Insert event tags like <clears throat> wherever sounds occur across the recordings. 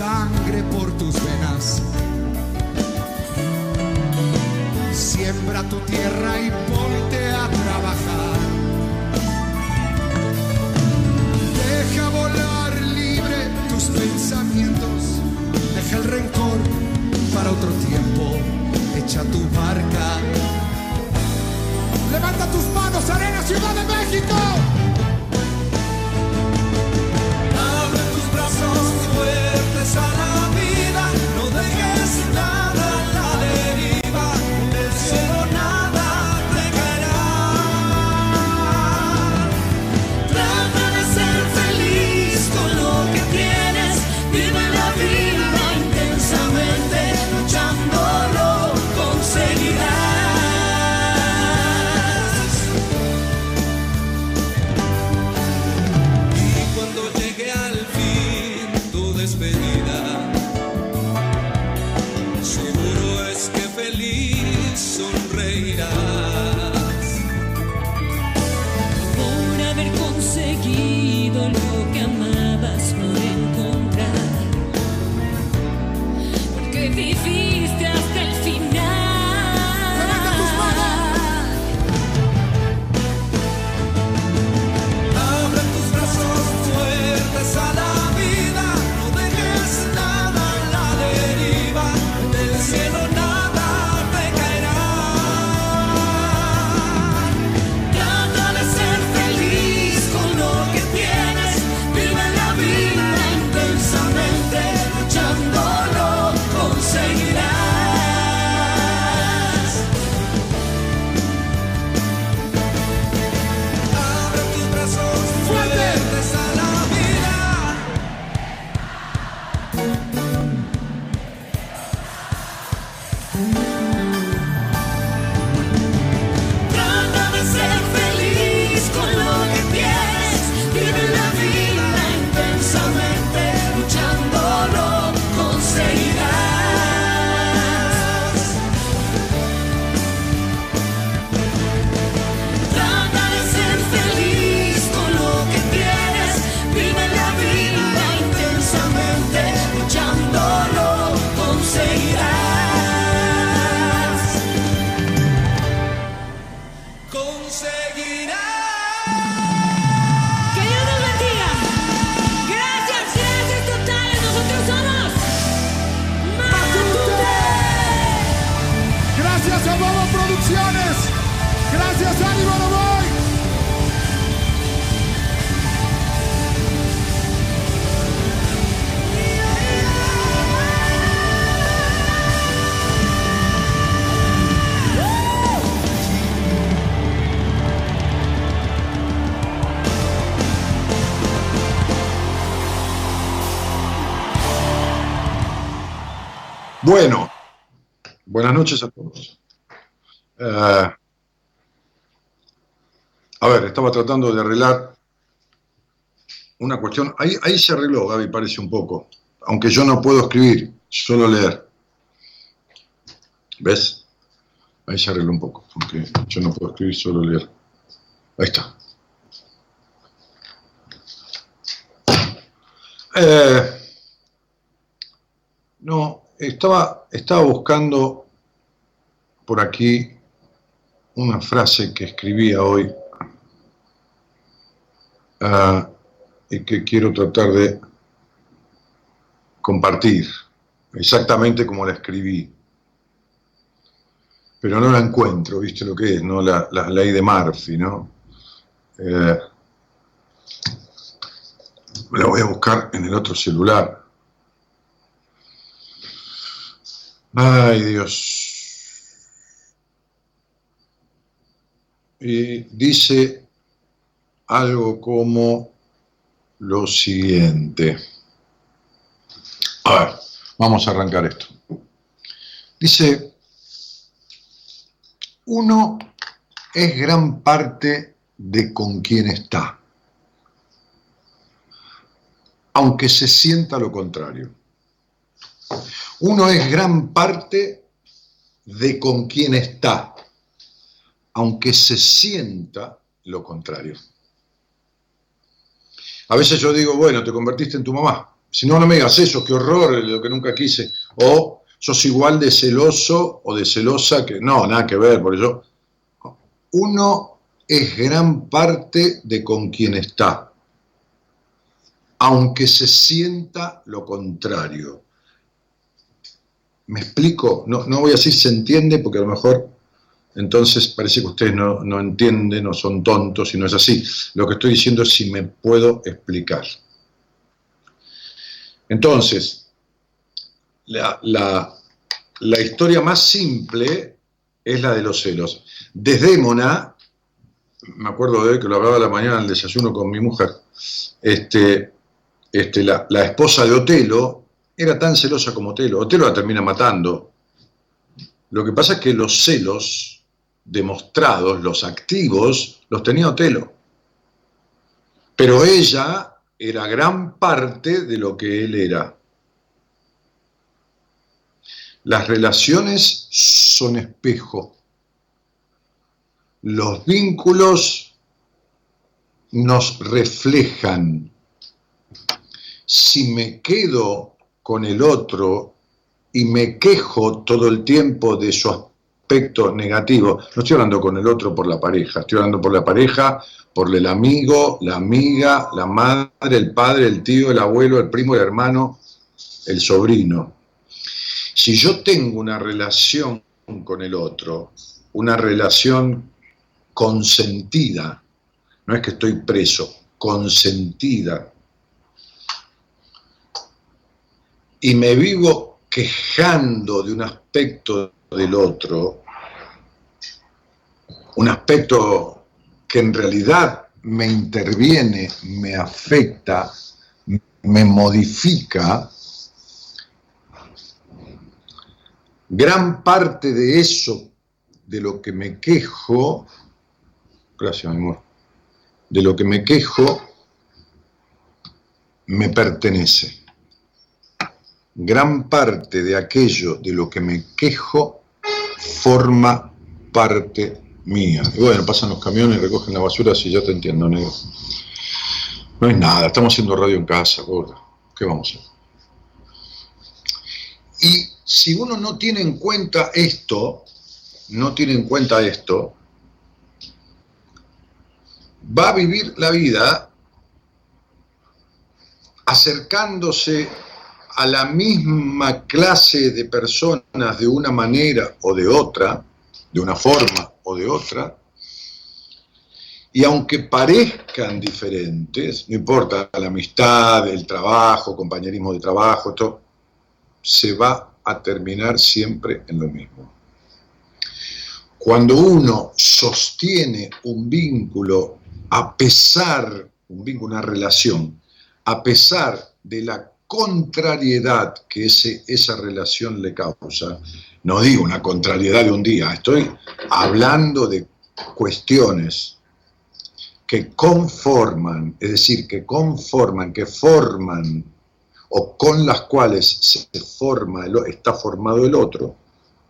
Sangre por tus venas. Siembra tu tierra y ponte a trabajar. Deja volar libre tus pensamientos. Deja el rencor para otro tiempo. Echa tu barca. Levanta tus manos, Arena Ciudad de México. Bueno, buenas noches a todos. Eh, a ver, estaba tratando de arreglar una cuestión. Ahí, ahí se arregló, Gaby, parece un poco. Aunque yo no puedo escribir, solo leer. ¿Ves? Ahí se arregló un poco, aunque yo no puedo escribir, solo leer. Ahí está. Eh, no, estaba, estaba buscando por aquí una frase que escribía hoy ah, y que quiero tratar de compartir, exactamente como la escribí. Pero no la encuentro, ¿viste lo que es? ¿no? La, ley de Murphy, ¿no? Eh, la voy a buscar en el otro celular. Ay, Dios. Y dice algo como lo siguiente. A ver, vamos a arrancar esto. Dice, uno es gran parte de con quien está, aunque se sienta lo contrario. Uno es gran parte de con quien está, aunque se sienta lo contrario. A veces yo digo, bueno, te convertiste en tu mamá. Si no, no me digas eso, qué horror, lo que nunca quise. O sos igual de celoso o de celosa que no, nada que ver, por eso. Uno es gran parte de con quien está, aunque se sienta lo contrario. ¿Me explico? No, no voy a decir se entiende porque a lo mejor entonces parece que ustedes no, no entienden o son tontos y no es así. Lo que estoy diciendo es si me puedo explicar. Entonces, la, historia más simple es la de los celos. Desdémona, me acuerdo de que lo hablaba la mañana en el desayuno con mi mujer, este, este, la, la, esposa de Otelo era tan celosa como Otelo. Otelo la termina matando. Lo que pasa es que los celos demostrados, los activos, los tenía Otelo. Pero ella era gran parte de lo que él era. Las relaciones son espejo. Los vínculos nos reflejan. Si me quedo con el otro y me quejo todo el tiempo de su aspecto negativo, no estoy hablando con el otro por la pareja, estoy hablando por la pareja por el amigo, la amiga, la madre, el padre, el tío, el abuelo, el primo, el hermano, el sobrino. Si yo tengo una relación con el otro, una relación consentida, no es que estoy preso, consentida, y me vivo quejando de un aspecto del otro, un aspecto que en realidad me interviene, me afecta, me modifica, gran parte de eso, de lo que me quejo, gracias mi amor, de lo que me quejo, me pertenece. Gran parte de aquello de lo que me quejo forma parte mía. Y bueno, pasan los camiones, recogen la basura, si ya te entiendo, negro. No es nada, estamos haciendo radio en casa, gorda. ¿Qué vamos a hacer? Y si uno no tiene en cuenta esto, no tiene en cuenta esto, va a vivir la vida acercándose a la misma clase de personas de una manera o de otra, de una forma o de otra, y aunque parezcan diferentes, no importa la amistad, el trabajo, compañerismo de trabajo, se va a terminar siempre en lo mismo. Cuando uno sostiene un vínculo a pesar, un vínculo, una relación, a pesar de la contrariedad que ese, esa relación le causa, no digo una contrariedad de un día, estoy hablando de cuestiones que conforman, es decir, que conforman, que forman o con las cuales se forma, está formado el otro,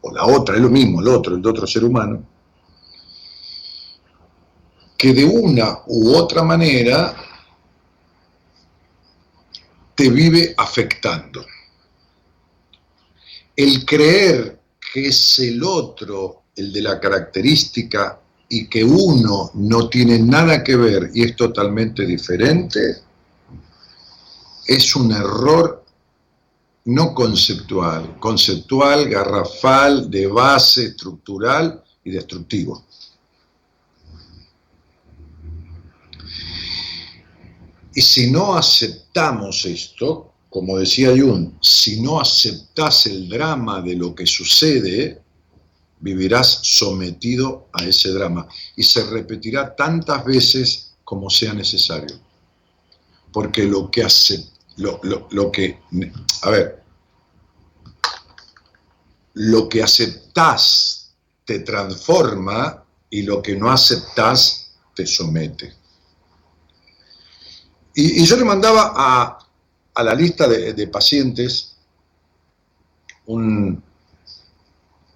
o la otra, es lo mismo, el otro, el otro ser humano, que de una u otra manera te vive afectando. El creer que es el otro el de la característica y que uno no tiene nada que ver y es totalmente diferente, es un error no conceptual, conceptual, garrafal, de base, estructural y destructivo. Y si no aceptamos esto, como decía Jung, si no aceptas el drama de lo que sucede, vivirás sometido a ese drama y se repetirá tantas veces como sea necesario. Porque lo que hace, lo, lo que, a ver, lo que aceptás te transforma y lo que no aceptás te somete. Y, yo le mandaba a, la lista de, pacientes una,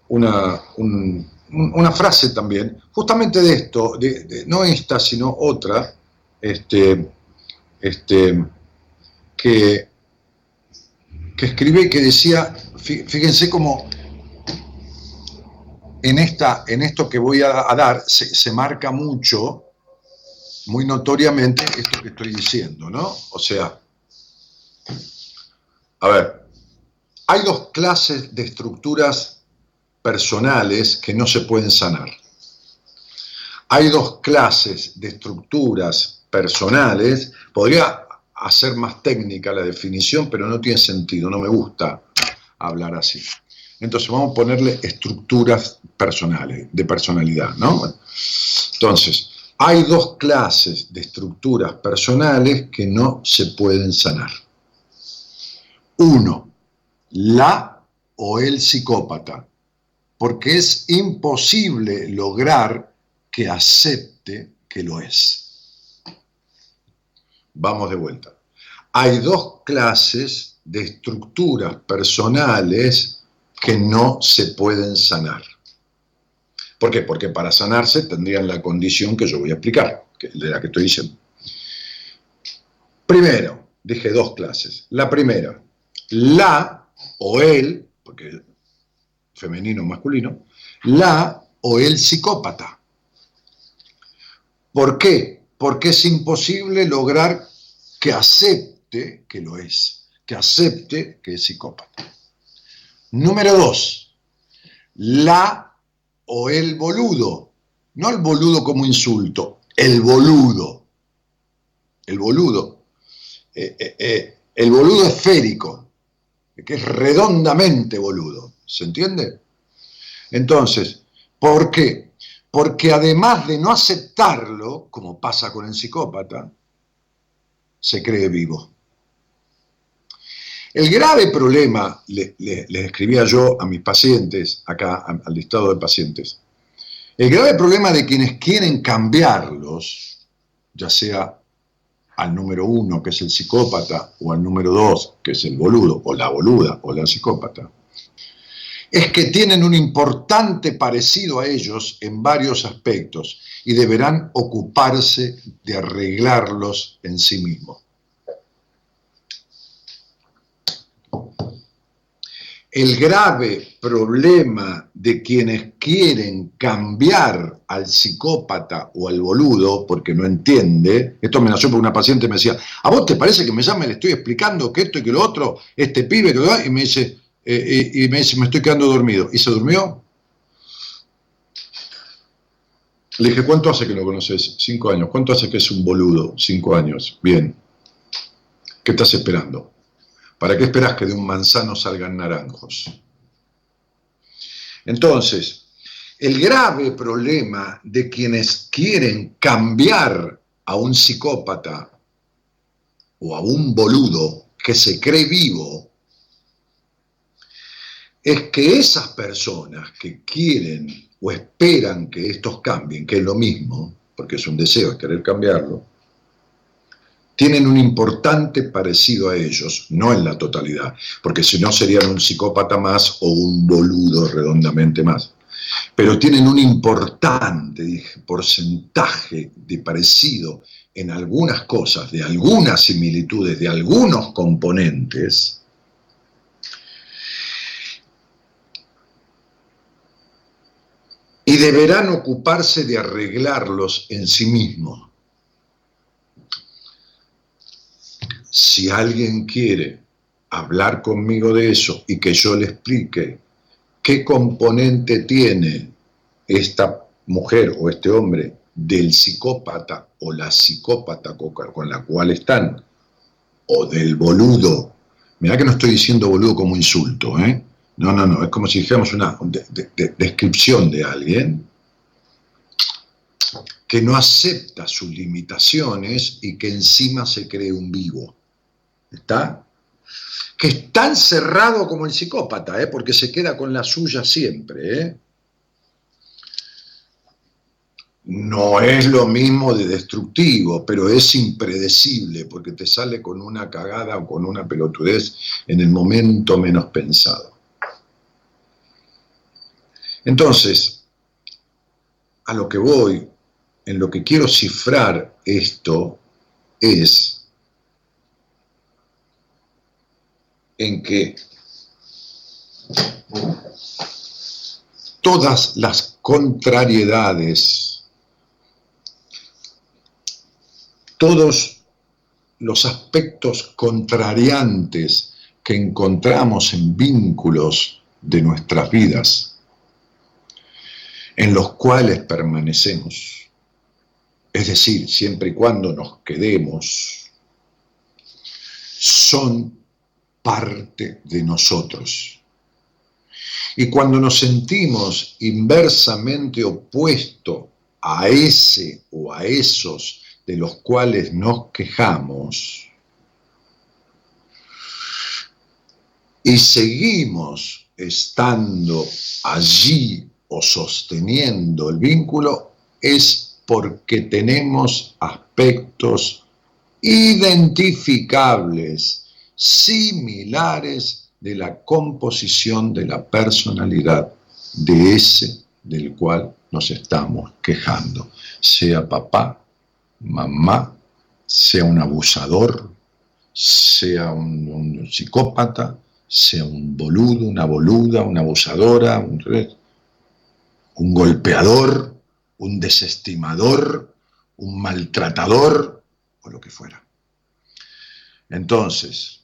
una, frase también, justamente de esto, no esta, sino otra, este, este, que, que escribí y que decía, fíjense cómo en, esta, en esto que voy a, dar se, se marca mucho muy notoriamente esto que estoy diciendo, ¿no? O sea, a ver, hay dos clases de estructuras personales que no se pueden sanar. Hay dos clases de estructuras personales, podría hacer más técnica la definición, pero no tiene sentido, no me gusta hablar así. Entonces vamos a ponerle estructuras personales, de personalidad, ¿no? Entonces, hay dos clases de estructuras personales que no se pueden sanar. Uno, la o el psicópata, porque es imposible lograr que acepte que lo es. Vamos de vuelta. Hay dos clases de estructuras personales que no se pueden sanar. ¿Por qué? Porque para sanarse tendrían la condición que yo voy a explicar, de la que estoy diciendo. Primero, dije dos clases. La primera, la o él, porque femenino o masculino, la o el psicópata. ¿Por qué? Porque es imposible lograr que acepte que lo es, que acepte que es psicópata. Número dos, la o el boludo. No el boludo como insulto, el boludo. El boludo. Eh, eh, eh, el boludo esférico, que es redondamente boludo. ¿Se entiende? Entonces, ¿por qué? Porque además de no aceptarlo, como pasa con el psicópata, se cree vivo. El grave problema, le, escribía yo a mis pacientes, acá al listado de pacientes, el grave problema de quienes quieren cambiarlos, ya sea al número uno, que es el psicópata, o al número dos, que es el boludo, o la boluda, o la psicópata, es que tienen un importante parecido a ellos en varios aspectos y deberán ocuparse de arreglarlos en sí mismos. El grave problema de quienes quieren cambiar al psicópata o al boludo porque no entiende, esto me nació por una paciente me decía, ¿a vos te parece que me llame, le estoy explicando que esto y que lo otro, este pibe, que y me dice, eh, y me dice, me estoy quedando dormido. ¿Y se durmió? Le dije, ¿cuánto hace que lo conoces? Cinco años. ¿Cuánto hace que es un boludo? Cinco años. Bien. ¿Qué estás esperando? ¿Para qué esperas que de un manzano salgan naranjos? Entonces, el grave problema de quienes quieren cambiar a un psicópata o a un boludo que se cree vivo, es que esas personas que quieren o esperan que estos cambien, que es lo mismo, porque es un deseo, es querer cambiarlo, tienen un importante parecido a ellos, no en la totalidad, porque si no serían un psicópata más o un boludo redondamente más. Pero tienen un importante porcentaje de parecido en algunas cosas, de algunas similitudes, de algunos componentes, y deberán ocuparse de arreglarlos en sí mismos. Si alguien quiere hablar conmigo de eso y que yo le explique qué componente tiene esta mujer o este hombre del psicópata o la psicópata con la cual están, o del boludo, mira que no estoy diciendo boludo como insulto, ¿eh? No, no, no, es como si dijéramos una descripción de alguien que no acepta sus limitaciones y que encima se cree un vivo. ¿Está? Que es tan cerrado como el psicópata, ¿eh? porque se queda con la suya siempre. ¿eh? No es lo mismo de destructivo, pero es impredecible, porque te sale con una cagada o con una pelotudez en el momento menos pensado. Entonces, a lo que voy, en lo que quiero cifrar esto, es en que todas las contrariedades, todos los aspectos contrariantes que encontramos en vínculos de nuestras vidas, en los cuales permanecemos. Es decir, siempre y cuando nos quedemos, son parte de nosotros. Y cuando nos sentimos inversamente opuesto a ese o a esos de los cuales nos quejamos, y seguimos estando allí o sosteniendo el vínculo es porque tenemos aspectos identificables, similares de la composición de la personalidad de ese del cual nos estamos quejando, sea papá, mamá, sea un abusador, sea un, psicópata, sea un boludo, una boluda, una abusadora, un un golpeador, un desestimador, un maltratador o lo que fuera. Entonces,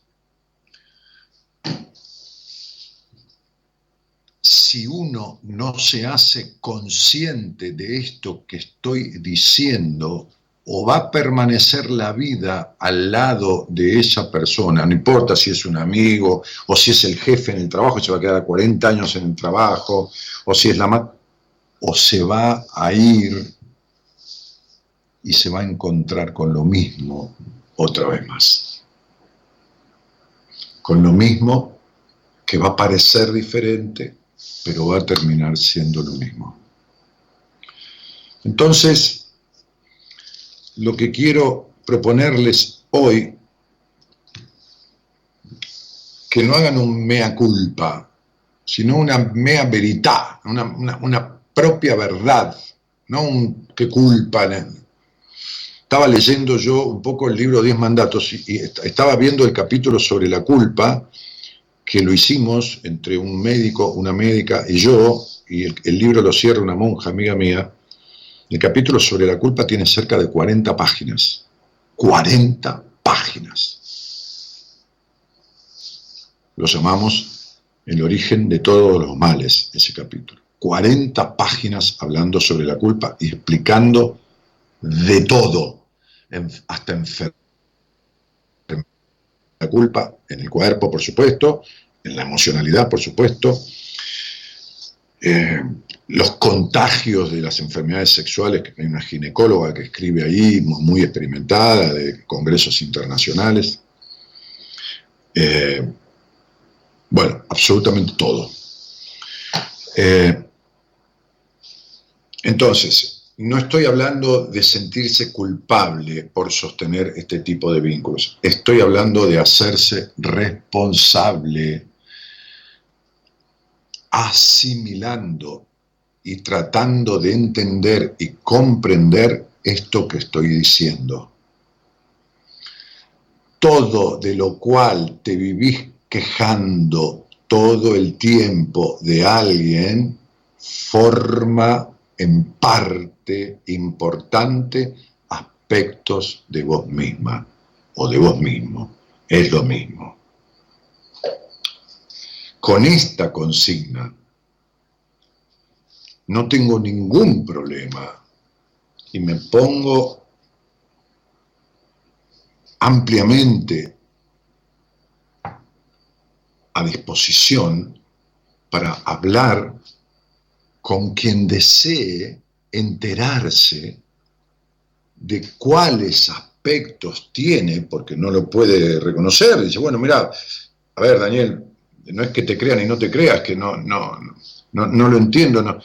si uno no se hace consciente de esto que estoy diciendo, o va a permanecer la vida al lado de esa persona, no importa si es un amigo, o si es el jefe en el trabajo, se va a quedar 40 años en el trabajo, o si es la o se va a ir y se va a encontrar con lo mismo otra vez más. Con lo mismo que va a parecer diferente, pero va a terminar siendo lo mismo. Entonces, lo que quiero proponerles hoy, que no hagan un mea culpa, sino una mea verità, una, una propia verdad, no un qué culpa. Estaba leyendo yo un poco el libro Diez Mandatos y, estaba viendo el capítulo sobre la culpa, que lo hicimos entre un médico, una médica y yo, y el, libro lo cierra una monja amiga mía. El capítulo sobre la culpa tiene cerca de 40 páginas. 40 páginas. Lo llamamos el origen de todos los males, ese capítulo. 40 páginas hablando sobre la culpa y explicando de todo, hasta enfermedad. La culpa en el cuerpo, por supuesto, en la emocionalidad, por supuesto, eh, los contagios de las enfermedades sexuales, que hay una ginecóloga que escribe ahí, muy experimentada, de congresos internacionales. Eh, bueno, absolutamente todo. Eh, entonces, no estoy hablando de sentirse culpable por sostener este tipo de vínculos, estoy hablando de hacerse responsable, asimilando y tratando de entender y comprender esto que estoy diciendo. todo de lo cual te vivís quejando todo el tiempo de alguien forma en parte importante aspectos de vos misma o de vos mismo. Es lo mismo. Con esta consigna no tengo ningún problema y me pongo ampliamente a disposición para hablar con quien desee enterarse de cuáles aspectos tiene, porque no lo puede reconocer. Dice, bueno, mira, a ver, Daniel, no es que te crean y no te creas, que no, no, no, lo entiendo. No.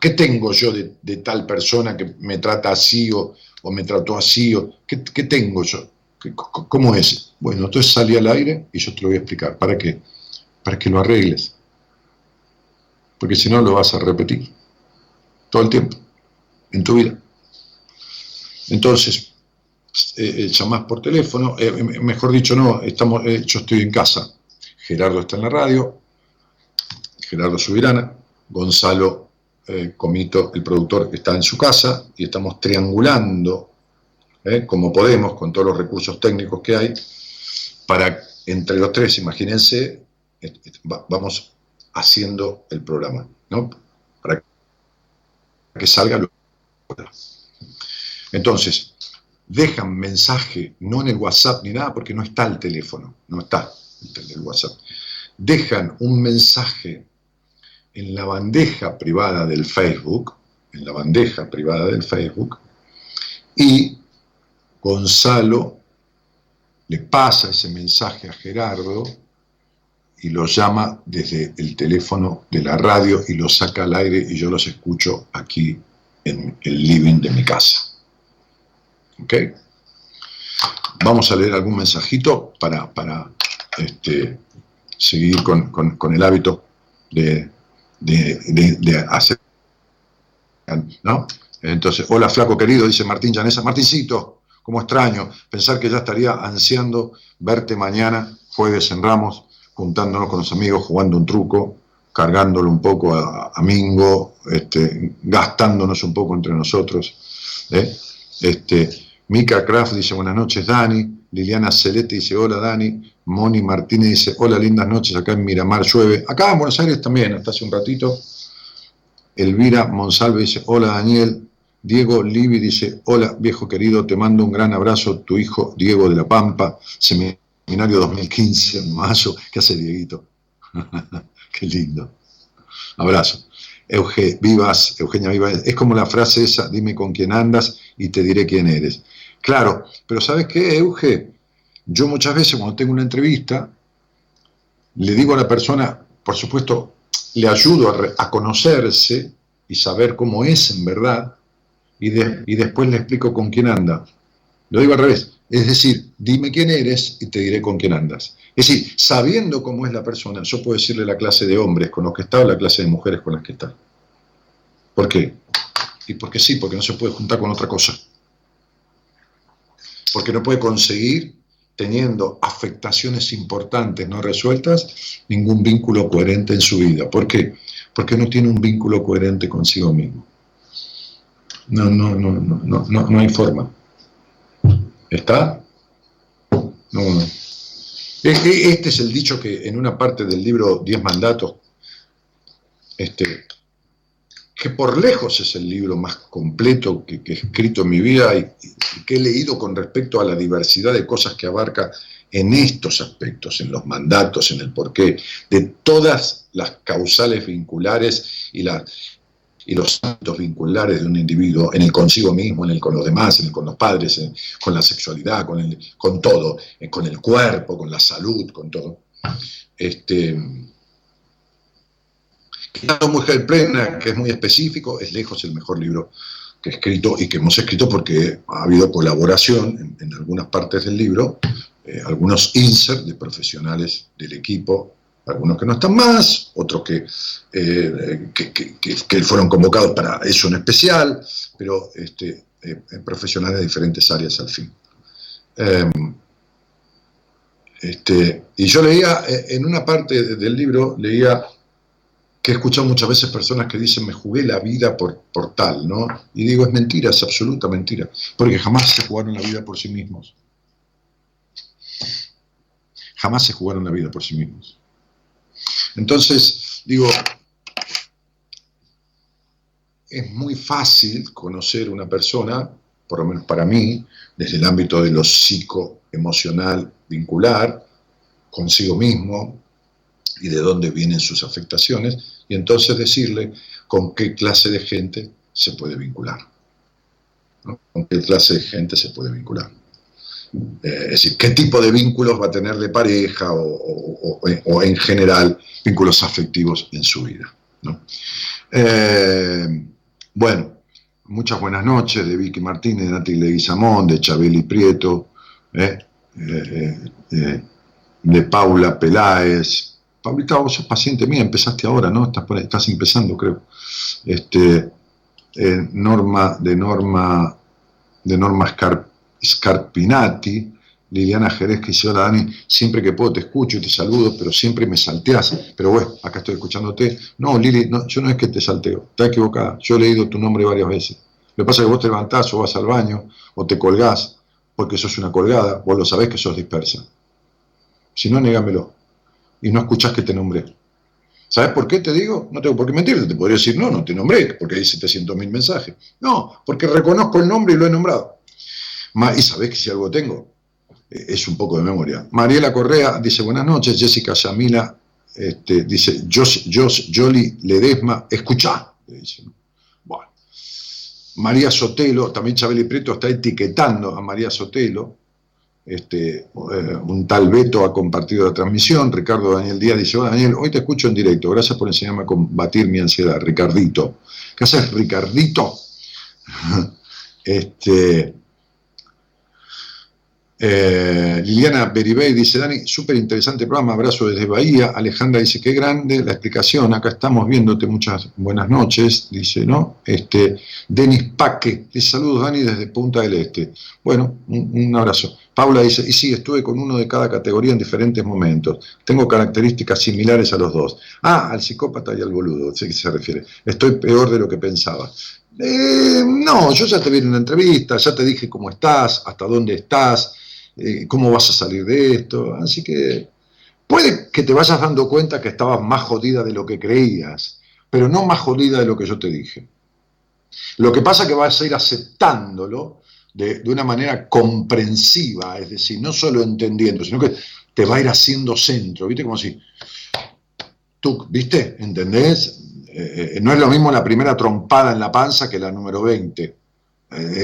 ¿Qué tengo yo de, tal persona que me trata así o, me trató así? O, ¿qué, tengo yo? ¿Cómo es? Bueno, entonces salí al aire y yo te lo voy a explicar. ¿Para qué? Para que lo arregles. Porque si no lo vas a repetir todo el tiempo en tu vida. Entonces, eh, llamás por teléfono, eh, mejor dicho, no, estamos, eh, yo estoy en casa. Gerardo está en la radio, Gerardo Subirana, Gonzalo Comito, el productor, está en su casa y estamos triangulando, como podemos, con todos los recursos técnicos que hay, para entre los tres, imagínense, vamos haciendo el programa, ¿no? Para que salga lo entonces, dejan mensaje, no en el WhatsApp ni nada, porque no está el teléfono, no está el WhatsApp. Dejan un mensaje en la bandeja privada del Facebook, en la bandeja privada del Facebook, y Gonzalo le pasa ese mensaje a Gerardo y lo llama desde el teléfono de la radio y lo saca al aire y yo los escucho aquí en el living de mi casa. ¿Ok? Vamos a leer algún mensajito para, para este, seguir con, el hábito de, hacer. ¿no? Entonces, hola flaco querido, dice Martín Llanesa. Martincito, como extraño, pensar que ya estaría ansiando verte mañana, jueves en Ramos, juntándonos con los amigos, jugando un truco, cargándolo un poco a, Mingo, este, gastándonos un poco entre nosotros. ¿eh? Este, Mika Kraft dice buenas noches Dani, Liliana Celeste dice hola Dani, Moni Martínez dice hola lindas noches, acá en Miramar llueve, acá en Buenos Aires también, hasta hace un ratito. Elvira Monsalve dice hola Daniel, Diego Livi dice hola viejo querido, te mando un gran abrazo, tu hijo Diego de la Pampa, seminario 2015 en mayo, ¿qué hace Dieguito? <laughs> Qué lindo. Abrazo. Euge, vivas, Eugenia Vivas, es como la frase esa, dime con quién andas y te diré quién eres. Claro, pero ¿sabes qué, Euge? Yo muchas veces cuando tengo una entrevista, le digo a la persona, por supuesto, le ayudo a, conocerse y saber cómo es en verdad, y, y después le explico con quién anda. Lo digo al revés, es decir, dime quién eres y te diré con quién andas. Es decir, sabiendo cómo es la persona, yo puedo decirle la clase de hombres con los que está o la clase de mujeres con las que está. ¿Por qué? Y porque sí, porque no se puede juntar con otra cosa. Porque no puede conseguir, teniendo afectaciones importantes no resueltas, ningún vínculo coherente en su vida. ¿Por qué? Porque no tiene un vínculo coherente consigo mismo. No, no, no, no, no, no, no hay forma. ¿Está? No, no. Este es el dicho que en una parte del libro Diez Mandatos, este, que por lejos es el libro más completo que, he escrito en mi vida y, que he leído con respecto a la diversidad de cosas que abarca en estos aspectos, en los mandatos, en el porqué, de todas las causales vinculares y, y los actos vinculares de un individuo en el consigo mismo, en el con los demás, en el con los padres, con la sexualidad, con, el, con todo, con el cuerpo, con la salud, con todo. Este, Mujer Plena, que es muy específico, es lejos el mejor libro que he escrito y que hemos escrito porque ha habido colaboración en, algunas partes del libro, eh, algunos inserts de profesionales del equipo, algunos que no están más, otros que, eh, que, fueron convocados para eso en especial, pero este, eh, profesionales de diferentes áreas al fin. Em, Este, y yo leía, eh, en una parte del libro, leía que he escuchado muchas veces personas que dicen me jugué la vida por, por tal, ¿no? Y digo, es mentira, es absoluta mentira, porque jamás se jugaron la vida por sí mismos. Jamás se jugaron la vida por sí mismos. Entonces, digo, es muy fácil conocer una persona, por lo menos para mí, desde el ámbito de lo psicoemocional vincular, consigo mismo y de dónde vienen sus afectaciones, y entonces decirle con qué clase de gente se puede vincular. Con qué clase de gente se puede vincular. Eh, es decir, qué tipo de vínculos va a tener de pareja o, en general vínculos afectivos en su vida. Eh, bueno, muchas buenas noches de Vicky Martínez, de Nati Leguizamón, de Chabeli Prieto, eh, de Paula Peláez. Paulita, vos sos paciente mía, empezaste ahora, ¿no? Estás, estás empezando, creo. Este, Norma, de Norma, de Norma Scarpa Scarpinati, Liliana Jerez que hola Dani, siempre que puedo te escucho y te saludo, pero siempre me salteas. Pero bueno, acá estoy escuchándote. No, Lili, no, yo no es que te salteo, está equivocada. Yo he leído tu nombre varias veces. Lo que pasa es que vos te levantás o vas al baño o te colgás porque sos una colgada, vos lo sabés que sos dispersa. Si no, négamelo. Y no escuchás que te nombré. ¿Sabes por qué te digo? No tengo por qué mentirte. Te podría decir, no, no te nombré, porque hay 700.000 mensajes. No, porque reconozco el nombre y lo he nombrado y sabés que si algo tengo, eh, es un poco de memoria. Mariela Correa dice buenas noches, Jessica Yamila este, dice, Jos, Jos, Jolly Ledesma, escuchá, Bueno. María Sotelo, también Chabeli Prieto está etiquetando a María Sotelo, este, eh, un tal Beto ha compartido la transmisión, Ricardo Daniel Díaz dice, hola Daniel, hoy te escucho en directo, gracias por enseñarme a combatir mi ansiedad, Ricardito. ¿Qué haces, Ricardito? <laughs> este, eh, Liliana Beribey dice, Dani, súper interesante programa, abrazo desde Bahía. Alejandra dice, qué grande la explicación, acá estamos viéndote, muchas buenas noches, dice, ¿no? Este, Denis Paque, dice, saludos Dani desde Punta del Este. Bueno, un, abrazo. Paula dice, y sí, estuve con uno de cada categoría en diferentes momentos. Tengo características similares a los dos. Ah, al psicópata y al boludo, sé que se refiere. Estoy peor de lo que pensaba. Eh, no, yo ya te vi en una entrevista, ya te dije cómo estás, hasta dónde estás, eh, cómo vas a salir de esto. Así que puede que te vayas dando cuenta que estabas más jodida de lo que creías, pero no más jodida de lo que yo te dije. Lo que pasa es que vas a ir aceptándolo de, una manera comprensiva, es decir, no solo entendiendo, sino que te va a ir haciendo centro, ¿viste? Como si tú, ¿viste? ¿Entendés? Eh, eh, no es lo mismo la primera trompada en la panza que la número 20.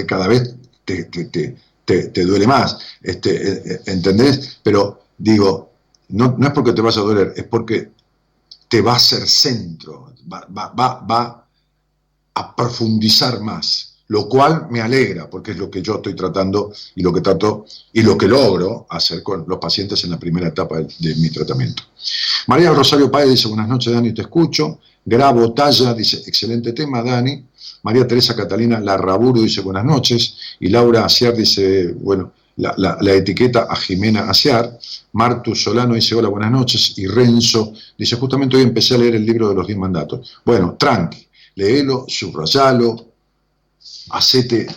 cada vez te, te, duele más, este, eh, eh, ¿entendés? Pero digo, no, es porque te vas a doler, es porque te va a ser centro, va, va, va a profundizar más, lo cual me alegra, porque es lo que yo estoy tratando y lo que trato y lo que logro hacer con los pacientes en la primera etapa de, mi tratamiento. María Rosario Páez dice, buenas noches Dani, te escucho. Grabo Talla dice, excelente tema Dani. María Teresa Catalina Larraburu dice buenas noches, y Laura Aciar dice, bueno, la, etiqueta a Jimena Aciar, Martu Solano dice hola, buenas noches, y Renzo dice, justamente hoy empecé a leer el libro de los diez mandatos. Bueno, tranqui, léelo, subrayalo, hacete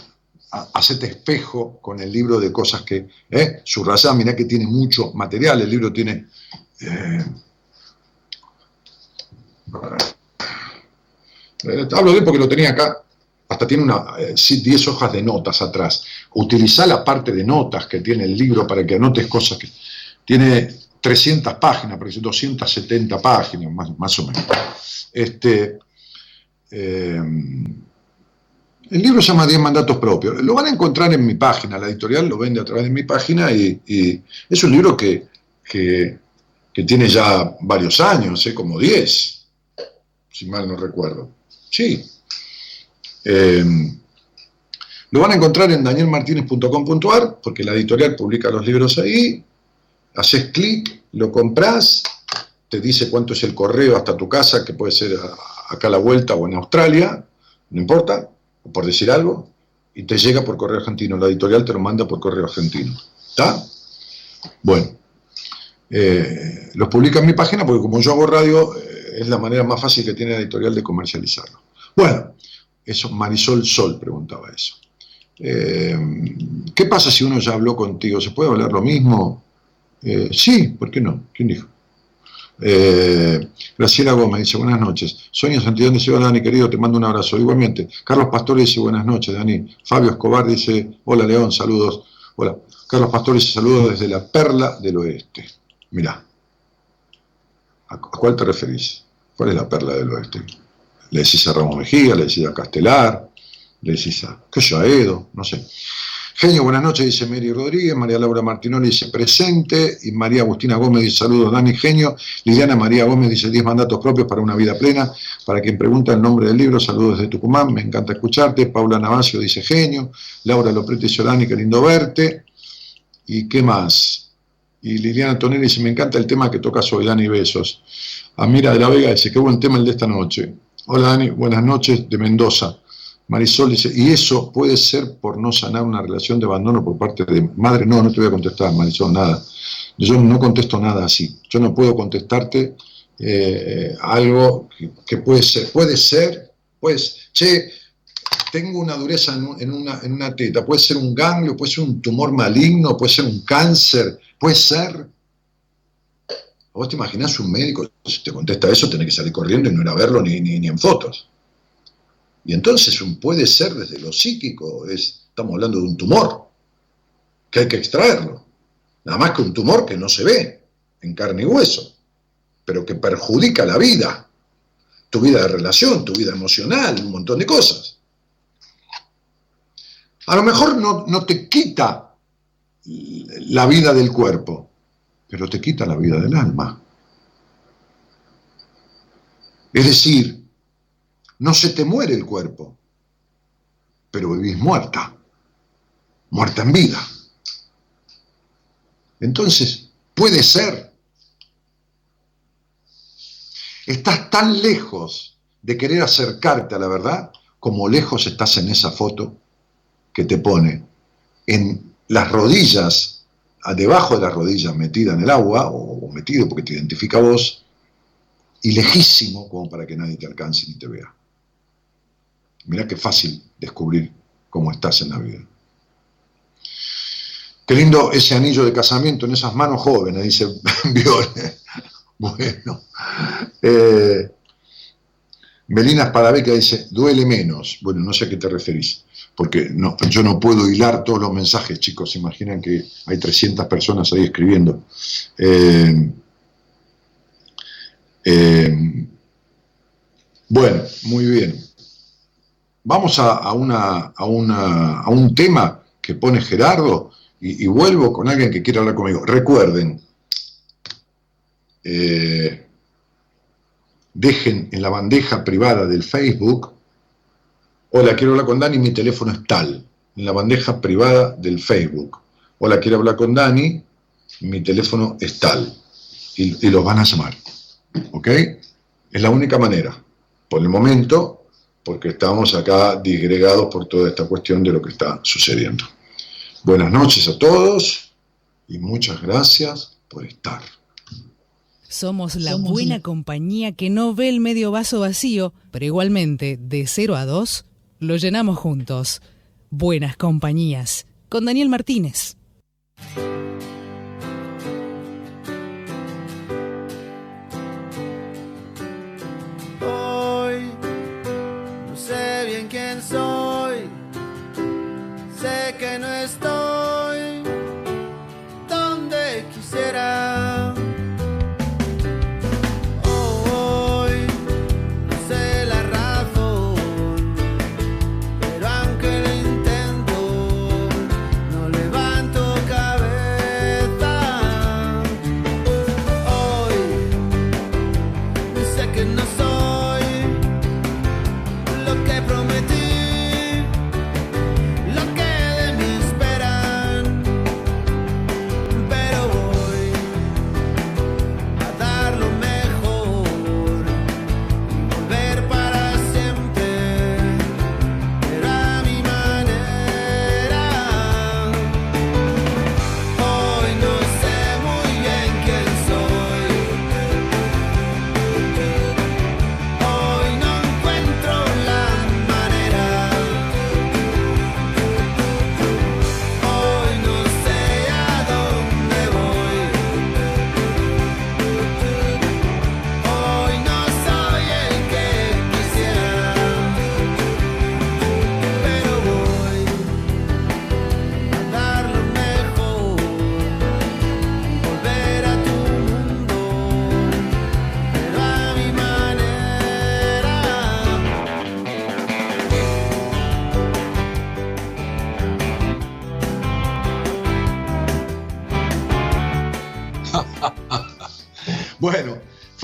espejo con el libro de cosas que, ¿eh? subrayá, mirá que tiene mucho material, el libro tiene... Eh, eh, hablo de porque lo tenía acá, hasta tiene una, 10 eh, hojas de notas atrás. Utiliza la parte de notas que tiene el libro para que anotes cosas que... Tiene 300 páginas, parece 270 páginas, más, más o menos. Este, eh, el libro se llama 10 mandatos propios. Lo van a encontrar en mi página, la editorial lo vende a través de mi página y, es un libro que, que, tiene ya varios años, como 10, si mal no recuerdo. Sí. Em, lo van a encontrar en danielmartinez.com.ar, porque la editorial publica los libros ahí. Haces clic, lo compras, te dice cuánto es el correo hasta tu casa, que puede ser acá a la vuelta o en Australia, no importa, por decir algo, y te llega por correo argentino. La editorial te lo manda por correo argentino. ¿Está? Bueno. eh, los publica en mi página porque como yo hago radio, eh, es la manera más fácil que tiene la editorial de comercializarlo. Bueno, eso, Marisol Sol preguntaba eso. Eh, ¿Qué pasa si uno ya habló contigo? ¿Se puede hablar lo mismo? sí, ¿por qué no? ¿Quién dijo? Graciela Gómez dice, buenas noches. Sonia Santillán dice, hola Dani, querido, te mando un abrazo. Igualmente. Carlos Pastor dice, buenas noches, Dani. Fabio Escobar dice, hola León, saludos. Hola. Carlos Pastor saludos desde la Perla del Oeste. Mirá, ¿a cuál te referís? ¿Cuál es la perla del oeste? Le decís a Mejía, le decís a Castelar, le decís a, qué yo, Edo, no sé. Genio, buenas noches, dice Mary Rodríguez, María Laura Martinoli dice presente, y María Agustina Gómez dice saludos, Dani Genio, Liliana María Gómez dice 10 mandatos propios para una vida plena, para quien pregunta el nombre del libro, saludos desde Tucumán, me encanta escucharte, Paula Navacio dice genio, Laura Loprete Solani, qué lindo verte, y qué más, y Liliana Tonelli dice, me encanta el tema que toca hoy, Dani Besos. Amira de la Vega dice, qué buen tema el de esta noche. Hola Dani, buenas noches de Mendoza. Marisol dice, ¿y eso puede ser por no sanar una relación de abandono por parte de madre? No, no te voy a contestar, Marisol, nada. Yo no contesto nada así. Yo no puedo contestarte eh, algo que, que, puede ser. Puede ser, pues, che, tengo una dureza en, una, teta, puede ser un ganglio, puede ser un tumor maligno, puede ser un cáncer, puede ser. ¿Vos te imaginás un médico, si te contesta eso, tiene que salir corriendo y no ir a verlo ni, ni, en fotos? Y entonces un puede ser desde lo psíquico, es, estamos hablando de un tumor, que hay que extraerlo. Nada más que un tumor que no se ve en carne y hueso, pero que perjudica la vida, tu vida de relación, tu vida emocional, un montón de cosas. A lo mejor no, te quita la vida del cuerpo, pero te quita la vida del alma. Es decir, no se te muere el cuerpo, pero vivís muerta, muerta en vida. Entonces, puede ser. Estás tan lejos de querer acercarte a la verdad como lejos estás en esa foto que te pone en las rodillas, debajo de las rodillas, metida en el agua, o, metido porque te identifica vos, y lejísimo como para que nadie te alcance ni te vea. Mirá qué fácil descubrir cómo estás en la vida. Qué lindo ese anillo de casamiento en esas manos jóvenes, dice <laughs> Viole. Bueno. Eh, Melina Espadabeca dice, duele menos. Bueno, no sé a qué te referís porque no, yo no puedo hilar todos los mensajes, chicos, imaginan que hay 300 personas ahí escribiendo. Eh, eh, bueno, muy bien. Vamos a, una, a, una, a, un tema que pone Gerardo y, vuelvo con alguien que quiera hablar conmigo. Recuerden, eh, dejen en la bandeja privada del Facebook Hola, quiero hablar con Dani, mi teléfono es tal, en la bandeja privada del Facebook. Hola, quiero hablar con Dani, mi teléfono es tal. Y, los van a llamar. ¿Ok? Es la única manera. Por el momento, porque estamos acá disgregados por toda esta cuestión de lo que está sucediendo. Buenas noches a todos y muchas gracias por estar. Somos la buena compañía que no ve el medio vaso vacío, pero igualmente de 0 a 2 lo llenamos juntos. Buenas compañías. Con Daniel Martínez. Hoy no sé bien quién soy. Sé que no estoy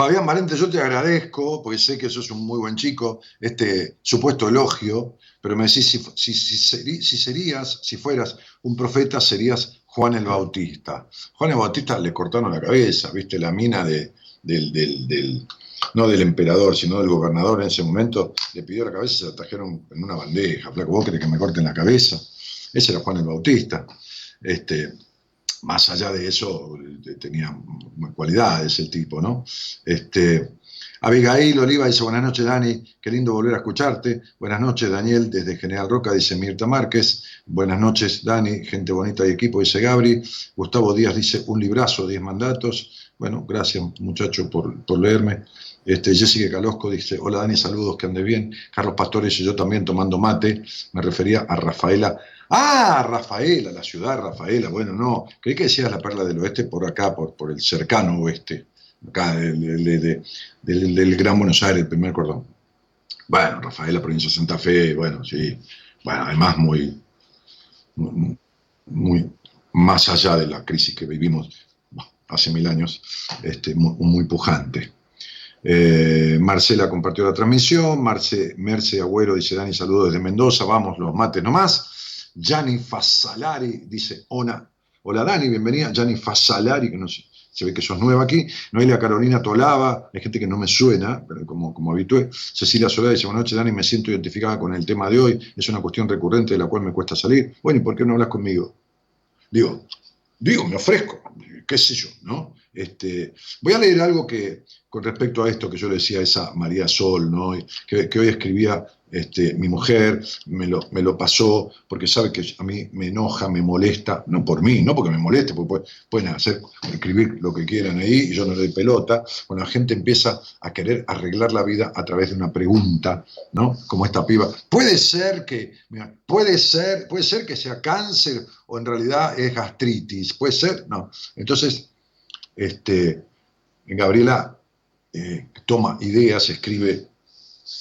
Fabián Valente, yo te agradezco, porque sé que sos un muy buen chico, este supuesto elogio, pero me decís, si, si, serías, si fueras un profeta, serías Juan el Bautista. Juan el Bautista le cortaron la cabeza, viste, la mina de, del, no del emperador, sino del gobernador en ese momento, le pidió la cabeza y se la en una bandeja. Flaco, ¿vos querés que me corten la cabeza? Ese era Juan el Bautista. Este, más allá de eso, tenía cualidades el tipo, ¿no? Este, Abigail Oliva dice, buenas noches Dani, qué lindo volver a escucharte. Buenas noches Daniel, desde General Roca, dice Mirta Márquez. Buenas noches Dani, gente bonita y equipo, dice Gabri. Gustavo Díaz dice, un librazo, 10 mandatos. Bueno, gracias muchacho por, por leerme. Este, Jessica Calosco dice, hola Dani, saludos, que ande bien. Carlos Pastor dice, yo también tomando mate. Me refería a Rafaela Ah, Rafaela, la ciudad Rafaela. Bueno, no, creí que decías la perla del oeste por acá, por, por el cercano oeste, acá del, Gran Buenos Aires, el primer cordón. Bueno, Rafaela, provincia de Santa Fe, bueno, sí. Bueno, además muy, muy, más allá de la crisis que vivimos hace mil años, este, muy, pujante. Eh, Marcela compartió la transmisión, Marce, Merce Agüero dice, Dani, saludos desde Mendoza, vamos, los mates nomás. Gianni Fasalari dice, hola, hola Dani, bienvenida. Gianni Fasalari, que no sé, se ve que sos nueva aquí. Noelia Carolina Tolaba, hay gente que no me suena, pero como, como habitué. Cecilia Solá dice, buenas noches Dani, me siento identificada con el tema de hoy, es una cuestión recurrente de la cual me cuesta salir. Bueno, ¿y por qué no hablas conmigo? Digo, digo, me ofrezco, qué sé yo, ¿no? Este, voy a leer algo que, con respecto a esto que yo le decía a esa María Sol, ¿no? que, hoy escribía este, mi mujer me lo, pasó porque sabe que a mí me enoja, me molesta, no por mí, no porque me moleste, porque pueden escribir lo que quieran ahí y yo no le doy pelota. Cuando la gente empieza a querer arreglar la vida a través de una pregunta, ¿no? Como esta piba. Puede ser que, puede ser, puede ser que sea cáncer o en realidad es gastritis, puede ser, no. Entonces, este, Gabriela eh, toma ideas, escribe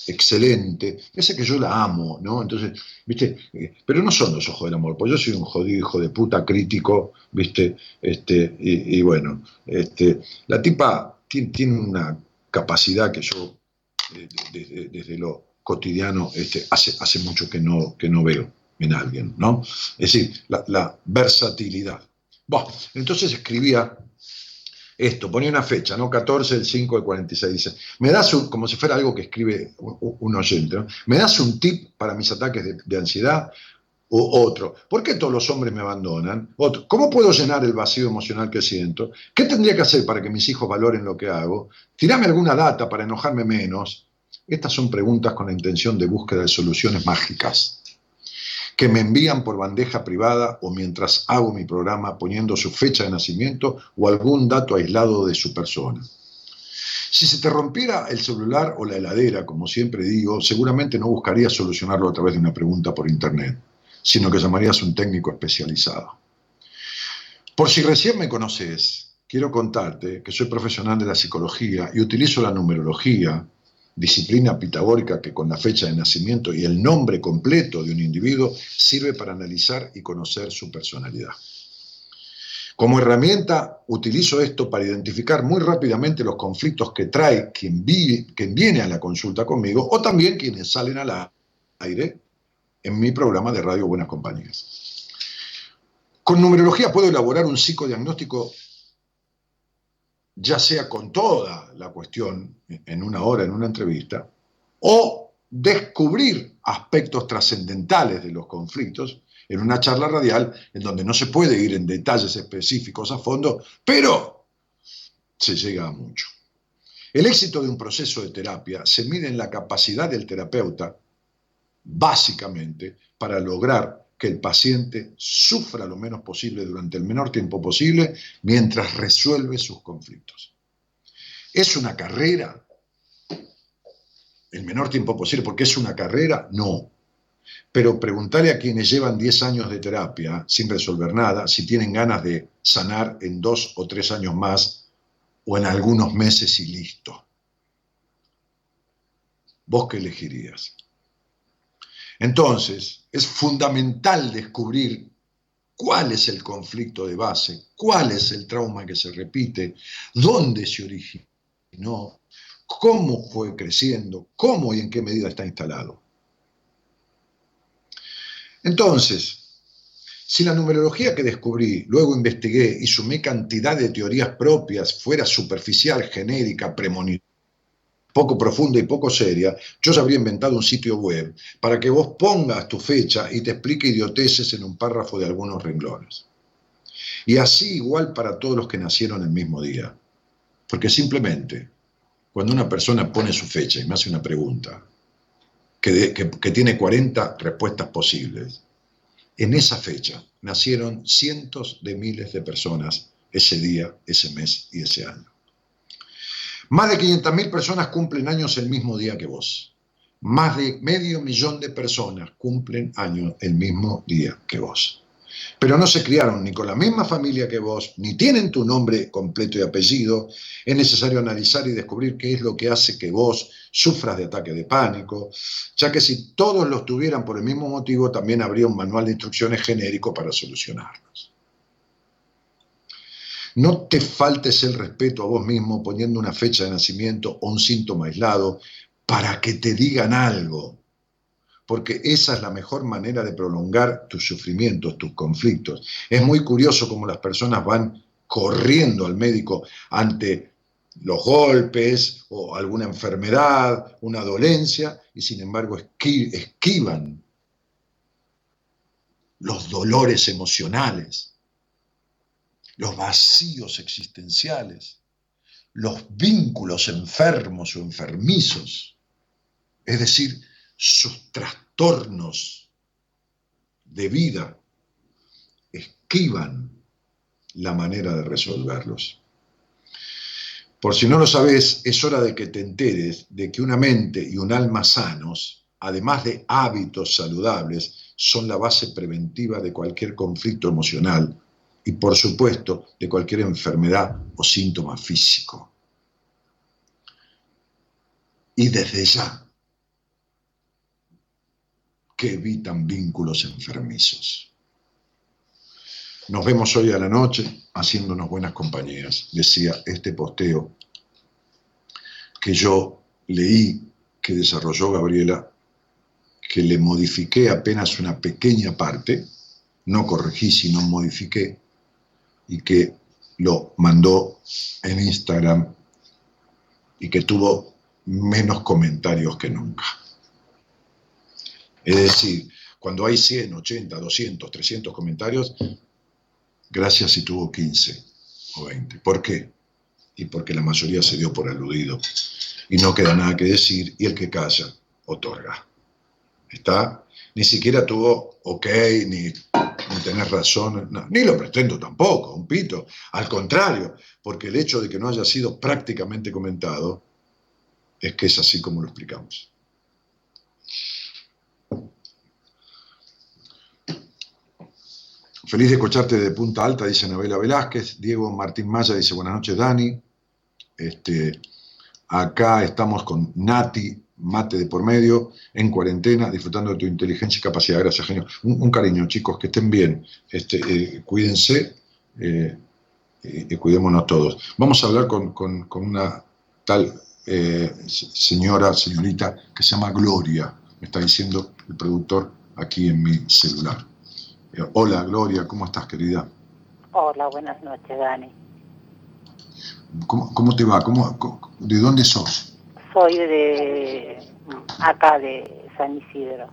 excelente, ese que yo la amo, ¿no? Entonces, ¿viste? Eh, pero no son los ojos del amor, pues yo soy un jodido hijo de puta crítico, ¿viste? Este, y, bueno, este, la tipa tiene, una capacidad que yo, desde, lo cotidiano, este, hace, hace mucho que no, que no veo en alguien, ¿no? Es decir, la, versatilidad. Bueno, entonces escribía esto, ponía una fecha, ¿no? 14 del 5 del 46, dice, me das un, como si fuera algo que escribe un, oyente, ¿no? Me das un tip para mis ataques de, ansiedad, o otro, ¿por qué todos los hombres me abandonan? Otro, ¿cómo puedo llenar el vacío emocional que siento? ¿Qué tendría que hacer para que mis hijos valoren lo que hago? Tirame alguna data para enojarme menos. Estas son preguntas con la intención de búsqueda de soluciones mágicas que me envían por bandeja privada o mientras hago mi programa poniendo su fecha de nacimiento o algún dato aislado de su persona. Si se te rompiera el celular o la heladera, como siempre digo, seguramente no buscarías solucionarlo a través de una pregunta por internet, sino que llamarías a un técnico especializado. Por si recién me conoces, quiero contarte que soy profesional de la psicología y utilizo la numerología disciplina pitagórica que con la fecha de nacimiento y el nombre completo de un individuo sirve para analizar y conocer su personalidad. Como herramienta utilizo esto para identificar muy rápidamente los conflictos que trae quien, viene a la consulta conmigo o también quienes salen al aire en mi programa de radio Buenas Compañías. Con numerología puedo elaborar un psicodiagnóstico ya sea con toda la cuestión en una hora, en una entrevista, o descubrir aspectos trascendentales de los conflictos en una charla radial en donde no se puede ir en detalles específicos a fondo, pero se llega a mucho. El éxito de un proceso de terapia se mide en la capacidad del terapeuta, básicamente, para lograr que el paciente sufra lo menos posible durante el menor tiempo posible mientras resuelve sus conflictos. ¿Es una carrera? El menor tiempo posible, porque es una carrera, no. Pero preguntarle a quienes llevan 10 años de terapia sin resolver nada si tienen ganas de sanar en dos o tres años más o en algunos meses y listo. ¿Vos qué elegirías? Entonces, es fundamental descubrir cuál es el conflicto de base, cuál es el trauma que se repite, dónde se originó, cómo fue creciendo, cómo y en qué medida está instalado. Entonces, si la numerología que descubrí, luego investigué y sumé cantidad de teorías propias fuera superficial, genérica, premonitoria, poco profunda y poco seria, yo ya habría inventado un sitio web para que vos pongas tu fecha y te explique idioteces en un párrafo de algunos renglones. Y así igual para todos los que nacieron el mismo día. Porque simplemente, cuando una persona pone su fecha y me hace una pregunta, que, que tiene 40 respuestas posibles, en esa fecha nacieron cientos de miles de personas ese día, ese mes y ese año. Más de 500.000 personas cumplen años el mismo día que vos. Más de medio millón de personas cumplen años el mismo día que vos. Pero no se criaron ni con la misma familia que vos, ni tienen tu nombre completo y apellido. Es necesario analizar y descubrir qué es lo que hace que vos sufras de ataque de pánico, ya que si todos los tuvieran por el mismo motivo, también habría un manual de instrucciones genérico para solucionarlos. No te faltes el respeto a vos mismo poniendo una fecha de nacimiento o un síntoma aislado para que te digan algo, porque esa es la mejor manera de prolongar tus sufrimientos, tus conflictos. Es muy curioso cómo las personas van corriendo al médico ante los golpes o alguna enfermedad, una dolencia, y sin embargo esquivan los dolores emocionales los vacíos existenciales, los vínculos enfermos o enfermizos, es decir, sus trastornos de vida, esquivan la manera de resolverlos. Por si no lo sabes, es hora de que te enteres de que una mente y un alma sanos, además de hábitos saludables, son la base preventiva de cualquier conflicto emocional y por supuesto de cualquier enfermedad o síntoma físico. Y desde ya, que evitan vínculos enfermizos. Nos vemos hoy a la noche haciéndonos buenas compañías, decía este posteo que yo leí que desarrolló Gabriela, que le modifiqué apenas una pequeña parte, no corregí, sino modifiqué, y que lo mandó en Instagram y que tuvo menos comentarios que nunca. Es decir, cuando hay 100, 80, 200, 300 comentarios, gracias si tuvo 15 o 20. ¿Por qué? Y porque la mayoría se dio por aludido. Y no queda nada que decir y el que calla, otorga. ¿Está? Ni siquiera tuvo ok, ni tenés razón, ni lo pretendo tampoco, un pito. Al contrario, porque el hecho de que no haya sido prácticamente comentado es que es así como lo explicamos. Feliz de escucharte de Punta Alta, dice Anabela Velázquez. Diego Martín Maya dice buenas noches, Dani. Este, acá estamos con Nati mate de por medio, en cuarentena, disfrutando de tu inteligencia y capacidad. Gracias, genio. Un, cariño, chicos, que estén bien. Este, eh, cuídense eh, y cuidémonos todos. Vamos a hablar con, una tal eh, señora, señorita, que se llama Gloria, me está diciendo el productor aquí en mi celular. hola, Gloria, ¿cómo estás, querida? Hola, buenas noches, Dani. ¿Cómo, te va? ¿Cómo, ¿De dónde sos? Soy de acá de San Isidro.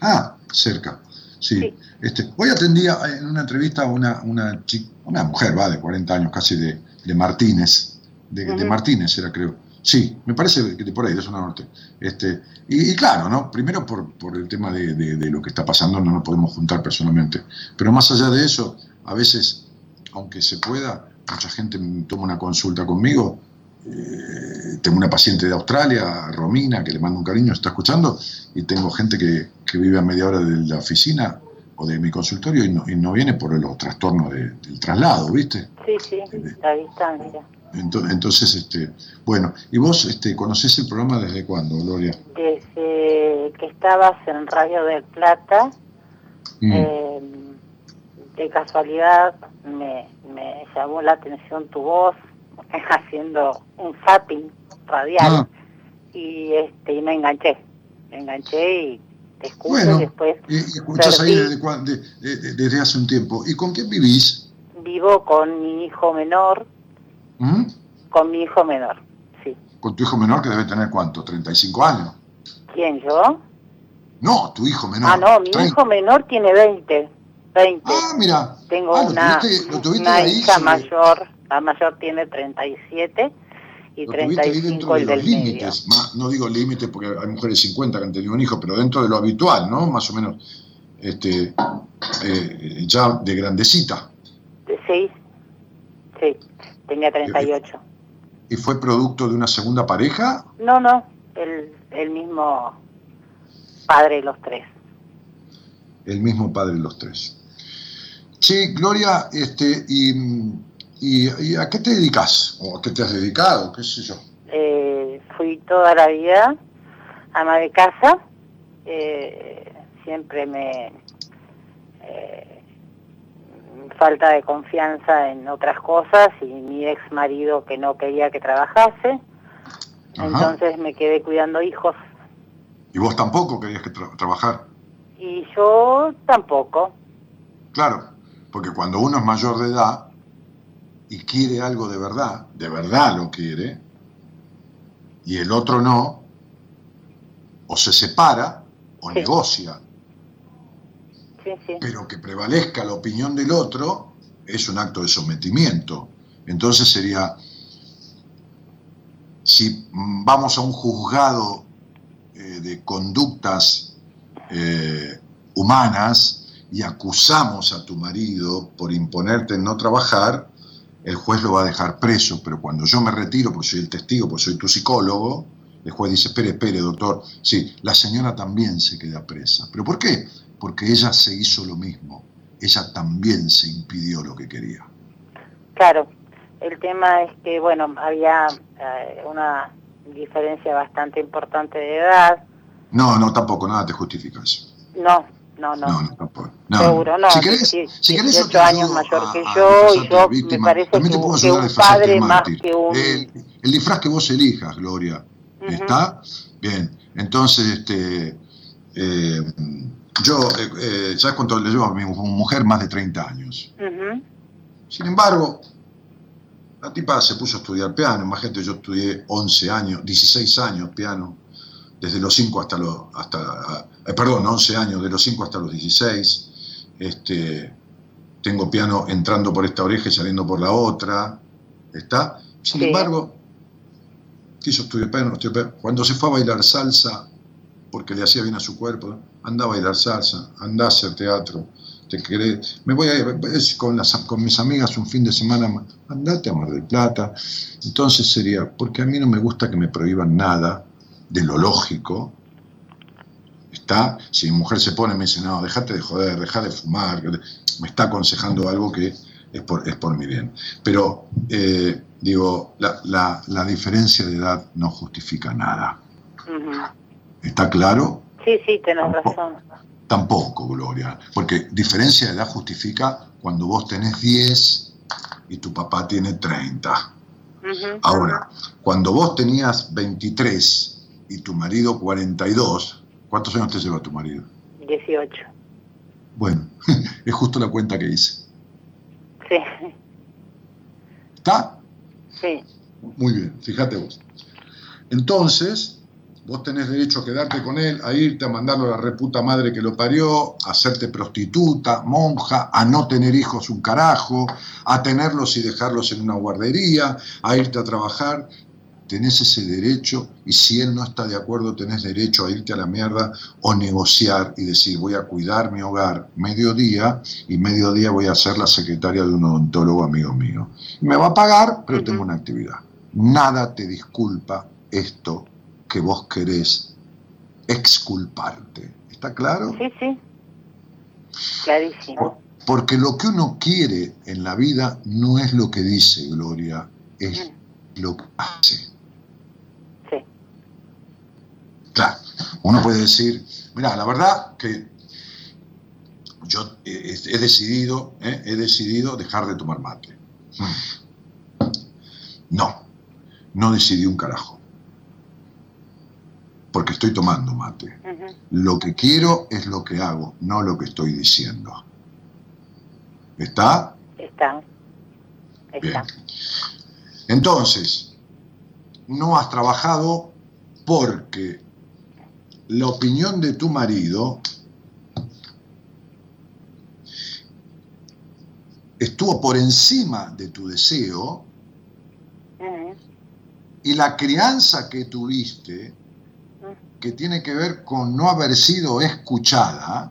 Ah, cerca. Sí. Este, hoy atendía en una entrevista a una, una, una mujer, va, de 40 años, casi de, de Martínez. De, Martínez era, creo. Sí, me parece que de por ahí, de zona norte. Este, y, claro, ¿no? Primero por, por el tema de, de, lo que está pasando, no nos podemos juntar personalmente. Pero más allá de eso, a veces, aunque se pueda, mucha gente toma una consulta conmigo eh, tengo una paciente de Australia, Romina, que le mando un cariño, está escuchando, y tengo gente que, vive a media hora de la oficina o de mi consultorio y no, y no viene por los trastornos del traslado, ¿viste? Sí, sí, la distancia. Entonces, este, bueno, ¿y vos este, conocés el programa desde cuándo, Gloria? Desde que estabas en Radio del Plata, mm. eh, de casualidad me, me llamó la atención tu voz haciendo un zapping radial Ah. y este y me enganché, me enganché y te escucho Bueno, y después y, ahí desde, desde hace un tiempo. ¿Y con quién vivís? vivo con mi hijo menor, ¿Mm? con mi hijo menor, sí. Con tu hijo menor que debe tener cuánto, 35 años. ¿Quién yo? No, tu hijo menor. ah, no, mi 30. hijo menor tiene 20, 20. Ah, mira. Tengo Ah, lo una, tuviste- lo tuviste una ahí hija sobre- mayor, la mayor tiene 37 y Lo tuviste ahí 35 dentro de el los del medio. límites. No digo límites porque hay mujeres 50 que han tenido un hijo, pero dentro de lo habitual, ¿no? Más o menos. Este, eh, ya de grandecita. Sí, sí, tenía 38. ¿Y fue producto de una segunda pareja? No, no, el, el mismo padre de los tres. El mismo padre de los tres. Sí, Gloria, este, y, y- y a qué te dedicas? ¿O a qué te has dedicado? ¿Qué sé yo? Eh, fui toda la vida ama de casa, eh, siempre me... eh, falta de confianza en otras cosas y mi ex marido que no quería que trabajase, Ajá. entonces me quedé cuidando hijos ¿Y vos tampoco querías que tra- trabajar? y yo tampoco. Claro, porque cuando uno es mayor de edad y quiere algo de verdad, de verdad lo quiere, y el otro no, o se separa o Sí. negocia, Sí, sí. pero que prevalezca la opinión del otro es un acto de sometimiento. Entonces sería, si vamos a un juzgado eh, de conductas eh, humanas y acusamos a tu marido por imponerte en no trabajar, el juez lo va a dejar preso, pero cuando yo me retiro, porque soy el testigo, porque soy tu psicólogo, el juez dice, espere, espere, doctor, sí, la señora también se queda presa. ¿Pero por qué? Porque ella se hizo lo mismo, ella también se impidió lo que quería. Claro, el tema es que, bueno, había eh, una diferencia bastante importante de edad. No, no, tampoco, nada te justifica eso. No, no, no. No, no, tampoco. No, Seguro, no. Si querés, sí, si querés yo 18 te años mayor a- que yo, y yo de me víctima. parece También que, te puedo un- que padre más que un... El, el disfraz que vos elijas, Gloria. Ujú. ¿Está? Bien. Entonces, este, eh, yo, eh, eh, ¿sabes cuánto le llevo a mi mu- mujer? Más de 30 años. Ujú. Sin embargo, la tipa se puso a estudiar piano. Imagínate, yo estudié 11 años, 16 años piano, desde los 5 hasta los, hasta, eh, perdón, 11 años, de los 5 hasta los 16. Este, tengo piano entrando por esta oreja y saliendo por la otra. ¿Está? Sin Sí. embargo, quiso estudiar piano. Cuando se fue a bailar salsa, porque le hacía bien a su cuerpo, anda a bailar salsa, anda a hacer teatro, te querés, me voy a ir con, las, con mis amigas un fin de semana, andate a Mar del Plata. Entonces sería, porque a mí no me gusta que me prohíban nada de lo lógico. Está, si mi mujer se pone me dice, no, déjate de joder, deja de fumar, me está aconsejando algo que es por, es por mi bien. Pero, eh, digo, la, la- la diferencia de edad no justifica nada. ¿Está claro? Sí, sí, tenés razón. Tampoco, Gloria, porque diferencia de edad justifica cuando vos tenés 10 y tu papá tiene 30. Ujú. Ahora, cuando vos tenías 23 y tu marido 42, ¿cuántos años te lleva tu marido? 18. Bueno, <laughs> es justo la cuenta que hice. Sí, ¿Está? sí. Muy bien, fíjate vos. Entonces, vos tenés derecho a quedarte con él, a irte, a mandarlo a la reputa madre que lo parió, a hacerte prostituta, monja, a no tener hijos un carajo, a tenerlos y dejarlos en una guardería, a irte a trabajar. Tenés ese derecho y si él no está de acuerdo, tenés derecho a irte a la mierda o negociar y decir voy a cuidar mi hogar mediodía y mediodía voy a ser la secretaria de un odontólogo amigo mío. Me va a pagar, pero tengo una actividad. Nada te disculpa esto que vos querés exculparte. ¿Está claro? Sí, sí. Clarísimo. Porque lo que uno quiere en la vida no es lo que dice Gloria, es lo que hace. Sí. Claro, uno puede decir, mira, la verdad que yo he, he decidido, ¿eh? he decidido dejar de tomar mate. No, no decidí un carajo. Porque estoy tomando mate. Lo que quiero es lo que hago, no lo que estoy diciendo. ¿Está? Está. Bien. Está. Entonces, no has trabajado porque la opinión de tu marido estuvo por encima de tu deseo y la crianza que tuviste, que tiene que ver con no haber sido escuchada,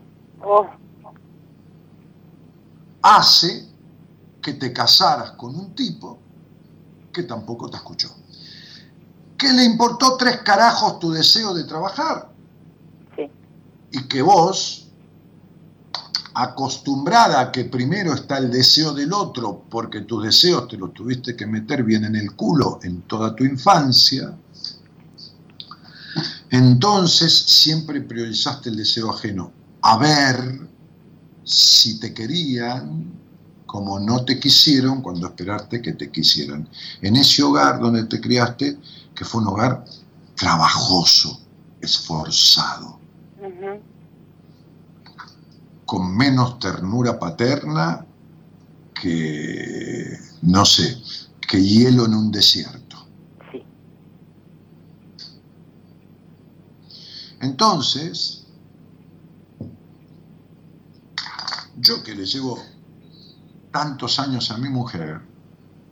hace que te casaras con un tipo que tampoco te escuchó. Que le importó tres carajos tu deseo de trabajar. Y que vos, acostumbrada a que primero está el deseo del otro, porque tus deseos te los tuviste que meter bien en el culo en toda tu infancia, entonces siempre priorizaste el deseo ajeno. A ver si te querían como no te quisieron cuando esperaste que te quisieran. En ese hogar donde te criaste, que fue un hogar trabajoso, esforzado, Con menos ternura paterna que, no sé, que hielo en un desierto. Sí. Entonces, yo que le llevo tantos años a mi mujer,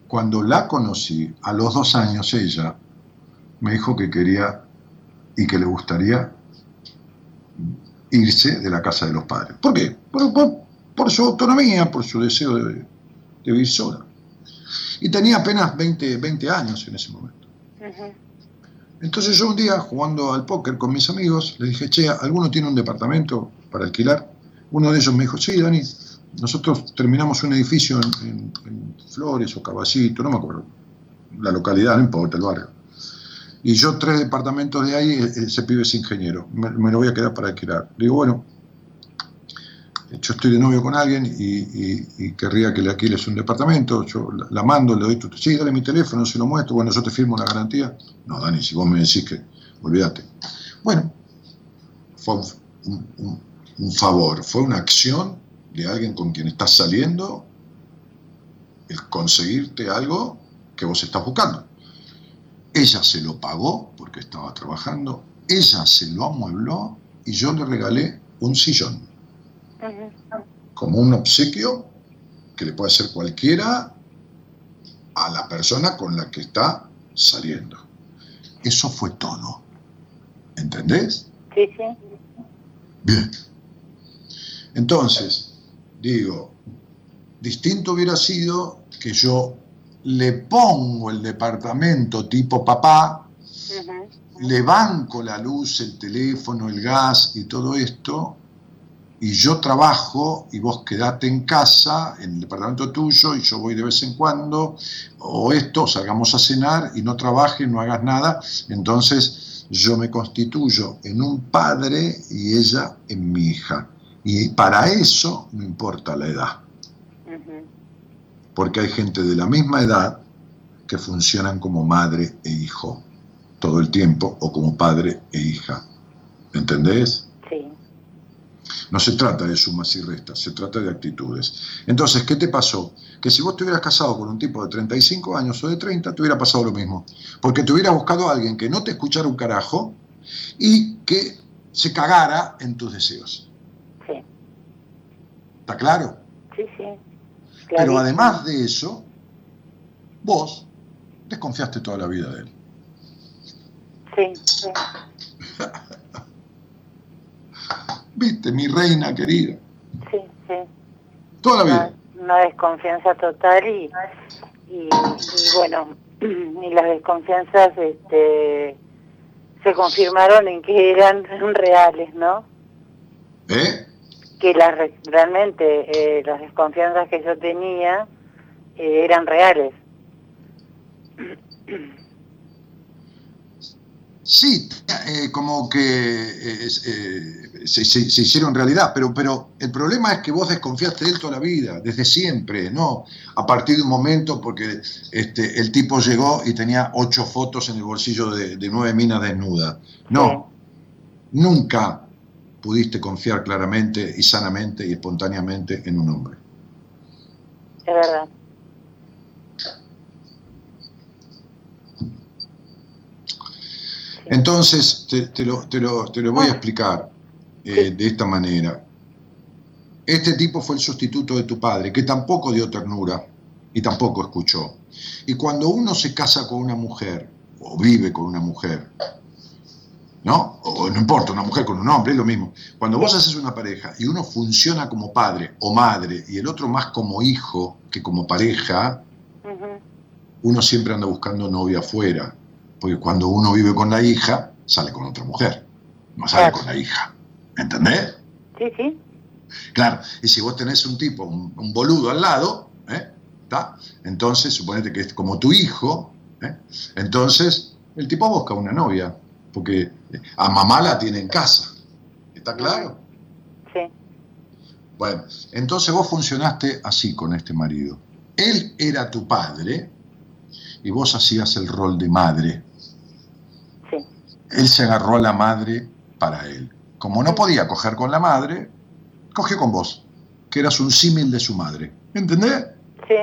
cuando la conocí, a los dos años ella me dijo que quería y que le gustaría irse de la casa de los padres. ¿Por qué? Por, por- por su autonomía, por su deseo de, de vivir sola. Y tenía apenas 20, 20 años en ese momento. Entonces yo un día, jugando al póker con mis amigos, le dije, che, ¿alguno tiene un departamento para alquilar? Uno de ellos me dijo, sí, Dani, nosotros terminamos un edificio en, en- en Flores o Caballito, no me acuerdo, la localidad, no importa, el barrio. Y yo tres departamentos de ahí, e- ese pibe es ingeniero, me, lo voy a quedar para alquilar. Digo, bueno, yo estoy de novio con alguien y, querría que le alquiles un departamento, yo la, mando, le doy tu... Sí, dale mi teléfono, se lo muestro, bueno, yo te firmo la garantía. No, Dani, si vos me decís que, olvídate. Bueno, fue un favor, fue una acción de alguien con quien estás saliendo, el conseguirte algo que vos estás buscando. Ella se lo pagó porque estaba trabajando, ella se lo amuebló y yo le regalé un sillón como un obsequio que le puede hacer cualquiera a la persona con la que está saliendo. Eso fue todo. ¿Entendés? Sí, sí. Bien. Entonces, digo, distinto hubiera sido que yo le pongo el departamento tipo papá, le banco la luz, el teléfono, el gas y todo esto, y yo trabajo y vos quedate en casa, en el departamento tuyo, y yo voy de vez en cuando, o esto, salgamos a cenar y no trabajes, no hagas nada, entonces yo me constituyo en un padre y ella en mi hija. Y para eso no importa la edad. Porque hay gente de la misma edad que funcionan como madre e hijo todo el tiempo, o como padre e hija. ¿Entendés? Sí. No se trata de sumas y restas, se trata de actitudes. Entonces, ¿qué te pasó? Que si vos te hubieras casado con un tipo de 35 años o de 30, te hubiera pasado lo mismo. Porque te hubieras buscado a alguien que no te escuchara un carajo y que se cagara en tus deseos. Sí. ¿Está claro? Sí, sí. Pero además de eso, vos desconfiaste toda la vida de él. Sí, sí. <laughs> ¿Viste, mi reina querida? Sí, sí. Toda la Una, vida. una desconfianza total y, y, y bueno, <clears throat> y las desconfianzas este, se confirmaron en que eran reales, ¿no? ¿Eh? Que las, re- realmente eh, las desconfianzas que yo tenía eh, eran reales. Sí, eh, como que eh, eh, se, se- se hicieron realidad, pero, pero el problema es que vos desconfiaste de él toda la vida, desde siempre, ¿no? A partir de un momento, porque este, el tipo llegó y tenía ocho fotos en el bolsillo de, de nueve minas desnudas. No, nunca pudiste confiar claramente y sanamente y espontáneamente en un hombre. Es verdad. Entonces, te, te lo, te lo- te lo voy a explicar eh, de esta manera. Este tipo fue el sustituto de tu padre, que tampoco dio ternura y tampoco escuchó. Y cuando uno se casa con una mujer, o vive con una mujer, ¿no? O no importa, una mujer con un hombre, es lo mismo. Cuando vos haces una pareja y uno funciona como padre o madre y el otro más como hijo que como pareja, uno siempre anda buscando novia afuera, porque cuando uno vive con la hija, sale con otra mujer, no sale Claro. con la hija. ¿Entendés? Sí, sí. Claro, y si vos tenés un tipo, un, un boludo al lado, ¿eh? ¿Tá? entonces suponete que es como tu hijo, ¿eh? entonces el tipo busca una novia, porque a mamá la tiene en casa. ¿Está claro? Sí. Bueno, entonces vos funcionaste así con este marido. Él era tu padre y vos hacías el rol de madre. Sí. Él se agarró a la madre para él. Como no podía coger con la madre, cogió con vos, que eras un símil de su madre. ¿Entendés? Sí.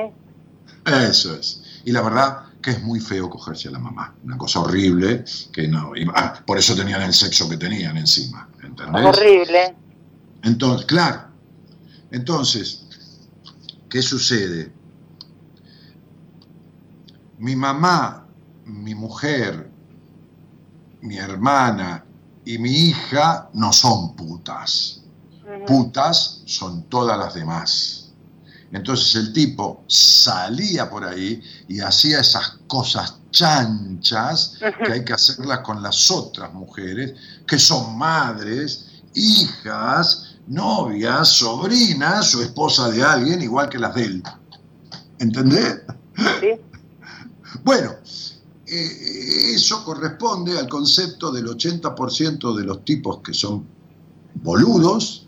Eso es. Y la verdad que es muy feo cogerse a la mamá. Una cosa horrible que no. y- ah, por eso tenían el sexo que tenían encima. ¿Entendés? Horrible. Entonces, claro. Entonces, ¿qué sucede? Mi mamá, mi mujer, mi hermana y mi hija no son putas. Putas son todas las demás. Entonces el tipo salía por ahí y hacía esas cosas chanchas que hay que hacerlas con las otras mujeres, que son madres, hijas, novias, sobrinas o esposa de alguien, igual que las de él. ¿Entendés? Sí. Bueno, eh, eso corresponde al concepto del 80% de los tipos que son boludos.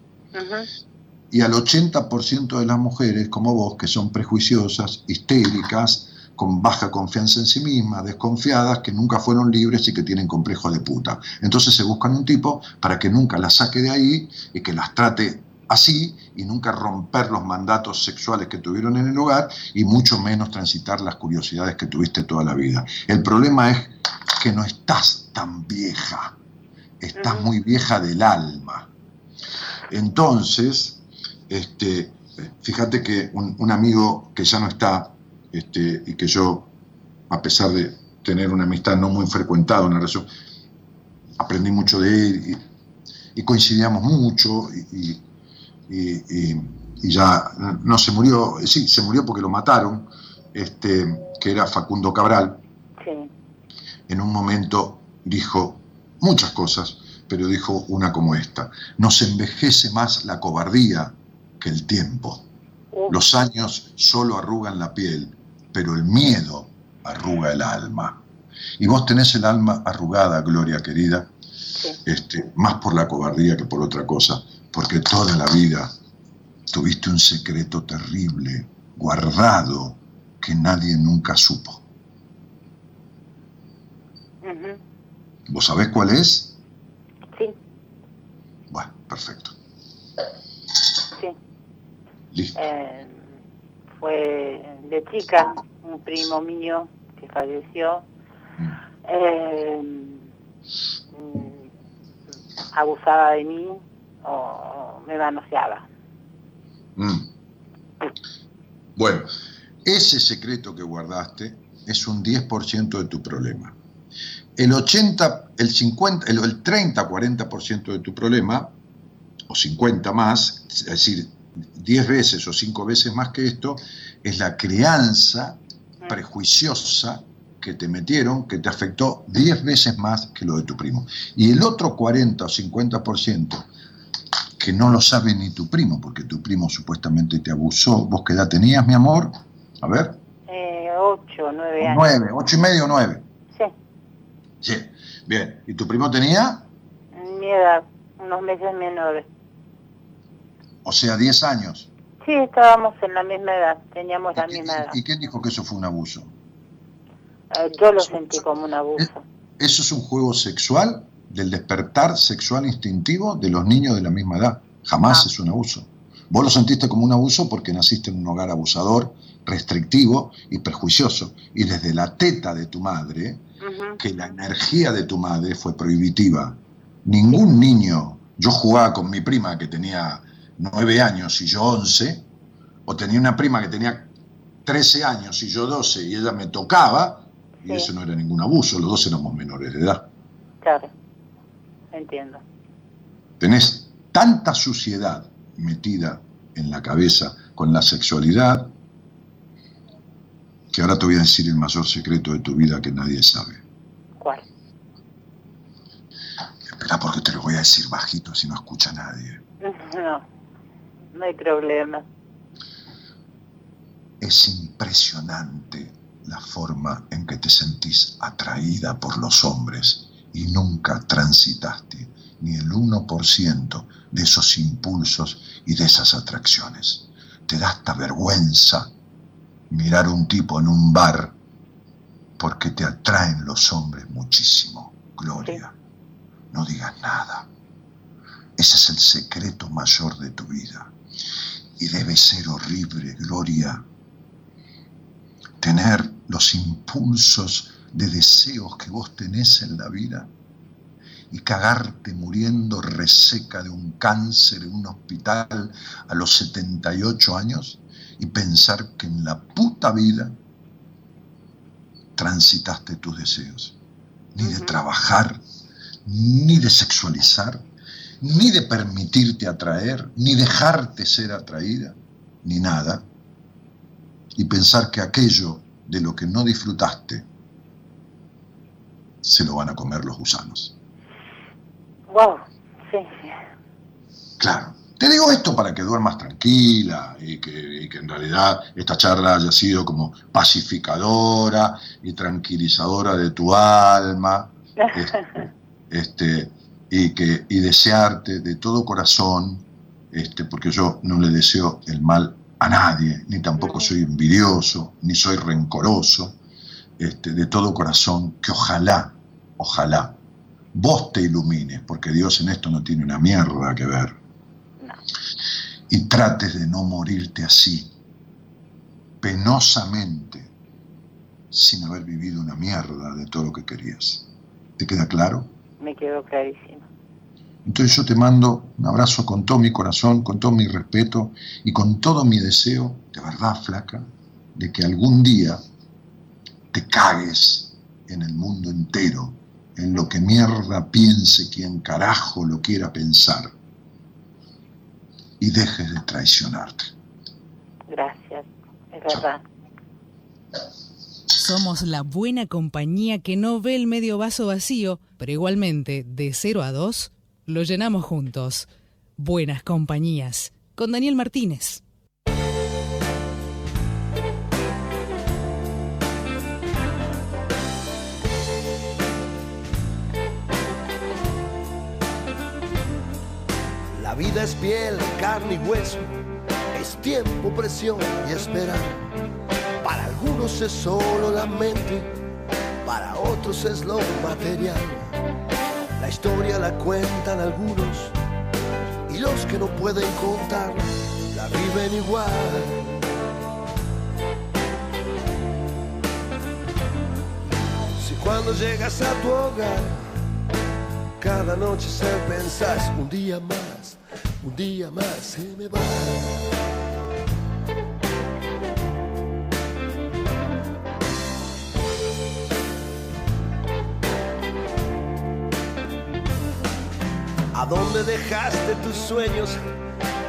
Y al 80% de las mujeres como vos que son prejuiciosas, histéricas, con baja confianza en sí mismas, desconfiadas, que nunca fueron libres y que tienen complejo de puta. Entonces se buscan un tipo para que nunca las saque de ahí y que las trate así y nunca romper los mandatos sexuales que tuvieron en el hogar y mucho menos transitar las curiosidades que tuviste toda la vida. El problema es que no estás tan vieja, estás muy vieja del alma. Entonces, este, fíjate que un, un amigo que ya no está, este, y que yo, a pesar de tener una amistad no muy frecuentada, una relación, aprendí mucho de él y, y coincidíamos mucho y, ya no se murió, sí, se murió porque lo mataron, este, que era Facundo Cabral, Sí. en un momento dijo muchas cosas, pero dijo una como esta, nos envejece más la cobardía que el tiempo. Los años solo arrugan la piel, pero el miedo arruga el alma. Y vos tenés el alma arrugada, Gloria querida, sí. este, más por la cobardía que por otra cosa, porque toda la vida tuviste un secreto terrible, guardado, que nadie nunca supo. ¿Vos sabés cuál es? Sí. Bueno, perfecto. Listo. Eh, fue de chica un primo mío que falleció. Mm. eh, abusaba de mí o me manoseaba. Mm. Bueno, ese secreto que guardaste es un 10% de tu problema. El 80, el 50, el, el 30, 40% de tu problema, o 50 más, es decir, 10 veces o 5 veces más que esto, es la crianza prejuiciosa que te metieron, que te afectó 10 veces más que lo de tu primo. Y el otro 40 o 50%, que no lo sabe ni tu primo, porque tu primo supuestamente te abusó. ¿Vos qué edad tenías, mi amor? A ver, Eh, ocho, nueve años. nueve, ocho y medio, nueve. Sí. Sí. Bien. ¿Y tu primo tenía? Mi edad, unos meses menores. O sea, 10 años. Sí, estábamos en la misma edad, teníamos la ¿Y, misma edad. y quién dijo que eso fue un abuso? Eh, yo lo sentí como un abuso. Eso es un juego sexual del despertar sexual instintivo de los niños de la misma edad. Jamás Ah. es un abuso. Vos lo sentiste como un abuso porque naciste en un hogar abusador, restrictivo y perjuicioso. Y desde la teta de tu madre, que la energía de tu madre fue prohibitiva. Ningún niño, yo jugaba con mi prima que tenía nueve años y yo once, o tenía una prima que tenía 13 años y yo 12 y ella me tocaba, y eso no era ningún abuso, los dos éramos menores de edad. Claro, entiendo. Tenés tanta suciedad metida en la cabeza con la sexualidad que ahora te voy a decir el mayor secreto de tu vida que nadie sabe. ¿Cuál? Espera porque te lo voy a decir bajito si no escucha nadie. <laughs> No, no hay problema. Es impresionante la forma en que te sentís atraída por los hombres y nunca transitaste ni el 1% de esos impulsos y de esas atracciones. Te da hasta vergüenza mirar un tipo en un bar porque te atraen los hombres muchísimo. Gloria, no digas nada. Ese es el secreto mayor de tu vida. Y debe ser horrible, Gloria, tener los impulsos de deseos que vos tenés en la vida y cagarte muriendo reseca de un cáncer en un hospital a los 78 años y pensar que en la puta vida transitaste tus deseos, ni de trabajar, ni de sexualizar, ni de permitirte atraer, ni dejarte ser atraída, ni nada, y pensar que aquello de lo que no disfrutaste se lo van a comer los gusanos. Wow, sí. Claro. Te digo esto para que duermas tranquila y que, y que en realidad esta charla haya sido como pacificadora y tranquilizadora de tu alma. <laughs> Este, este, y, que, y desearte de todo corazón, este, porque yo no le deseo el mal a nadie, ni tampoco soy envidioso, ni soy rencoroso, este, de todo corazón, que ojalá, ojalá, vos te ilumines, porque Dios en esto no tiene una mierda que ver, No. y trates de no morirte así, penosamente, sin haber vivido una mierda de todo lo que querías. ¿Te queda claro? Me quedó clarísimo. Entonces yo te mando un abrazo con todo mi corazón, con todo mi respeto y con todo mi deseo, de verdad, flaca, de que algún día te cagues en el mundo entero, en lo que mierda piense quien carajo lo quiera pensar, y dejes de traicionarte. Gracias, es verdad. Somos la buena compañía que no ve el medio vaso vacío, pero igualmente, de 0 a 2, lo llenamos juntos. Buenas compañías, con Daniel Martínez. La vida es piel, carne y hueso, es tiempo, presión y esperar. Para algunos es solo la mente, para otros es lo material. La historia la cuentan algunos y los que no pueden contar la viven igual. Si cuando llegas a tu hogar cada noche se pensás un día más, un día más se me va. Dónde dejaste tus sueños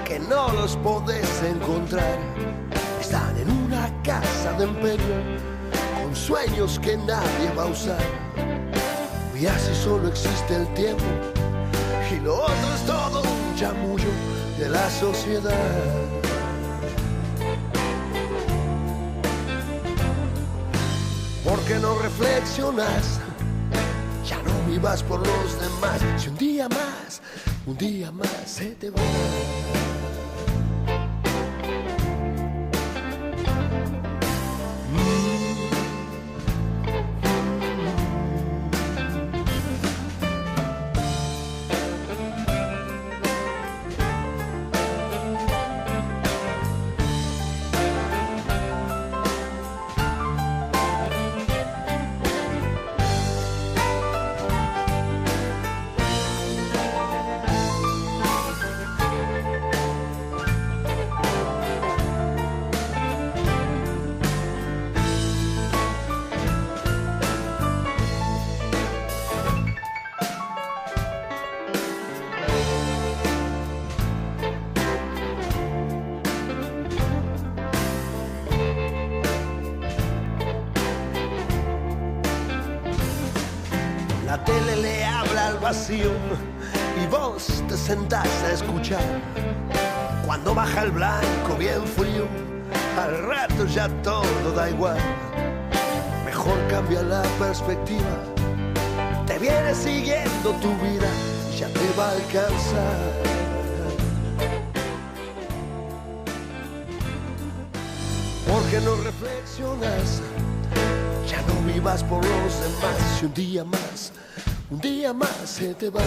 que no los podés encontrar? Están en una casa de empeño con sueños que nadie va a usar. Y así solo existe el tiempo y lo otro es todo un chamullo de la sociedad. ¿Por qué no reflexionas? Ya no vivas por los demás. Si un día más, un día más se te va. Un día más, un día más se te va.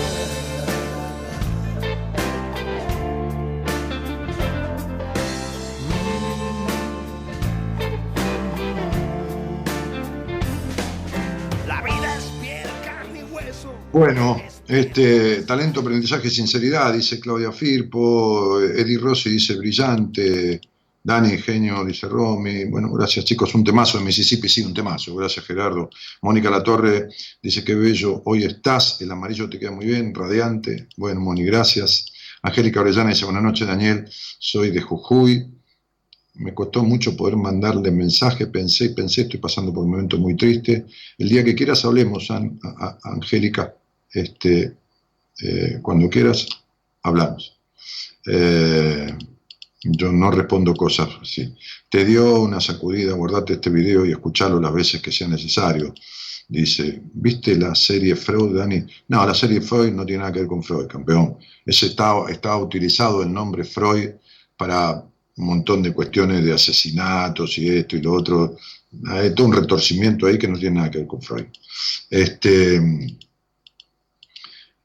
La vida es hueso. Bueno, este talento, aprendizaje, sinceridad, dice Claudia Firpo, Eddie Rossi dice brillante, Dani Genio dice Romy, bueno, gracias chicos, un temazo de Mississippi, sí, un temazo, gracias Gerardo. Mónica Latorre dice que bello, hoy estás, el amarillo te queda muy bien, radiante, bueno, Moni, gracias. Angélica Orellana dice, buenas noches Daniel, soy de Jujuy, me costó mucho poder mandarle mensaje, pensé, pensé, estoy pasando por un momento muy triste. El día que quieras hablemos, a- Angélica, este, eh, cuando quieras, hablamos. Eh, yo no respondo cosas así. Te dio una sacudida, guardate este video y escuchalo las veces que sea necesario. Dice, ¿viste la serie Freud, Dani? No, la serie Freud no tiene nada que ver con Freud, campeón. Ese estaba, estaba utilizado el nombre Freud para un montón de cuestiones de asesinatos y esto y lo otro. Hay todo un retorcimiento ahí que no tiene nada que ver con Freud. Este,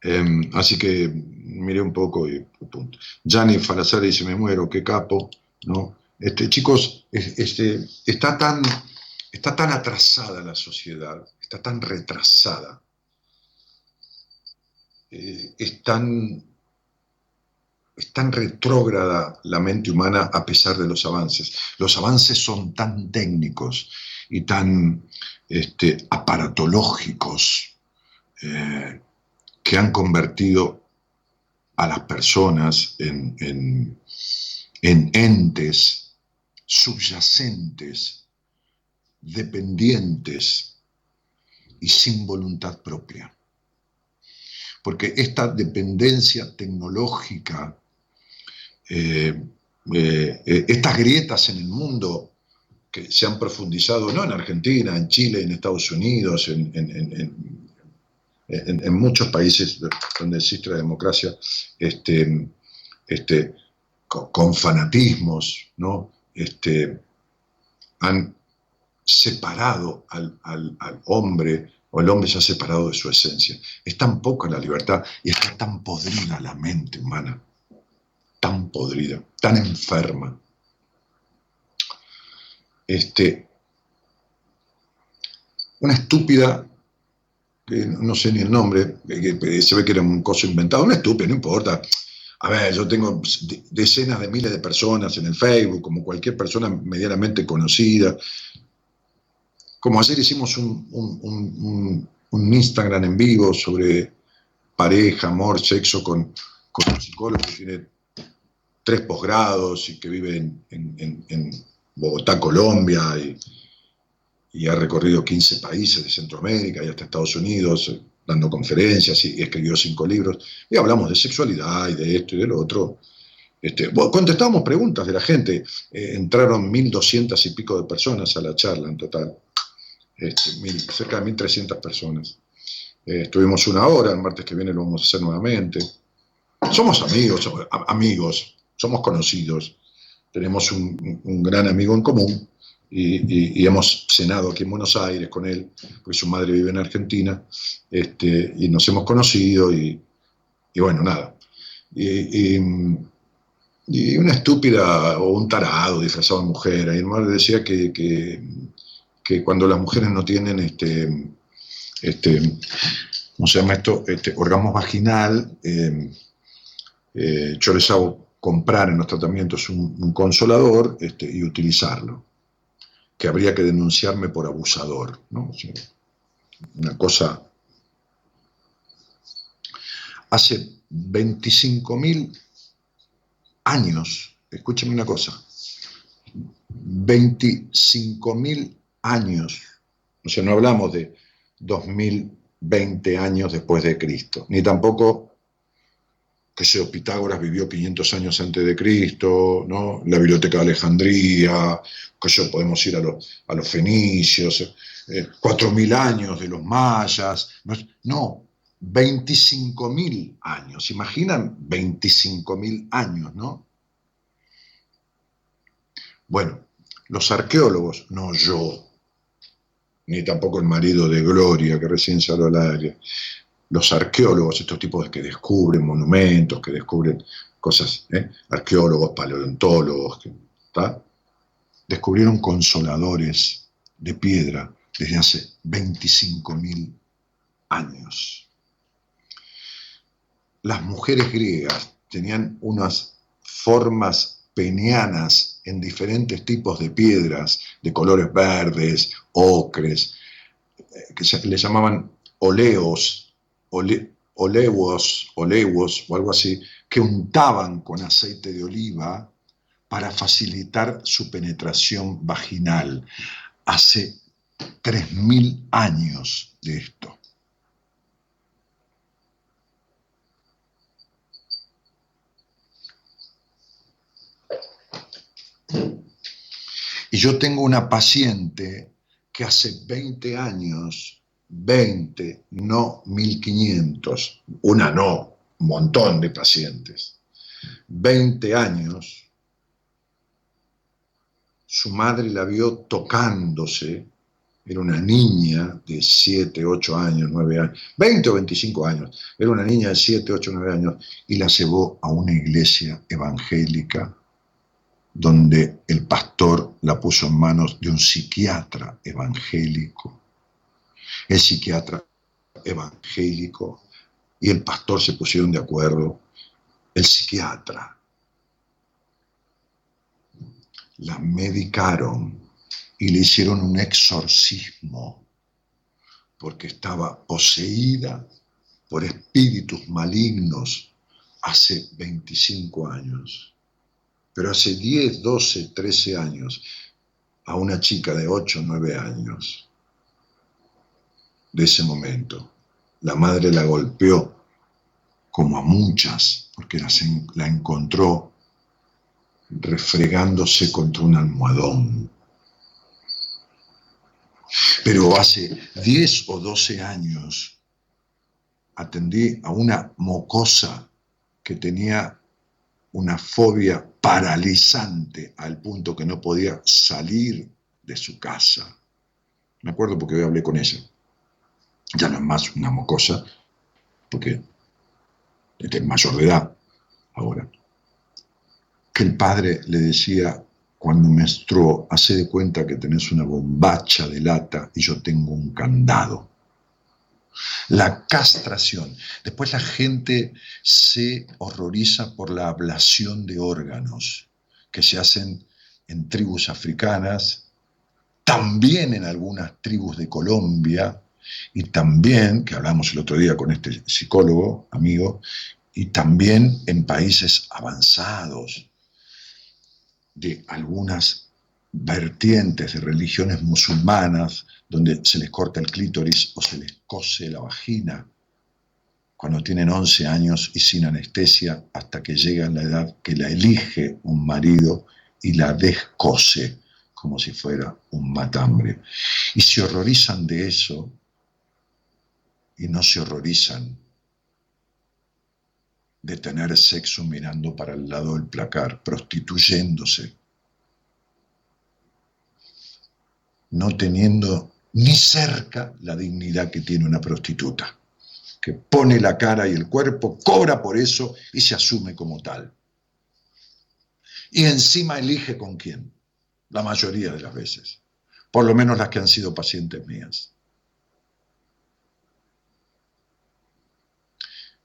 em, así que miré un poco y punto. Gianni Falazar dice, me muero, qué capo, ¿no? Este, chicos, es- este, está, tan, está tan atrasada la sociedad, está tan retrasada, eh, es tan es tan retrógrada la mente humana a pesar de los avances. Los avances son tan técnicos y tan este, aparatológicos eh, que han convertido a las personas en, en- en entes subyacentes, dependientes y sin voluntad propia. Porque esta dependencia tecnológica, eh, eh, eh, estas grietas en el mundo que se han profundizado, no en Argentina, en Chile, en Estados Unidos, en- en- muchos países donde existe la democracia, este, este, co- con, fanatismos, ¿no? Este, han separado al, al- al hombre, o el hombre se ha separado de su esencia. Es tan poca la libertad y está tan podrida la mente humana, tan podrida, tan enferma. Este, una estúpida, que no sé ni el nombre, que- que se ve que era un coso inventado, una estúpida, no importa. A ver, yo tengo de- decenas de miles de personas en el Facebook, como cualquier persona medianamente conocida. Como ayer hicimos un, un- un- un- Instagram en vivo sobre pareja, amor, sexo con, con un psicólogo que tiene tres posgrados y que vive en, en- en- en Bogotá, Colombia, y, y ha recorrido 15 países de Centroamérica y hasta Estados Unidos, eh, dando conferencias y, escribió cinco libros. Y hablamos de sexualidad y de esto y de lo otro. Este, contestábamos preguntas de la gente. Eh, entraron 1.200 y pico de personas a la charla en total. Este, cerca de 1.300 personas. Eh, estuvimos una hora, el martes que viene lo vamos a hacer nuevamente. Somos amigos, amigos, somos conocidos. Tenemos un, gran amigo en común y, hemos cenado aquí en Buenos Aires con él, porque su madre vive en Argentina, este, y nos hemos conocido y, bueno, nada. Y, una estúpida o un tarado disfrazado de mujer. Y mi madre decía que, que, cuando las mujeres no tienen este, este, ¿cómo se llama esto? Este, orgasmo vaginal, eh, eh, yo les hago comprar en los tratamientos un, consolador este, y utilizarlo, que habría que denunciarme por abusador, ¿no? una cosa... Hace 25.000 años, escúcheme una cosa, 25.000 años, o sea, no hablamos de 2020 años después de Cristo, ni tampoco que sea, Pitágoras vivió 500 años antes de Cristo, ¿no? la biblioteca de Alejandría, que yo podemos ir a, a los fenicios, eh, 4.000 años de los mayas, no, 25.000 años, imaginan 25.000 años, ¿no? Bueno, los arqueólogos, no yo, ni tampoco el marido de Gloria, que recién salió al aire, los arqueólogos, estos tipos que descubren monumentos, que descubren cosas, ¿eh? arqueólogos, paleontólogos, descubrieron consoladores de piedra desde hace 25.000 años. Las mujeres griegas tenían unas formas penianas en diferentes tipos de piedras, de colores verdes, ocres, eh, que se, le llamaban oleos, ole, olevos, olevos o algo así, que untaban con aceite de oliva para facilitar su penetración vaginal. Hace 3.000 años de esto. Y yo tengo una paciente que hace 20 años 20, no 1500, una no, un montón de pacientes. 20 años, su madre la vio tocándose, era una niña de 7, 8 años, 9 años, 20 o 25 años, era una niña de 7, 8, 9 años, y la llevó a una iglesia evangélica donde el pastor la puso en manos de un psiquiatra evangélico el psiquiatra evangélico y el pastor se pusieron de acuerdo. El psiquiatra la medicaron y le hicieron un exorcismo porque estaba poseída por espíritus malignos hace 25 años. Pero hace 10, 12, 13 años, a una chica de 8, 9 años, de ese momento. La madre la golpeó, como a muchas, porque la, encontró refregándose contra un almohadón. Pero hace 10 o 12 años atendí a una mocosa que tenía una fobia paralizante al punto que no podía salir de su casa. Me acuerdo porque hoy hablé con ella ya no es más una mocosa, porque es mayor de edad ahora, que el padre le decía cuando menstruó, hace de cuenta que tenés una bombacha de lata y yo tengo un candado. La castración. Después la gente se horroriza por la ablación de órganos que se hacen en tribus africanas, también en algunas tribus de Colombia, y también, que hablamos el otro día con este psicólogo, amigo, y también en países avanzados de algunas vertientes de religiones musulmanas, donde se les corta el clítoris o se les cose la vagina cuando tienen 11 años y sin anestesia hasta que llega la edad que la elige un marido y la descose como si fuera un matambre. Y se horrorizan de eso y no se horrorizan de tener sexo mirando para el lado del placar, prostituyéndose, no teniendo ni cerca la dignidad que tiene una prostituta, que pone la cara y el cuerpo, cobra por eso y se asume como tal. Y encima elige con quién, la mayoría de las veces, por lo menos las que han sido pacientes mías.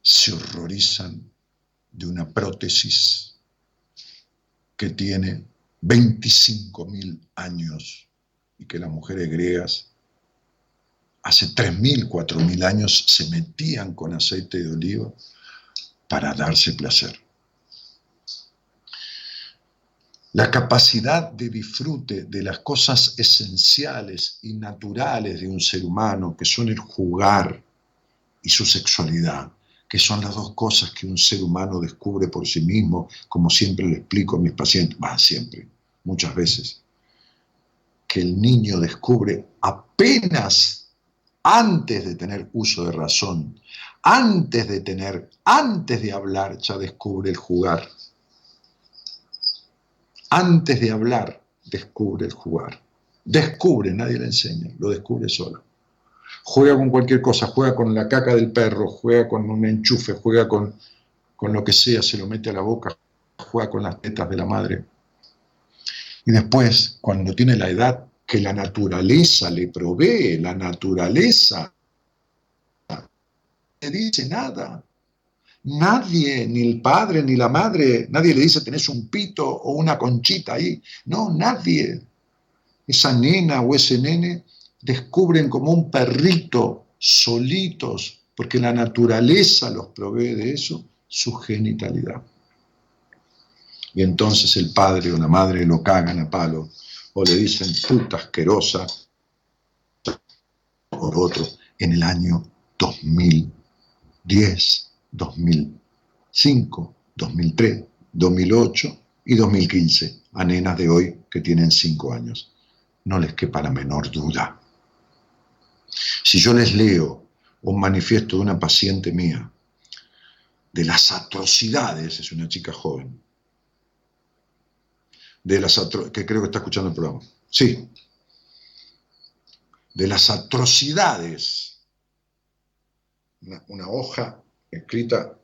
Se horrorizan de una prótesis que tiene 25.000 años y que las mujeres griegas hace 3.000, 4.000 años se metían con aceite de oliva para darse placer. La capacidad de disfrute de las cosas esenciales y naturales de un ser humano, que son el jugar y su sexualidad, que son las dos cosas que un ser humano descubre por sí mismo, como siempre le explico a mis pacientes, va siempre, muchas veces, que el niño descubre apenas antes de tener uso de razón, antes de tener, antes de hablar, ya descubre el jugar. Antes de hablar, descubre el jugar. Descubre, nadie le enseña, lo descubre solo. Juega con cualquier cosa, juega con la caca del perro, juega con un enchufe, juega con, con lo que sea, se lo mete a la boca, juega con las tetas de la madre. Y después, cuando tiene la edad que la naturaleza le provee, la naturaleza le dice nada. Nadie, ni el padre ni la madre, nadie le dice tenés un pito o una conchita ahí. No, nadie. Esa nena o ese nene descubren como un perrito solitos, porque la naturaleza los provee de eso, su genitalidad. Y entonces el padre o la madre lo cagan a palo o le dicen puta asquerosa por otro en el año 2010, 2005, 2003, 2008 y 2015 a nenas de hoy que tienen 5 años. No les quepa la menor duda. Si yo les leo un manifiesto de una paciente mía de las atrocidades, es una chica joven, de las que creo que está escuchando el programa. Sí. De las atrocidades. Una, hoja escrita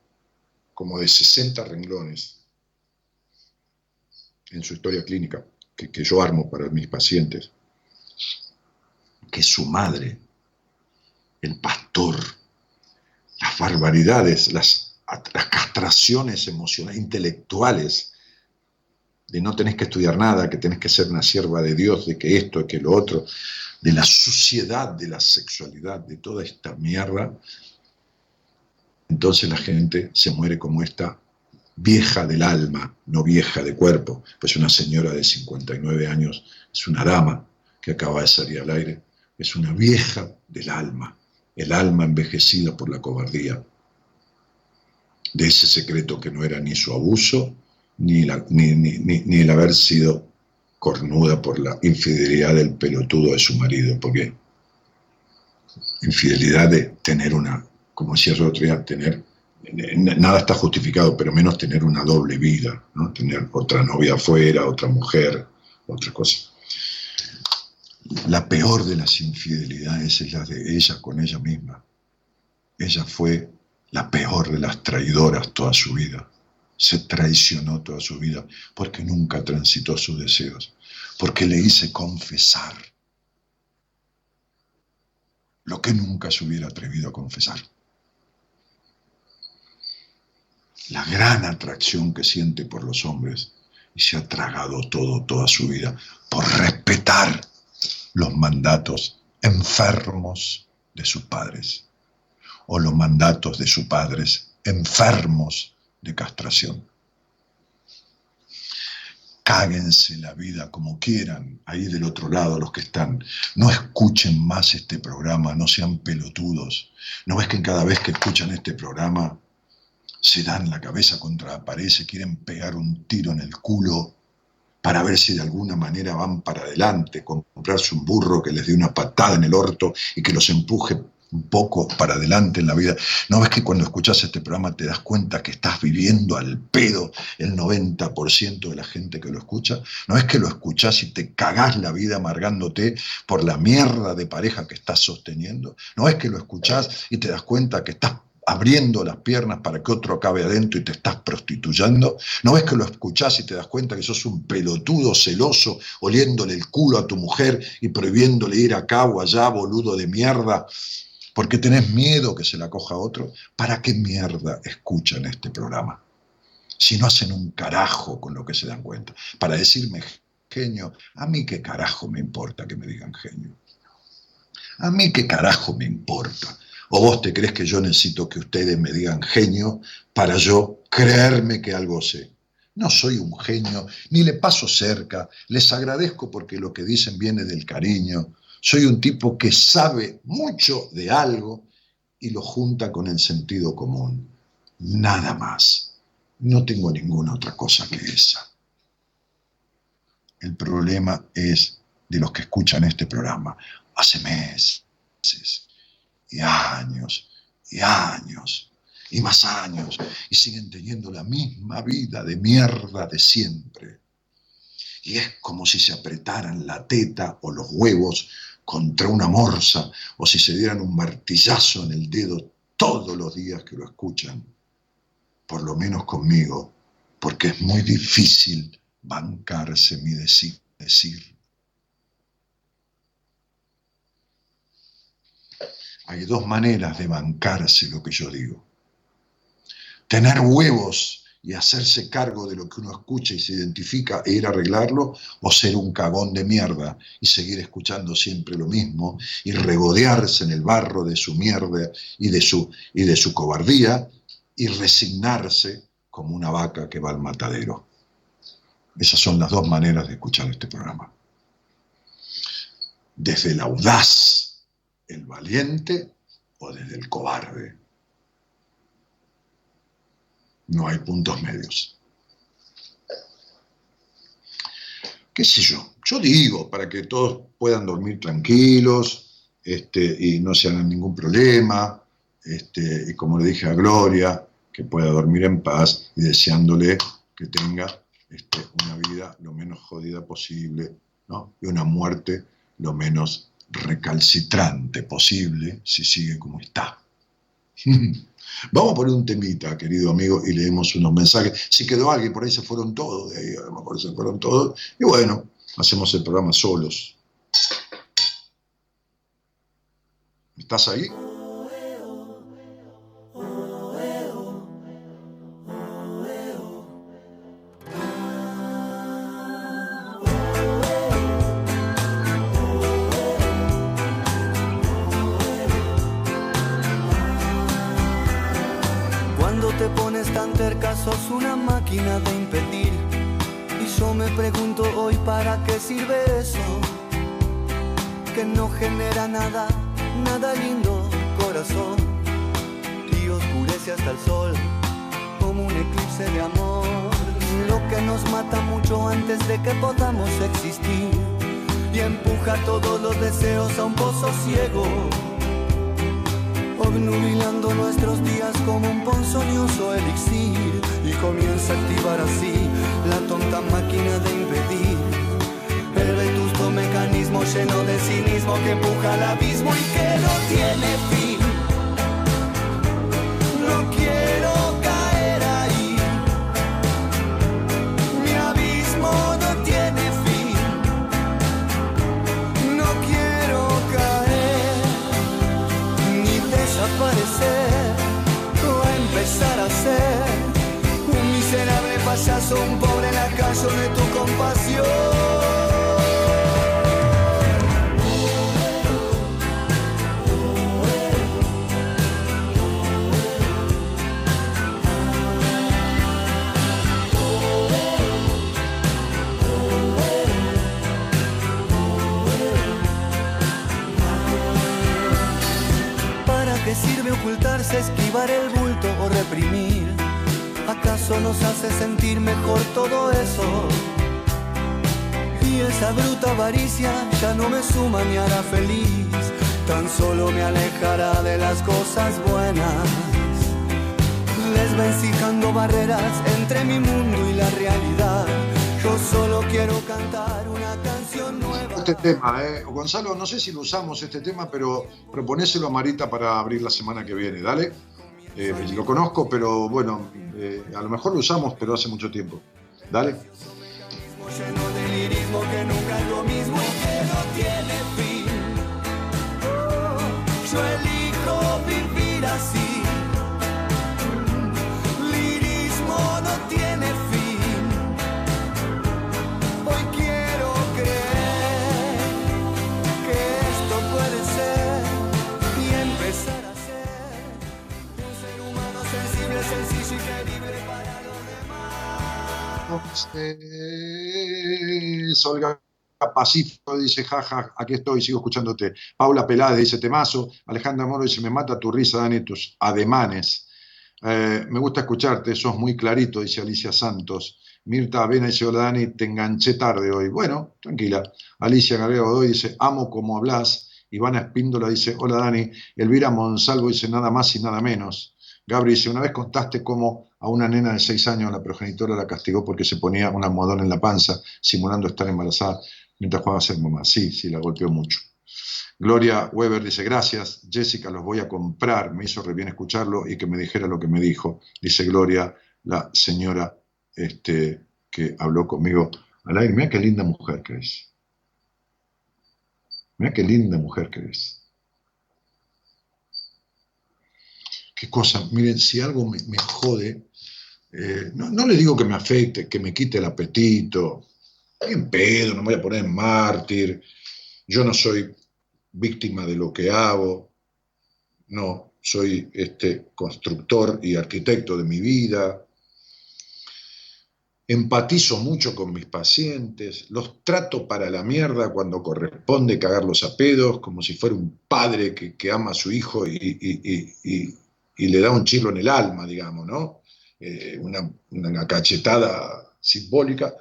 como de 60 renglones en su historia clínica, que, que yo armo para mis pacientes, que su madre, el pastor, las barbaridades, las, las castraciones emocionales, intelectuales, de no tenés que estudiar nada, que tenés que ser una sierva de Dios, de que esto, de que lo otro, de la suciedad de la sexualidad, de toda esta mierda, entonces la gente se muere como esta vieja del alma, no vieja de cuerpo, pues una señora de 59 años es una dama que acaba de salir al aire, es una vieja del alma, el alma envejecida por la cobardía, de ese secreto que no era ni su abuso, ni, ni, el haber sido cornuda por la infidelidad del pelotudo de su marido, porque infidelidad de tener una, como decía el otro día, tener, nada está justificado, pero menos tener una doble vida, ¿no? tener otra novia afuera, otra mujer, otra cosa. La peor de las infidelidades es la de ella con ella misma. Ella fue la peor de las traidoras toda su vida se traicionó toda su vida porque nunca transitó sus deseos, porque le hice confesar lo que nunca se hubiera atrevido a confesar. La gran atracción que siente por los hombres y se ha tragado todo, toda su vida, por respetar los mandatos enfermos de sus padres o los mandatos de sus padres enfermos de castración. Cáguense la vida como quieran, ahí del otro lado los que están. No escuchen más este programa, no sean pelotudos. ¿No ves que cada vez que escuchan este programa se dan la cabeza contra la pared, se quieren pegar un tiro en el culo para ver si de alguna manera van para adelante, comprarse un burro que les dé una patada en el orto y que los empuje un poco para adelante en la vida. ¿No ves que cuando escuchas este programa te das cuenta que estás viviendo al pedo el 90% de la gente que lo escucha? ¿No ves que lo escuchás y te cagás la vida amargándote por la mierda de pareja que estás sosteniendo? ¿No ves que lo escuchás y te das cuenta que estás abriendo las piernas para que otro acabe adentro y te estás prostituyendo? ¿No ves que lo escuchás y te das cuenta que sos un pelotudo celoso, oliéndole el culo a tu mujer y prohibiéndole ir acá o allá, boludo de mierda? porque tenés miedo que se la coja otro, ¿para qué mierda escuchan este programa? Si no hacen un carajo con lo que se dan cuenta. Para decirme genio, a mí qué carajo me importa que me digan genio. A mí qué carajo me importa. ¿O vos te crees que yo necesito que ustedes me digan genio para yo creerme que algo sé? No soy un genio, ni le paso cerca, les agradezco porque lo que dicen viene del cariño, soy un tipo que sabe mucho de algo y lo junta con el sentido común. Nada más. No tengo ninguna otra cosa que esa. El problema es de los que escuchan este programa hace meses y años y años y más años y siguen teniendo la misma vida de mierda de siempre. Y es como si se apretaran la teta o los huevos contra una morsa o si se dieran un martillazo en el dedo todos los días que lo escuchan, por lo menos conmigo, porque es muy difícil bancarse mi decir. Hay dos maneras de bancarse lo que yo digo. Tener huevos y hacerse cargo de lo que uno escucha y se identifica e ir a arreglarlo, o ser un cagón de mierda y seguir escuchando siempre lo mismo y regodearse en el barro de su mierda y de su, y de su cobardía y resignarse como una vaca que va al matadero. Esas son las dos maneras de escuchar este programa. Desde el audaz, el valiente, o desde el cobarde, no hay puntos medios. ¿Qué sé yo? Yo digo, para que todos puedan dormir tranquilos este, y no se hagan ningún problema, este, y como le dije a Gloria, que pueda dormir en paz y deseándole que tenga este, una vida lo menos jodida posible y una muerte lo menos recalcitrante posible si sigue como está. <laughs> Vamos a poner un temita, querido amigo, y leemos unos mensajes. Si quedó alguien, por ahí se fueron todos, de ahí a lo mejor se fueron todos. Y bueno, hacemos el programa solos. ¿Estás ahí? Tema, eh. Gonzalo, no sé si lo usamos este tema, pero proponéselo a Marita para abrir la semana que viene, dale. Eh, lo conozco, pero bueno, eh, a lo mejor lo usamos, pero hace mucho tiempo. Dale. Pacífico dice, jaja, aquí estoy, sigo escuchándote. Paula Pelade dice, temazo. Alejandra Moro dice, me mata tu risa, Dani, tus ademanes. Eh, me gusta escucharte, sos muy clarito, dice Alicia Santos. Mirta Avena dice, hola Dani, te enganché tarde hoy. Bueno, tranquila. Alicia Garrido Godoy dice, amo como hablas. Ivana Espíndola dice, hola Dani. Elvira Monsalvo dice, nada más y nada menos. Gabri dice, una vez contaste cómo a una nena de seis años la progenitora la castigó porque se ponía un almohadón en la panza, simulando estar embarazada mientras jugaba a ser mamá. Sí, sí, la golpeó mucho. Gloria Weber dice, gracias, Jessica, los voy a comprar. Me hizo re bien escucharlo y que me dijera lo que me dijo. Dice Gloria, la señora este, que habló conmigo al aire. Mira qué linda mujer que es. Mira qué linda mujer que es. Qué cosa, miren, si algo me, jode, eh, no, no le digo que me afecte, que me quite el apetito, en pedo, no me voy a poner mártir, yo no soy víctima de lo que hago, no, soy este constructor y arquitecto de mi vida, empatizo mucho con mis pacientes, los trato para la mierda cuando corresponde cagarlos a pedos, como si fuera un padre que, que ama a su hijo y, y- y- y- le da un chilo en el alma, digamos, ¿no? Eh, una, una cachetada simbólica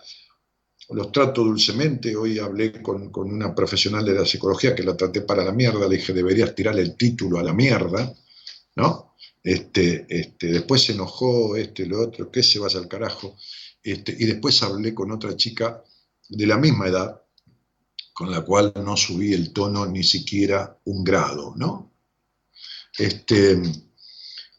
los trato dulcemente. Hoy hablé con, con una profesional de la psicología que la traté para la mierda, le dije, deberías tirarle el título a la mierda, ¿no? Este, este, después se enojó, este, lo otro, que se vaya al carajo. Este, y después hablé con otra chica de la misma edad, con la cual no subí el tono ni siquiera un grado, ¿no? Este,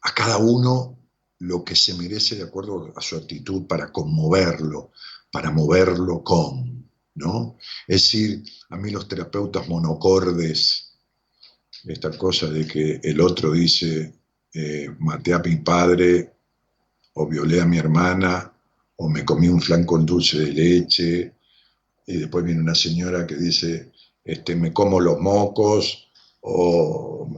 a cada uno lo que se merece de acuerdo a su actitud para conmoverlo, para moverlo con, ¿no? Es decir, a mí los terapeutas monocordes, esta cosa de que el otro dice, eh, maté a mi padre, o violé a mi hermana, o me comí un flan con dulce de leche, y después viene una señora que dice, este, me como los mocos, o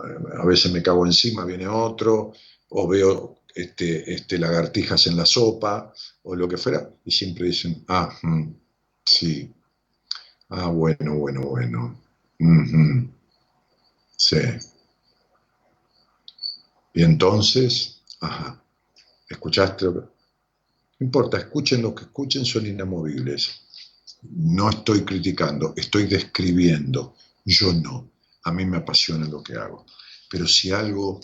a veces me cago encima, viene otro, o veo este, este, lagartijas en la sopa, o lo que fuera, y siempre dicen, ah, mm, sí, ah, bueno, bueno, bueno, ujú, sí. Y entonces, ajá, ¿escuchaste? No importa, escuchen lo que escuchen, son inamovibles. No estoy criticando, estoy describiendo. Yo no. A mí me apasiona lo que hago. Pero si algo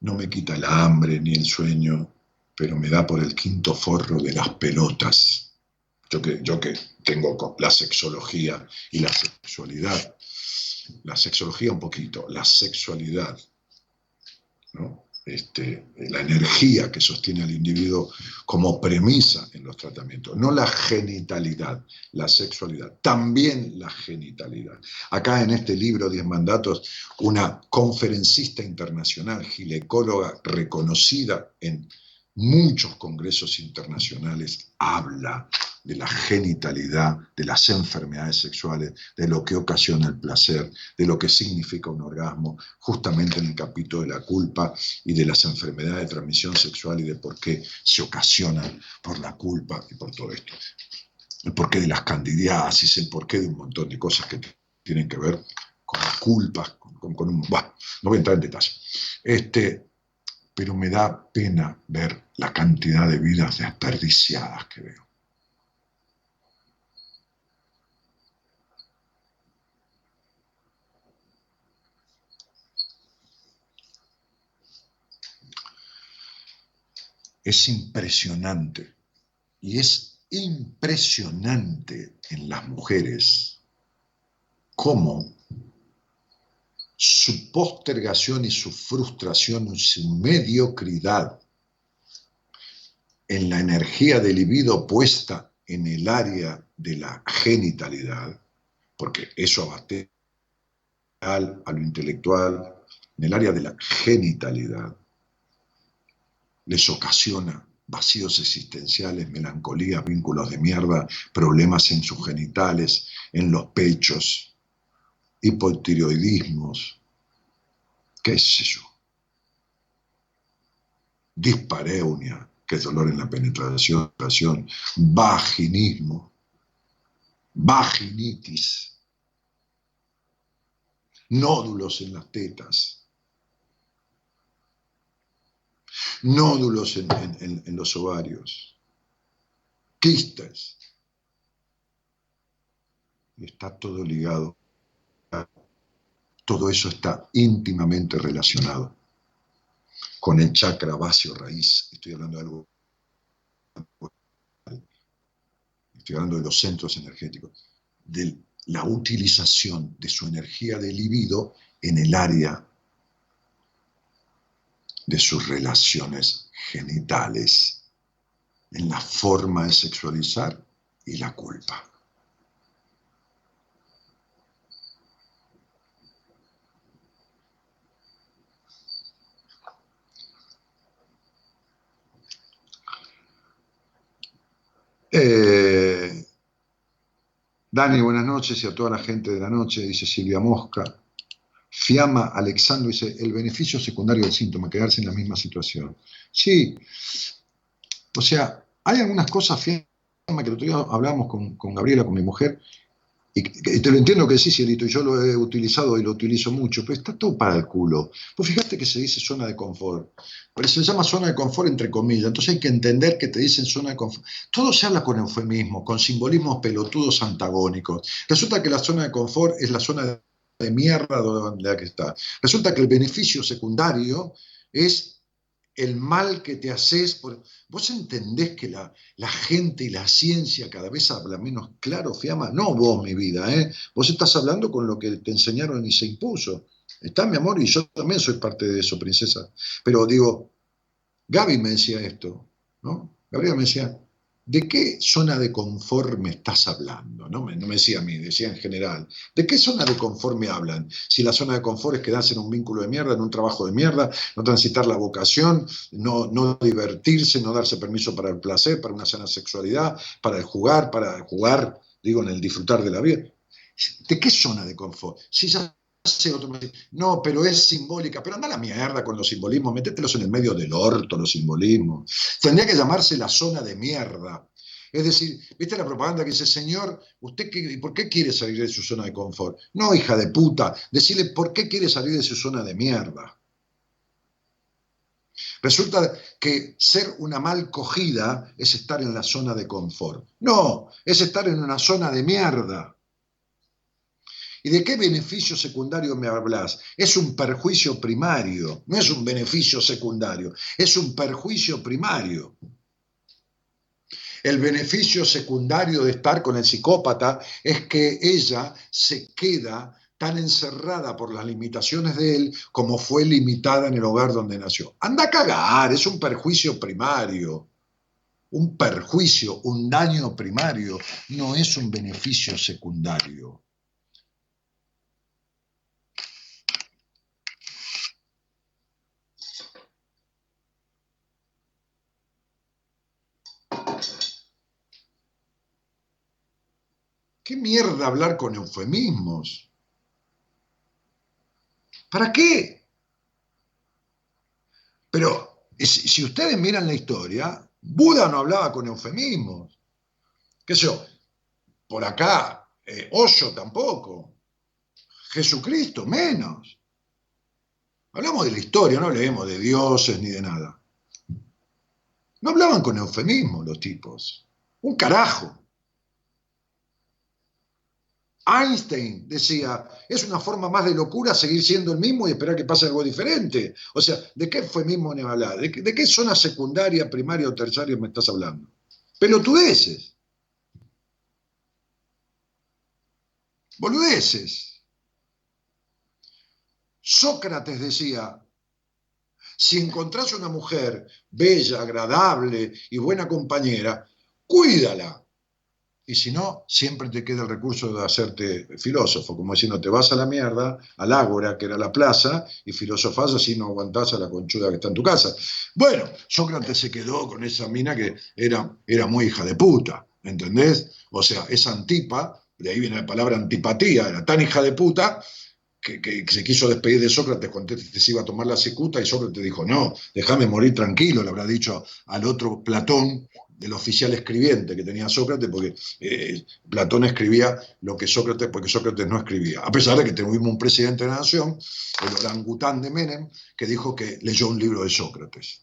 no me quita el hambre ni el sueño, pero me da por el quinto forro de las pelotas. Yo que, yo que tengo la sexología y la sexualidad, la sexología un poquito, la sexualidad, ¿no? Este, la energía que sostiene al individuo como premisa en los tratamientos, no la genitalidad, la sexualidad, también la genitalidad. Acá en este libro, Diez Mandatos, una conferencista internacional, ginecóloga reconocida en muchos congresos internacionales, habla de la genitalidad, de las enfermedades sexuales, de lo que ocasiona el placer, de lo que significa un orgasmo, justamente en el capítulo de la culpa y de las enfermedades de transmisión sexual y de por qué se ocasionan por la culpa y por todo esto. El porqué de las candidiasis, el porqué de un montón de cosas que tienen que ver con la culpa, con, un... Bah, no voy a entrar en detalle. Este, pero me da pena ver la cantidad de vidas desperdiciadas que veo. Es impresionante. Y es impresionante en las mujeres cómo su postergación y su frustración y su mediocridad en la energía del libido puesta en el área de la genitalidad, porque eso abastece a lo intelectual, en el área de la genitalidad, les ocasiona vacíos existenciales, melancolía, vínculos de mierda, problemas en sus genitales, en los pechos, hipotiroidismos, qué sé yo, dispareunia, que es dolor en la penetración, vaginismo, vaginitis, nódulos en las tetas, nódulos en, los ovarios, quistes. Está todo ligado. Todo eso está íntimamente relacionado con el chakra base o raíz. Estoy hablando de algo. Estoy hablando de los centros energéticos, de la utilización de su energía de libido en el área de sus relaciones genitales, en la forma de sexualizar y la culpa. Eh, Dani, buenas noches y a toda la gente de la noche, dice Silvia Mosca. Fiamma Alexandro dice, el beneficio secundario del síntoma, quedarse en la misma situación. Sí, o sea, hay algunas cosas, que el otro día hablábamos con, con Gabriela, con mi mujer, y, te lo entiendo que sí, Cielito, y yo lo he utilizado y lo utilizo mucho, pero está todo para el culo. Pues fíjate que se dice zona de confort, pero se llama zona de confort entre comillas, entonces hay que entender que te dicen zona de confort. Todo se habla con eufemismo, con simbolismos pelotudos antagónicos. Resulta que la zona de confort es la zona de mierda donde la que está. Resulta que el beneficio secundario es el mal que te haces. Por... Vos entendés que la, gente y la ciencia cada vez habla menos claro, Fiamma. No vos, mi vida, ¿eh? Vos estás hablando con lo que te enseñaron y se impuso. Está, mi amor, y yo también soy parte de eso, princesa. Pero digo, Gaby me decía esto, ¿no? Gabriela me decía, ¿De qué zona de confort me estás hablando? No me, no me, decía a mí, decía en general. ¿De qué zona de confort me hablan? Si la zona de confort es quedarse en un vínculo de mierda, en un trabajo de mierda, no transitar la vocación, no, no divertirse, no darse permiso para el placer, para una sana sexualidad, para el jugar, para jugar, digo, en el disfrutar de la vida. ¿De qué zona de confort? Si ya no, pero es simbólica, pero anda la mierda con los simbolismos, métetelos en el medio del orto, los simbolismos. Tendría que llamarse la zona de mierda. Es decir, ¿viste la propaganda que dice, señor, ¿usted qué, por qué quiere salir de su zona de confort? No, hija de puta, decirle por qué quiere salir de su zona de mierda. Resulta que ser una mal cogida es estar en la zona de confort. No, es estar en una zona de mierda. ¿Y de qué beneficio secundario me hablas? Es un perjuicio primario, no es un beneficio secundario, es un perjuicio primario. El beneficio secundario de estar con el psicópata es que ella se queda tan encerrada por las limitaciones de él como fue limitada en el hogar donde nació. Anda a cagar, es un perjuicio primario. Un perjuicio, un daño primario, no es un beneficio secundario. ¿Qué mierda hablar con eufemismos? ¿Para qué? Pero si ustedes miran la historia, Buda no hablaba con eufemismos. ¿Qué sé yo? Por acá, eh, tampoco. Jesucristo menos. Hablamos de la historia, no leemos de dioses ni de nada. No hablaban con eufemismos los tipos. Un carajo. Einstein decía, es una forma más de locura seguir siendo el mismo y esperar que pase algo diferente. O sea, ¿de qué fue mismo hablar? ¿De, ¿De qué zona secundaria, primaria o terciaria me estás hablando? Pelotudeces. Boludeces. Sócrates decía, si encontrás una mujer bella, agradable y buena compañera, cuídala. Y si no, siempre te queda el recurso de hacerte filósofo, como diciendo, te vas a la mierda, al ágora, que era la plaza, y filosofás así no aguantás a la conchuda que está en tu casa. Bueno, Sócrates se quedó con esa mina que era, era muy hija de puta, ¿entendés? O sea, esa antipa, de ahí viene la palabra antipatía, era tan hija de puta que, se quiso despedir de Sócrates cuando se iba a tomar la cicuta y Sócrates dijo, no, déjame morir tranquilo, le habrá dicho al otro Platón, del oficial escribiente que tenía Sócrates, porque eh, Platón escribía lo que Sócrates, porque Sócrates no escribía. A pesar de que tuvimos un presidente de la nación, el orangután de Menem, que dijo que leyó un libro de Sócrates.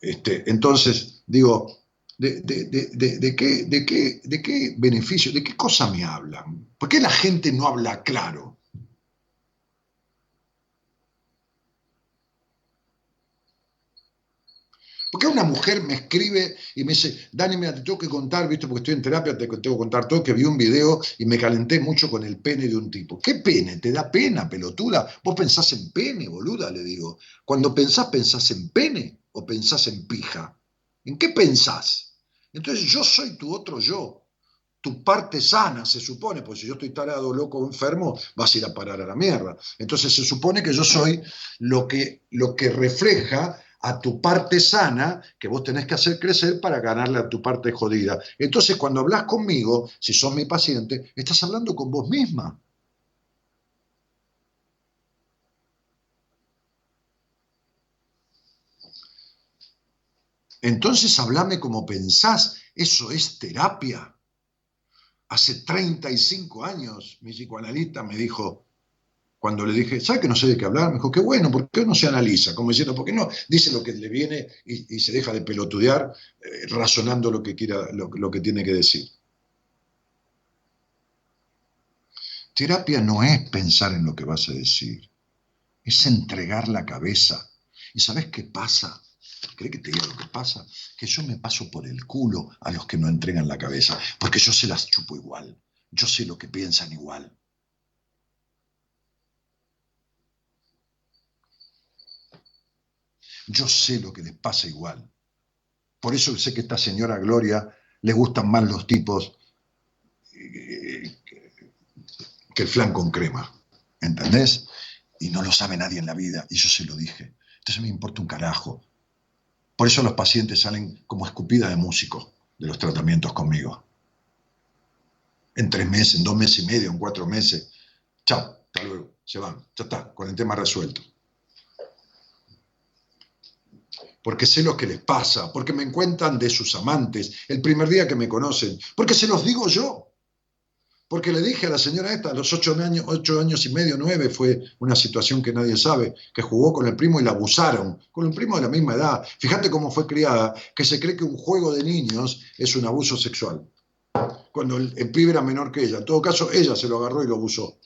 Este, entonces, digo, ¿de, de- de- de- de qué, de, qué, ¿de qué beneficio, de qué cosa me hablan? ¿Por qué la gente no habla claro? ¿Por qué una mujer me escribe y me dice, Dani, mira, te tengo que contar, ¿viste? Porque estoy en terapia, te tengo que contar todo, que vi un video y me calenté mucho con el pene de un tipo. ¿Qué pene? ¿Te da pena, pelotuda? ¿Vos pensás en pene, boluda? Le digo. Cuando pensás, ¿pensás en pene o pensás en pija? ¿En qué pensás? Entonces yo soy tu otro yo, tu parte sana, se supone, porque si yo estoy tarado, loco enfermo, vas a ir a parar a la mierda. Entonces se supone que yo soy lo que, lo que refleja a tu parte sana que vos tenés que hacer crecer para ganarle a tu parte jodida. Entonces, cuando hablas conmigo, si sos mi paciente, estás hablando con vos misma. Entonces, hablame como pensás. Eso es terapia. Hace 35 años, mi psicoanalista me dijo, cuando le dije, ¿sabe que no sé de qué hablar? Me dijo, qué bueno, ¿por qué no se analiza? Como diciendo, ¿por qué no dice lo que le viene y, se deja de pelotudear eh, razonando lo que, quiera, lo que tiene que decir? Terapia no es pensar en lo que vas a decir, es entregar la cabeza. ¿Y sabes qué pasa? ¿Cree que te diga lo que pasa? Que yo me paso por el culo a los que no entregan la cabeza, porque yo se las chupo igual, yo sé lo que piensan igual. Yo sé lo que les pasa igual. Por eso sé que a esta señora Gloria le gustan más los tipos eh, que el flan con crema. ¿Entendés? Y no lo sabe nadie en la vida. Y yo se lo dije. Entonces me importa un carajo. Por eso los pacientes salen como escupida de músico de los tratamientos conmigo. En tres meses, en dos meses y medio, en cuatro meses. Chao, hasta luego. Se van. Ya está, con el tema resuelto porque sé lo que les pasa, porque me cuentan de sus amantes el primer día que me conocen, porque se los digo yo. Porque le dije a la señora esta, a los ocho años, ocho años y medio, nueve, fue una situación que nadie sabe, que jugó con el primo y la abusaron, con un primo de la misma edad. Fíjate cómo fue criada, que se cree que un juego de niños es un abuso sexual. Cuando el, el pibe era menor que ella. En todo caso, ella se lo agarró y lo abusó.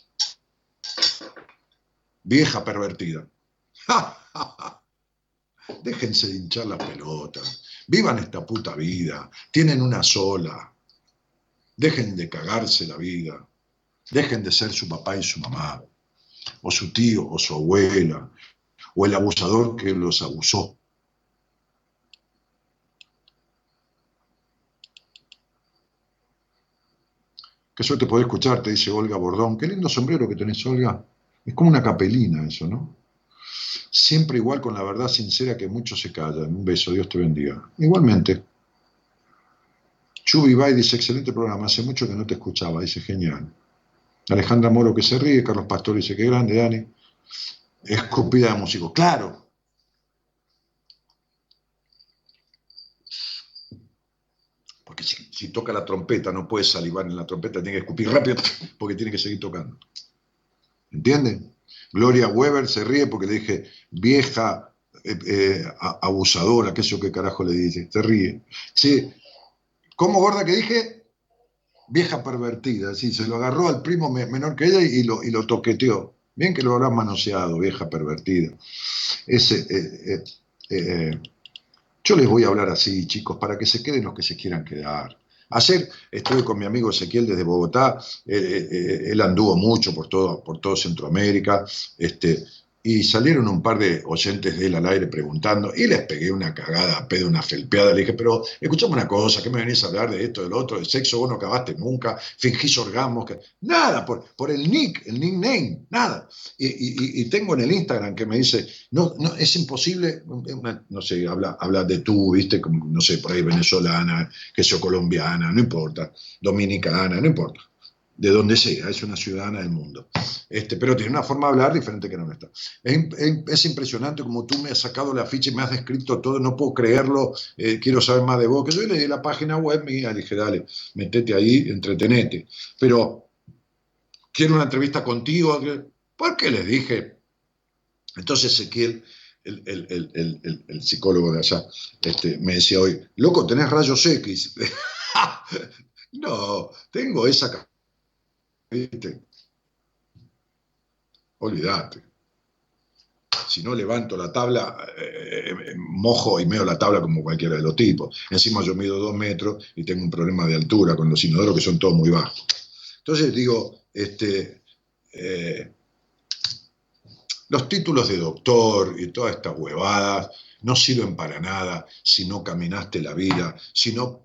Vieja pervertida. <laughs> Déjense de hinchar las pelotas. Vivan esta puta vida. Tienen una sola. Dejen de cagarse la vida. Dejen de ser su papá y su mamá. O su tío o su abuela. O el abusador que los abusó. Qué suerte poder escucharte, dice Olga Bordón. Qué lindo sombrero que tenés, Olga. Es como una capelina eso, ¿no? Siempre igual con la verdad sincera que muchos se callan. Un beso, Dios te bendiga. Igualmente. Chubi Bay dice, excelente programa, hace mucho que no te escuchaba, dice, genial. Alejandra Moro que se ríe, Carlos Pastor dice, qué grande, Dani. Escupida de músico, claro. Porque si, si, toca la trompeta, no puede salivar en la trompeta, tiene que escupir rápido porque tiene que seguir tocando. ¿Entienden? Gloria Weber se ríe porque le dije vieja eh, eh, abusadora, qué sé yo qué carajo le dice, se ríe. Sí. ¿Cómo gorda que dije? vieja pervertida, sí, se lo agarró al primo menor que ella y lo, y lo toqueteó. Bien que lo habrás manoseado, vieja pervertida. Ese, eh, yo les voy a hablar así, chicos, para que se queden los que se quieran quedar. Ayer estuve con mi amigo Ezequiel desde Bogotá, él anduvo mucho por todo, por todo Centroamérica, este, y salieron un par de oyentes de él al aire preguntando, y les pegué una cagada, pedo, una felpeada, le dije, pero escuchame una cosa, ¿qué me venís a hablar de esto, del otro, del sexo, vos no acabaste nunca, fingís orgasmos, que... nada, por, por el nick, el nickname, nada. Y, tengo en el Instagram que me dice, no, no es imposible, no sé, habla, habla de tú, viste, no sé, por ahí venezolana, que sea colombiana, no importa, dominicana, no importa de donde sea, es una ciudadana del mundo. Este, pero tiene una forma de hablar diferente que la nuestra. Es, es, impresionante como tú me has sacado la ficha y me has descrito todo, no puedo creerlo, eh, quiero saber más de vos. Que yo le di la página web mía, dije, dale, metete ahí, entretenete. Pero quiero una entrevista contigo, ¿por qué les dije? Entonces Ezequiel, el, psicólogo de allá, este, me decía hoy, loco, tenés rayos X. <laughs> no, tengo esa ¿Viste? Olvídate. Si no levanto la tabla, eh, eh, mojo y meo la tabla como cualquiera de los tipos. Encima yo mido dos metros y tengo un problema de altura con los inodoros que son todos muy bajos. Entonces digo, este, eh, los títulos de doctor y todas estas huevadas no sirven para nada si no caminaste la vida, si no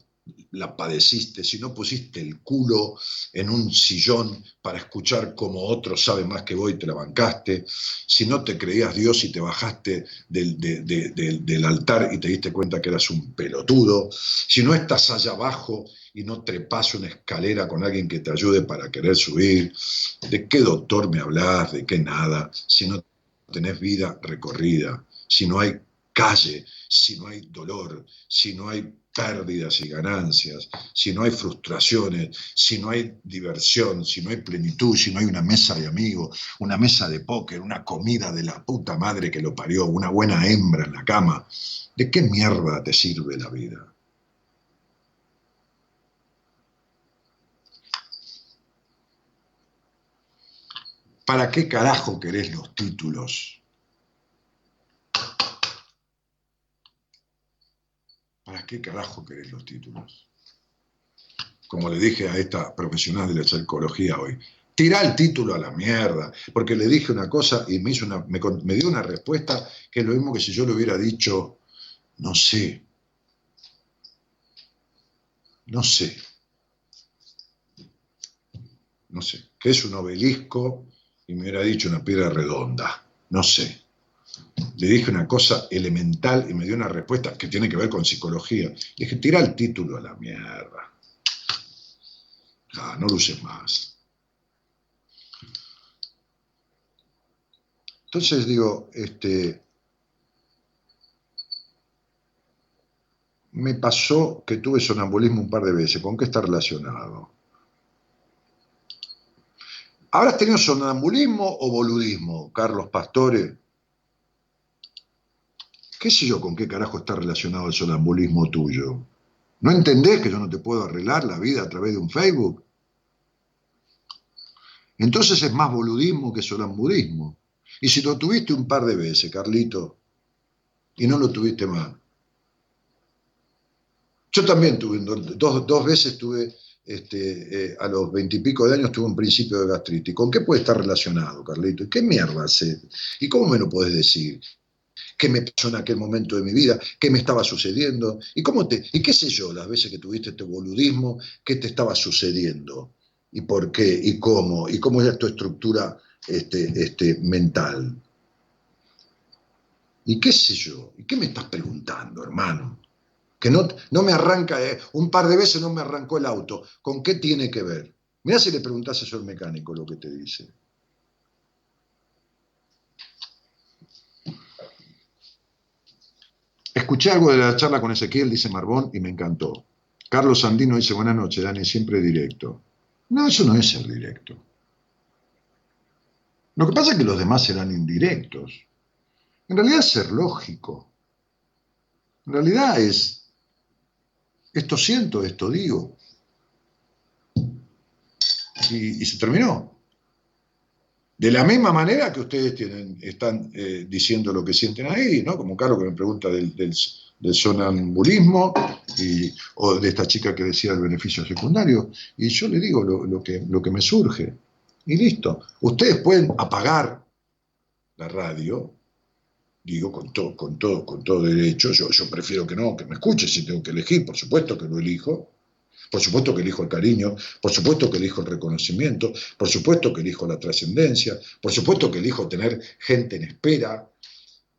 la padeciste, si no pusiste el culo en un sillón para escuchar como otro sabe más que vos y te la bancaste, si no te creías Dios y te bajaste del, del altar y te diste cuenta que eras un pelotudo, si no estás allá abajo y no trepas una escalera con alguien que te ayude para querer subir, ¿de qué doctor me hablas? ¿De qué nada? Si no tenés vida recorrida, si no hay calle, si no hay dolor, si no hay pérdidas y ganancias, si no hay frustraciones, si no hay diversión, si no hay plenitud, si no hay una mesa de amigos, una mesa de póker, una comida de la puta madre que lo parió, una buena hembra en la cama, ¿de qué mierda te sirve la vida? ¿Para qué carajo querés los títulos? ¿Para qué carajo querés los títulos? Como le dije a esta profesional de la psicología hoy, tirá el título a la mierda, porque le dije una cosa y me, hizo una, me, dio una respuesta que es lo mismo que si yo le hubiera dicho, no sé, no sé, no sé, que es un obelisco y me hubiera dicho una piedra redonda, no sé le dije una cosa elemental y me dio una respuesta que tiene que ver con psicología. Le dije, tira el título a la mierda. Ah, no lo uses más. Entonces digo, este, me pasó que tuve sonambulismo un par de veces. ¿Con qué está relacionado? ¿Habrás tenido sonambulismo o boludismo, Carlos Pastore? ¿Qué sé yo con qué carajo está relacionado el sonambulismo tuyo? ¿No entendés que yo no te puedo arreglar la vida a través de un Facebook? Entonces es más boludismo que sonambulismo. Y si lo tuviste un par de veces, Carlito, y no lo tuviste más. Yo también tuve, dos, veces tuve, este, eh, a los veintipico de años tuve un principio de gastritis. ¿Con qué puede estar relacionado, Carlito? ¿Y qué mierda hace? ¿Y cómo me lo podés decir? Qué me pasó en aquel momento de mi vida, qué me estaba sucediendo, y cómo te, y qué sé yo, las veces que tuviste este boludismo, qué te estaba sucediendo, y por qué, y cómo, y cómo es tu estructura este, este, mental. Y qué sé yo, y qué me estás preguntando, hermano. Que no, no me arranca, eh, un par de veces no me arrancó el auto. ¿Con qué tiene que ver? Mira si le preguntas eso al mecánico lo que te dice. Escuché algo de la charla con Ezequiel, dice Marbón, y me encantó. Carlos Sandino dice, buenas noches, Dani, siempre directo. No, eso no es ser directo. Lo que pasa es que los demás serán indirectos. En realidad es ser lógico. En realidad es, esto siento, esto digo. y, se terminó. De la misma manera que ustedes tienen, están eh, diciendo lo que sienten ahí, ¿no? Como Carlos que me pregunta del, sonambulismo y, o de esta chica que decía el beneficio secundario. Y yo le digo lo, que, lo que me surge. Y listo. Ustedes pueden apagar la radio, digo con todo, con todo, con todo derecho. Yo, yo prefiero que no, que me escuche si tengo que elegir, por supuesto que lo elijo. Por supuesto que elijo el cariño, por supuesto que elijo el reconocimiento, por supuesto que elijo la trascendencia, por supuesto que elijo tener gente en espera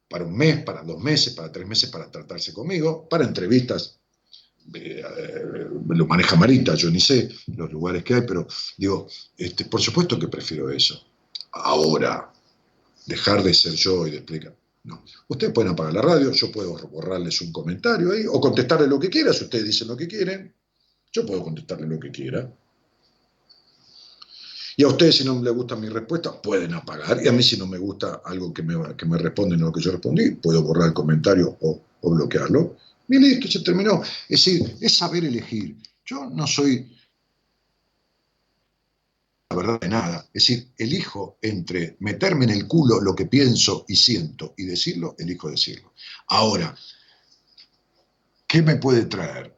para un mes, para dos meses, para tres meses para tratarse conmigo, para entrevistas. Eh, eh, lo maneja Marita, yo ni sé los lugares que hay, pero digo, este, por supuesto que prefiero eso. Ahora, dejar de ser yo y de explicar. No. Ustedes pueden apagar la radio, yo puedo borrarles un comentario ahí o contestarles lo que quieran, si ustedes dicen lo que quieren. Yo puedo contestarle lo que quiera. Y a ustedes, si no les gusta mi respuesta, pueden apagar. Y a mí, si no me gusta algo que me, que me responden a lo que yo respondí, puedo borrar el comentario o, o bloquearlo. Y listo, se terminó. Es decir, es saber elegir. Yo no soy la verdad de nada. Es decir, elijo entre meterme en el culo lo que pienso y siento y decirlo, elijo decirlo. Ahora, ¿qué me puede traer?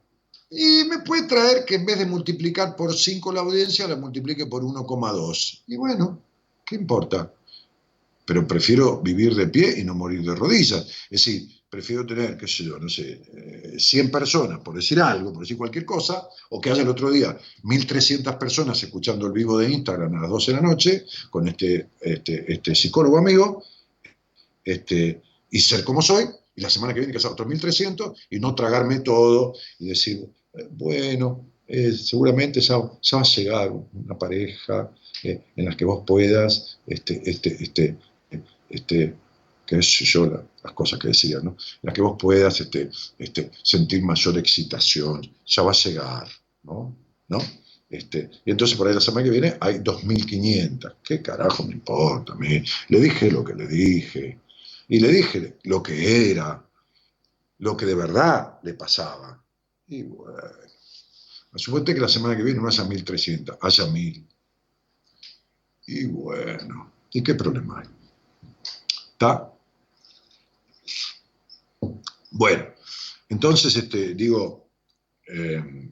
Y me puede traer que en vez de multiplicar por 5 la audiencia, la multiplique por 1,2. Y bueno, ¿qué importa? Pero prefiero vivir de pie y no morir de rodillas. Es decir, prefiero tener, qué sé yo, no sé, 100 eh, personas, por decir algo, por decir cualquier cosa, o que haya el otro día 1.300 personas escuchando el vivo de Instagram a las 12 de la noche con este, este, este psicólogo amigo, este, y ser como soy, y la semana que viene que sea otros 1.300, y no tragarme todo y decir, bueno, eh, seguramente ya, va a llegar una pareja eh, en la que vos puedas, este, este, este, este, que es yo las cosas que decía, ¿no? En las que vos puedas este, este, sentir mayor excitación, ya va a llegar, ¿no? ¿No? Este, y entonces por ahí la semana que viene hay 2.500. ¿Qué carajo me importa a? Le dije lo que le dije. Y le dije lo que era, lo que de verdad le pasaba. Y bueno, suponte que la semana que viene no haya 1300, haya 1000. Y bueno, ¿y qué problema hay? ¿Está? Bueno, entonces este, digo, eh,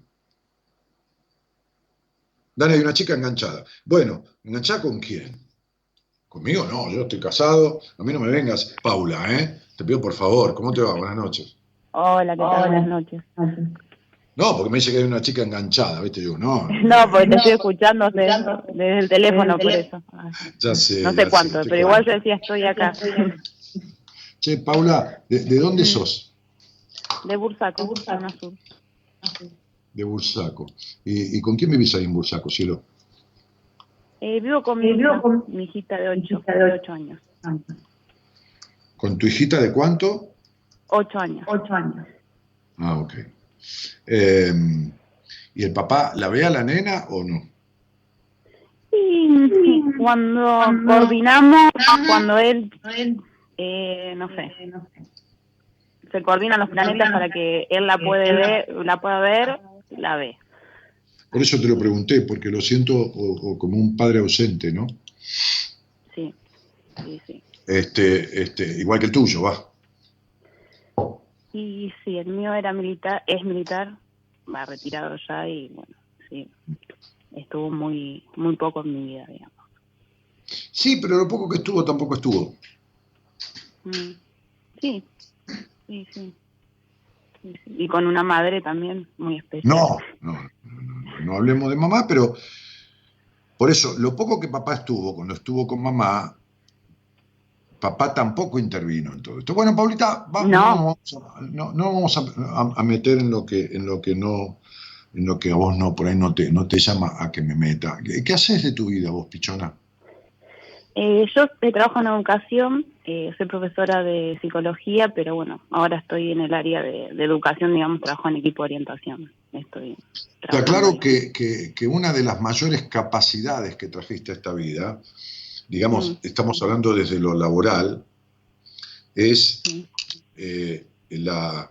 Dale, hay una chica enganchada. Bueno, ¿enganchada con quién? Conmigo no, yo estoy casado, a mí no me vengas. Paula, ¿eh? Te pido por favor, ¿cómo te va? Buenas noches. Hola, ¿qué tal? Buenas noches. No, porque me dice que hay una chica enganchada, ¿viste? Yo, no. No, porque te estoy escuchando desde, el teléfono, por eso. Ya sé. No sé cuánto, pero igual yo decía, estoy acá. <laughs> Che, Paula, ¿de, dónde sos? De Bursaco, Bursaco Sur. De Bursaco. ¿Y, con quién vivís ahí en Bursaco, cielo? Eh, vivo con mi, con mi hijita de 8 de ocho años. ¿Con tu hijita de cuánto? 8 años. 8 años. Ah, ok. Eh, ¿Y el papá la ve a la nena o no? Sí, cuando coordinamos, cuando él, eh, no sé, se coordinan los planetas para que él la puede ver, la pueda ver, la ve. Por eso te lo pregunté, porque lo siento como un padre ausente, ¿no? Sí, sí, sí. Este, este, igual que el tuyo, va. Y sí, el mío era militar, es militar, va retirado ya y bueno, sí, estuvo muy, muy poco en mi vida, digamos. Sí, pero lo poco que estuvo tampoco estuvo. Mm, sí, sí, sí, Y con una madre también muy especial. No, no, no, no hablemos de mamá, pero por eso, lo poco que papá estuvo, cuando estuvo con mamá, papá tampoco intervino en todo esto. Bueno, Paulita, no. no, vamos, a, meter en lo que, en lo que no, en lo que a vos no, por ahí no te, no te llama a que me meta. ¿Qué, haces de tu vida vos, Pichona? Eh, yo trabajo en educación, eh, soy profesora de psicología, pero bueno, ahora estoy en el área de, educación, digamos, trabajo en equipo de orientación. Estoy Está claro que, que, que, una de las mayores capacidades que trajiste a esta vida digamos, mm. estamos hablando desde lo laboral, es eh, la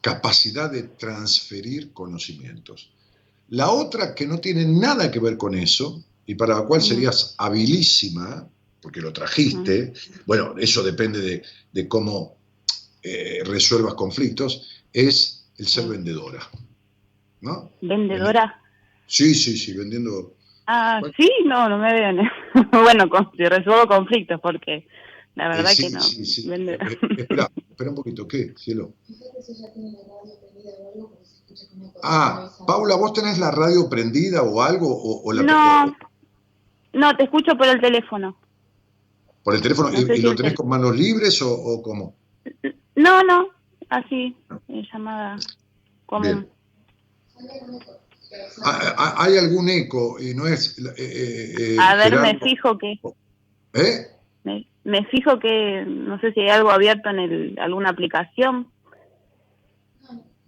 capacidad de transferir conocimientos. La otra que no tiene nada que ver con eso, y para la cual serías habilísima, porque lo trajiste, bueno, eso depende de, de cómo eh, resuelvas conflictos, es el ser vendedora. ¿No? ¿Vendedora? Sí, sí, sí, vendiendo. Ah, sí, no, no me ven. <laughs> bueno, con, si resuelvo conflictos, porque la verdad Eh, sí, que no. sí, sí. Vende- Eh, espera, espera un poquito, ¿qué, cielo? <laughs> Ah, Paula, ¿vos tenés la radio prendida o algo? O, o la, no, no, te escucho por el teléfono. ¿Por el teléfono? no ¿Y, sé y si lo tenés el- con manos libres o, o cómo? No, no, así, eh, llamada común. Ah, ah, ¿Hay algún eco y no es... eh, eh, eh, A ver, me fijo que, ¿Eh? me, me fijo que, no sé si hay algo abierto en el, alguna aplicación,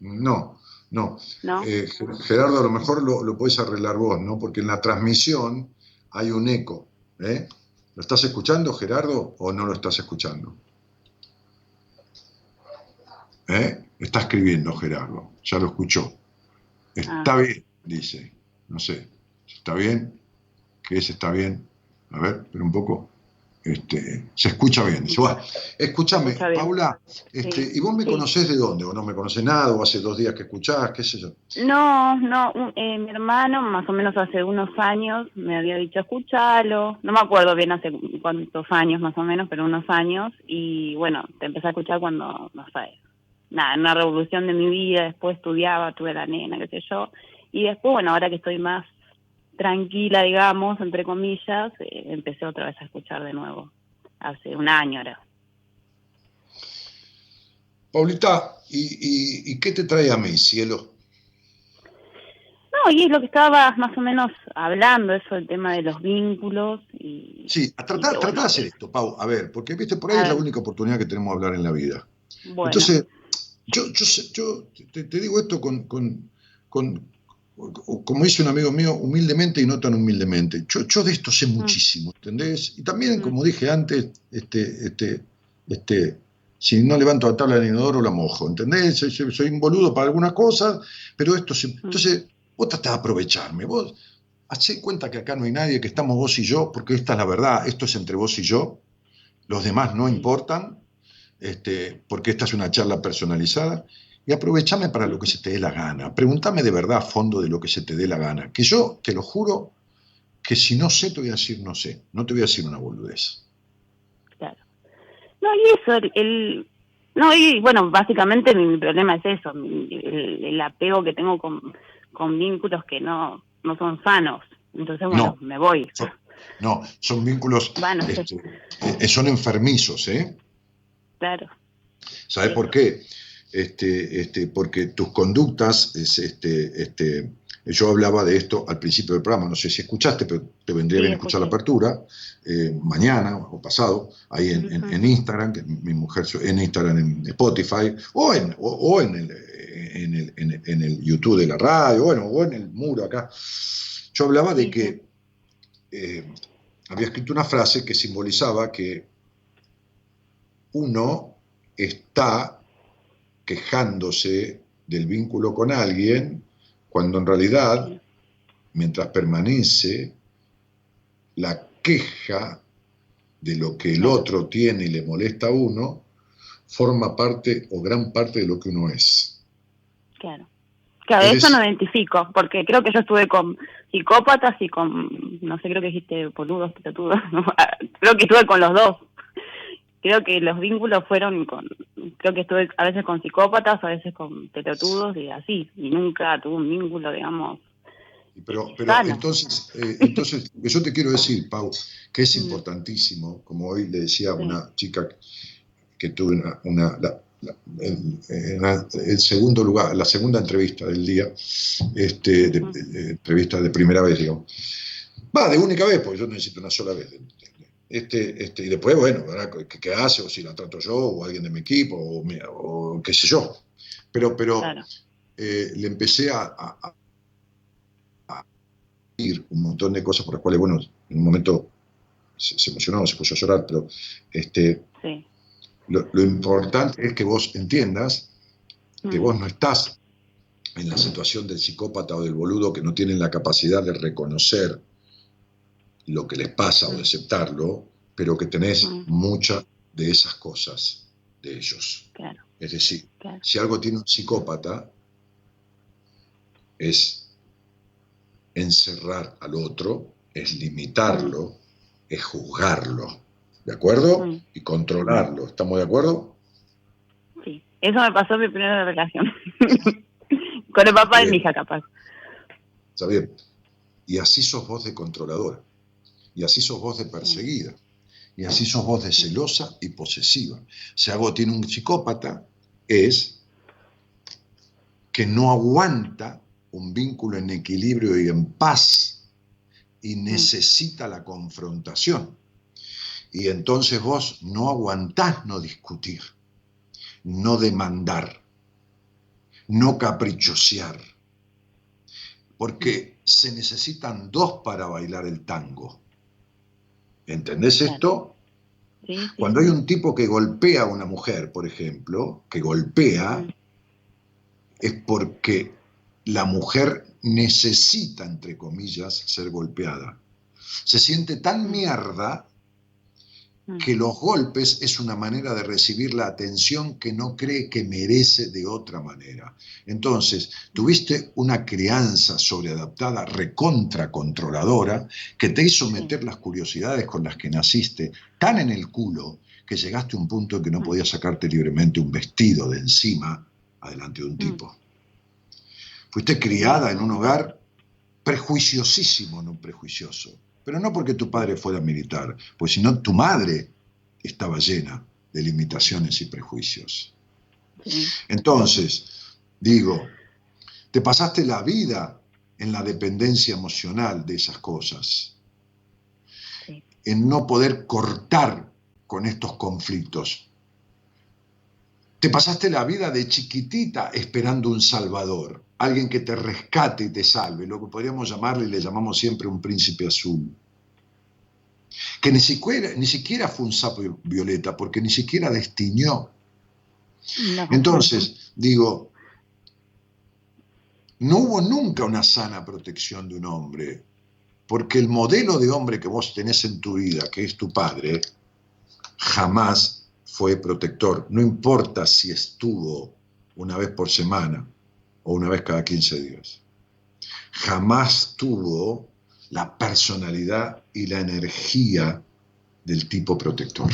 No, no. ¿no? Eh, Ger- Gerardo, a lo mejor lo, lo podés arreglar vos, ¿no? Porque en la transmisión hay un eco. ¿eh? ¿Lo estás escuchando, Gerardo, o no lo estás escuchando? ¿Eh? Está escribiendo, Gerardo. Ya lo escuchó. Está Ah. bien, dice. No sé. ¿Está bien? ¿Qué es está bien? A ver, espera un poco. Este, se escucha bien. Dice, "Buah, escúchame. Paula, este, Sí, ¿y vos me sí. conocés de dónde? ¿O no me conocés nada? ¿O hace dos días que escuchás? ¿Qué sé yo? No, no, un- eh, mi hermano más o menos hace unos años me había dicho escuchalo, no me acuerdo bien hace cuántos años más o menos, pero unos años, y bueno, te empecé a escuchar cuando, no sé, nada, en una revolución de mi vida, después estudiaba, tuve la nena, qué sé yo, y después, bueno, ahora que estoy más tranquila, digamos, entre comillas, eh, empecé otra vez a escuchar de nuevo, hace un año ahora. Paulita, ¿y, y, y qué te trae a mí, cielo? No, y es lo que estabas más o menos hablando, eso, el tema de los vínculos y... Sí, a tratar, y que, tratar de bueno, hacer esto, Pau. A ver, porque viste, por ahí A es la única oportunidad que tenemos de hablar en la vida. Bueno, Entonces, yo, yo, yo te, te digo esto con, con, con- como dice un amigo mío, humildemente y no tan humildemente. Yo, yo de esto sé muchísimo, ¿entendés? Y también, Mm. como dije antes, este, este, este, si no levanto la tabla del inodoro, la mojo, ¿entendés? Soy, soy- soy un boludo para algunas cosas, pero esto se... Entonces, vos tratás de aprovecharme, vos hacé cuenta que acá no hay nadie, que estamos vos y yo, porque esta es la verdad, esto es entre vos y yo, los demás no importan, este, porque esta es una charla personalizada, y aprovechame para lo que se te dé la gana. Pregúntame de verdad a fondo de lo que se te dé la gana. Que yo, te lo juro, que si no sé, te voy a decir no sé. No te voy a decir una boludez. claro. No, y eso, el, el- no, y bueno, básicamente mi, mi problema es eso, mi- el, el apego que tengo con, con vínculos que no, no son sanos. Entonces, bueno, No. me voy. Son- no, son vínculos, Bueno, sí. este, eh, son enfermizos, ¿eh? Claro. ¿Sabes por qué? Este, este, porque tus conductas, es, este, este, yo hablaba de esto al principio del programa, no sé si escuchaste, pero te vendría Sí, bien escuchar la apertura, eh, mañana o pasado, ahí en, en- Instagram, que mi mujer en Instagram, en Spotify, o en, o, o en, el, en, el, en el- en el YouTube de la radio, bueno, o en el muro acá. Yo hablaba de que eh, había escrito una frase que simbolizaba que uno está quejándose del vínculo con alguien cuando en realidad, mientras permanece la queja de lo que el otro tiene y le molesta a uno, forma parte o gran parte de lo que uno es. Claro. Claro, Eres- eso no identifico, porque creo que yo estuve con psicópatas y con, no sé, creo que dijiste boludos, pelotudos, <laughs> creo que estuve con los dos. Creo que los vínculos fueron con, creo que estuve a veces con psicópatas, a veces con pelotudos y así, y nunca tuve un vínculo, digamos, Pero, pero Sano. entonces, eh, entonces, <laughs> yo te quiero decir, Pau, que es Mm. importantísimo, como hoy le decía a una chica que tuve una, una- la- la- el, en la- el segundo lugar, la segunda entrevista del día, este, de- de- de- entrevista de primera vez, digamos. Va, de única vez, porque yo necesito una sola vez. Este, este, y después, bueno, ¿verdad? ¿Qué, qué hace? O si la trato yo, o alguien de mi equipo, o, qué sé yo. Pero, pero claro. eh, le empecé a, a- a- a ir un montón de cosas por las cuales, bueno, en un momento se, se emocionó, se puso a llorar, pero este, Sí. lo, lo importante es que vos entiendas que Mm. vos no estás en la situación del psicópata o del boludo que no tienen la capacidad de reconocer lo que les pasa o de aceptarlo, pero que tenés muchas de esas cosas de ellos. Claro. Es decir, Claro. si algo tiene un psicópata, es encerrar al otro, es limitarlo, es juzgarlo, ¿de acuerdo? Y controlarlo, ¿estamos de acuerdo? Sí. Eso me pasó en mi primera relación. <laughs> Con el papá de mi hija, capaz. ¿Está bien? Y así sos vos de controladora, y así sos vos de perseguida, y así sos vos de celosa y posesiva. Si algo tiene un psicópata, es que no aguanta un vínculo en equilibrio y en paz y necesita la confrontación. Y entonces vos no aguantás no discutir, no demandar, no caprichosear, porque se necesitan dos para bailar el tango. ¿Entendés esto? Sí, sí. Cuando hay un tipo que golpea a una mujer, por ejemplo, que golpea, es porque la mujer necesita, entre comillas, ser golpeada. Se siente tan mierda que los golpes es una manera de recibir la atención que no cree que merece de otra manera. Entonces, tuviste una crianza sobreadaptada, recontra controladora, que te hizo meter las curiosidades con las que naciste tan en el culo que llegaste a un punto en que no podías sacarte libremente un vestido de encima adelante de un tipo. Fuiste criada en un hogar prejuiciosísimo, no prejuicioso. Pero no porque tu padre fuera militar, pues sino tu madre estaba llena de limitaciones y prejuicios. Entonces, digo, te pasaste la vida en la dependencia emocional de esas cosas, Sí. en no poder cortar con estos conflictos. Te pasaste la vida de chiquitita esperando un salvador, alguien que te rescate y te salve, lo que podríamos llamarle, y le llamamos siempre un príncipe azul. Que ni siquiera, ni siquiera fue un sapo violeta, porque ni siquiera destiñó. No. Entonces, digo, no hubo nunca una sana protección de un hombre, porque el modelo de hombre que vos tenés en tu vida, que es tu padre, jamás fue protector. No importa si estuvo una vez por semana o una vez cada 15 días. Jamás tuvo la personalidad y la energía del tipo protector.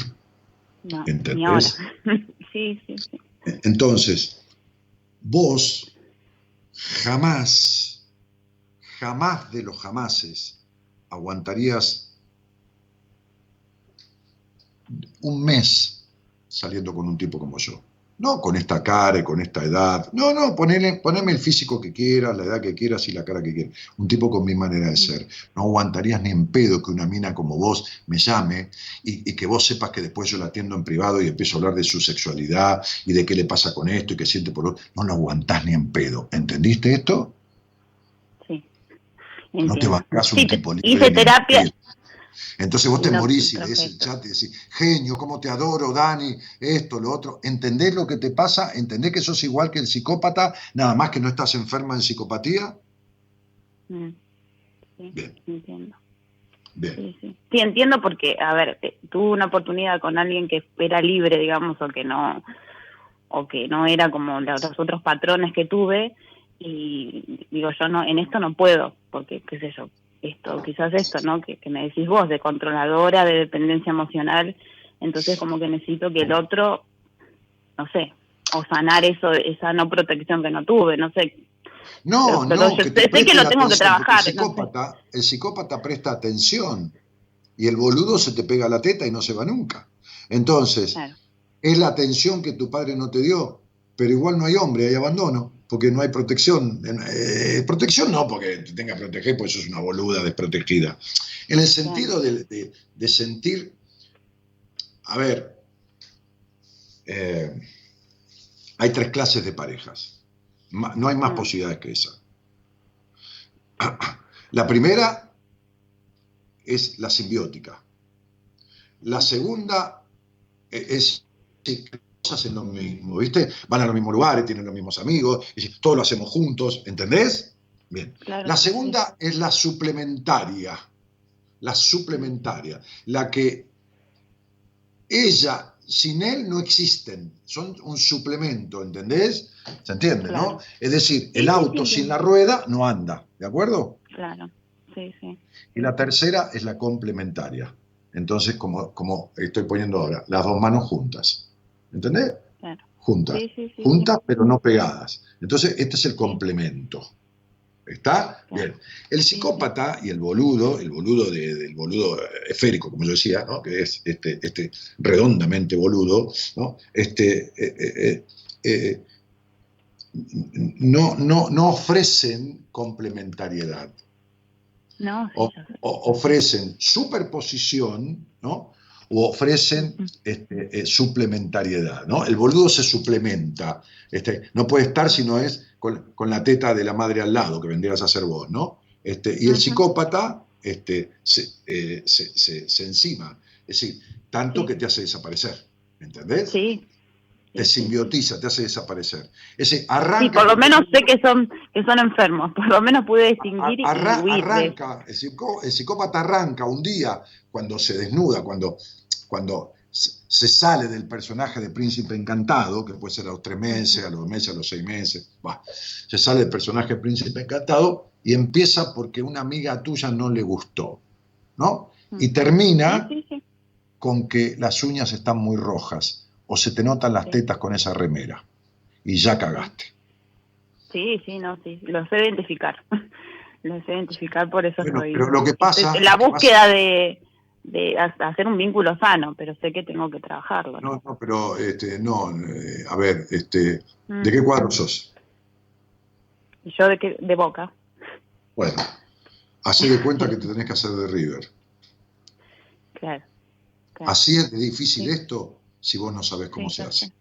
No, ¿Entendés? <laughs> sí, sí, sí. Entonces, vos jamás, jamás de los jamases aguantarías un mes saliendo con un tipo como yo. No con esta cara y con esta edad. No, no, ponele, poneme el físico que quieras, la edad que quieras y la cara que quieras. Un tipo con mi manera de ser. No aguantarías ni en pedo que una mina como vos me llame y, y que vos sepas que después yo la atiendo en privado y empiezo a hablar de su sexualidad y de qué le pasa con esto y qué siente por otro. No lo aguantás ni en pedo. ¿Entendiste esto? sí. No te bancás un Sí, tipo libre hice terapia. Entonces vos te No, morís y lees el chat y decís, genio, cómo te adoro, Dani, esto, lo otro. ¿Entendés lo que te pasa? ¿Entendés que sos igual que el psicópata, nada más que no estás enferma en psicopatía? Mm. Sí, Bien. entiendo. Bien. Sí, sí. Sí, entiendo porque, a ver, tuve una oportunidad con alguien que era libre, digamos, o que no, o que no era como los los otros patrones que tuve, y digo, yo no, en esto no puedo, porque, qué sé yo, esto, quizás esto, ¿no? Que, que me decís vos, de controladora, de dependencia emocional, entonces como que necesito que el otro, no sé, o sanar eso, esa no protección que no tuve, no sé. No, Pero no, yo que sé- te sé que lo tengo que trabajar, El no sé. psicópata, el psicópata presta atención y el boludo se te pega la teta y no se va nunca. Entonces, Claro. es la atención que tu padre no te dio, pero igual no hay hombre, hay abandono, porque no hay protección. Eh, protección no porque te tenga que proteger, pues sos una boluda desprotegida. En el sentido de, de- de sentir, a ver, eh, hay tres clases de parejas, no hay más posibilidades que esa. La primera es la simbiótica. La segunda e- es hacen lo mismo, ¿viste? Van a los mismos lugares, tienen los mismos amigos, y todos lo hacemos juntos, ¿entendés? Bien. Claro, La sí. segunda es la suplementaria, la suplementaria, la que ella, sin él no existen, son un suplemento, ¿entendés? ¿Se entiende, no? Es decir, el sí, auto sí, sin la rueda no anda, ¿de acuerdo? Claro, sí, sí. Y la tercera es la complementaria. Entonces, como, como estoy poniendo ahora, las dos manos juntas. ¿Entendés? Claro. Juntas. Sí, sí, sí, juntas, pero no pegadas. Entonces, este es el complemento. ¿Está? Bien. El psicópata y el boludo, el boludo de- del boludo esférico, como yo decía, ¿no? que es este, este redondamente boludo, ¿no? Este, eh, eh, eh, eh, no, no, no ofrecen complementariedad No, o- o- ofrecen superposición, ¿no? O ofrecen Ujú. este, eh, suplementariedad, ¿no? El boludo se suplementa, este, no puede estar si no es con, con la teta de la madre al lado, que vendrías a ser vos, ¿no? Este, y el psicópata este, se, eh, se- se- se encima, es decir, tanto Sí. que te hace desaparecer, ¿entendés? Sí. Te simbiotiza, te hace desaparecer. Ese Sí, arranca por lo menos sé que son que son enfermos, por lo menos pude distinguir y Arra- de- arranca, el, psicó- el psicópata arranca un día cuando se desnuda, cuando, cuando se, sale del personaje de príncipe encantado, que puede ser a los tres meses, a los dos meses, a los seis meses, va, se sale del personaje de príncipe encantado y empieza porque una amiga tuya no le gustó, ¿no? Y termina Sí, sí, sí. con que las uñas están muy rojas o se te notan las tetas con esa remera y ya cagaste. Sí, sí, no, sí, lo sé identificar. <laughs> lo sé identificar, por eso estoy. pero lo que pasa- la que búsqueda de, de ha- hacer un vínculo sano, pero sé que tengo que trabajarlo. ¿no? No, no, pero este, no, eh, a ver, este, Mm. ¿de qué cuadro sos? ¿Y yo de qué? De boca. Bueno, hacé de cuenta que te tenés que hacer de River. <laughs> Claro. claro. Así es de difícil Sí. esto si vos no sabés cómo Sí, se hace.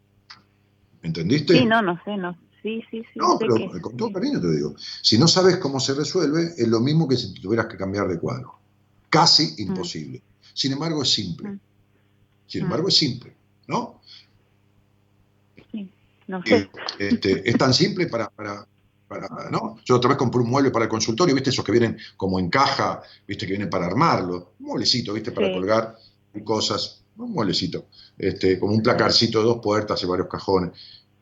¿Entendiste? Sí, no, no sé, no. Sí, sí, sí. No, pero que- con todo cariño te digo. Si no sabes cómo se resuelve, es lo mismo que si te tuvieras que cambiar de cuadro. Casi imposible. Sin embargo, es simple. Mm. Sin Mm. embargo, es simple. ¿No? sí, no Eh, sé. este, es tan simple para, para, para- ¿no? Yo otra vez compré un mueble para el consultorio, ¿viste? Esos que vienen como en caja, ¿viste? Que vienen para armarlo. Un mueblecito, ¿viste? Para Sí. colgar cosas. Un mueblecito. Este, como un placarcito de dos puertas y varios cajones.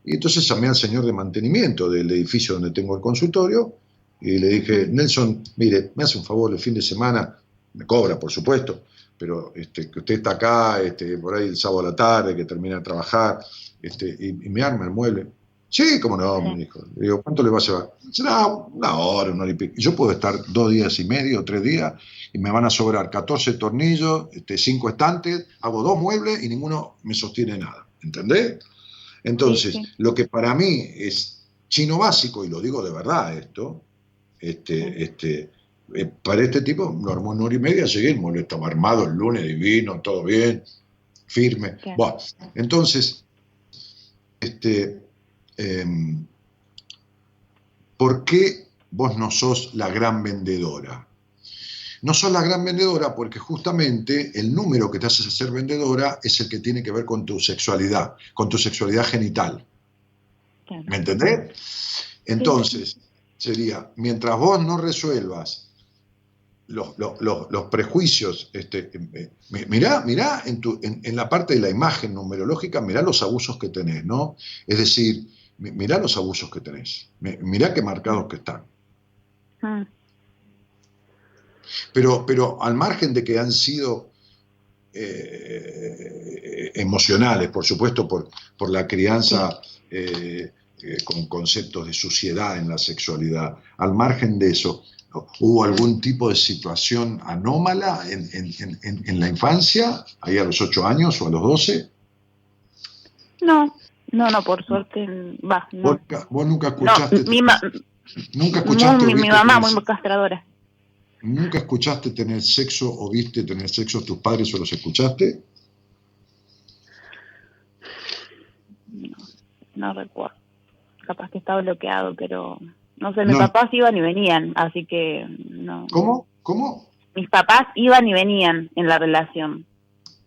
Y entonces llamé al señor de mantenimiento del edificio donde tengo el consultorio y le dije, Nelson, mire, me hace un favor el fin de semana, me cobra, por supuesto, pero este, que usted está acá, este, por ahí el sábado a la tarde, que termina de trabajar, este, y, y me arma el mueble. Sí, cómo no, Sí. me dijo. Le digo, ¿cuánto le va a llevar? Será una hora, una hora y pico. Yo puedo estar dos días y medio, tres días, y me van a sobrar 14 tornillos, este, cinco estantes, hago dos muebles y ninguno me sostiene nada. ¿Entendés? Entonces, Sí, sí. lo que para mí es chino básico, y lo digo de verdad esto, este, este, eh, para este tipo lo armó en hora y media, llegué, mueble estaba armado el lunes, divino, todo bien, firme. Claro. Bueno, entonces, este, em, ¿por qué vos no sos la gran vendedora? No sos la gran vendedora porque justamente el número que te hace ser vendedora es el que tiene que ver con tu sexualidad, con tu sexualidad genital. Claro. ¿Me entendés? Entonces, sería, mientras vos no resuelvas los, los- los- los prejuicios, este, eh, mi- mirá, mirá en, tu- en- en la parte de la imagen numerológica, mirá los abusos que tenés, ¿no? Es decir, mirá los abusos que tenés, mi- mirá qué marcados que están. Mm, Pero, pero al margen de que han sido eh, emocionales, por supuesto, por, por la crianza eh, eh, con conceptos de suciedad en la sexualidad, al margen de eso, ¿hubo algún tipo de situación anómala en, en- en- en- en la infancia, ahí a los 8 años o a los 12? No, no, no, por suerte, va, ¿Vos, no. nunca- vos nunca No, escuchaste, mi, nunca escuchaste, mi, mamá tener- muy castradora. nunca escuchaste tener sexo o viste tener sexo tus padres o los escuchaste? No recuerdo. Capaz que está bloqueado, pero no sé, mis No. papás iban y venían, así que no. ¿Cómo? ¿Cómo? Mis papás iban y venían en la relación.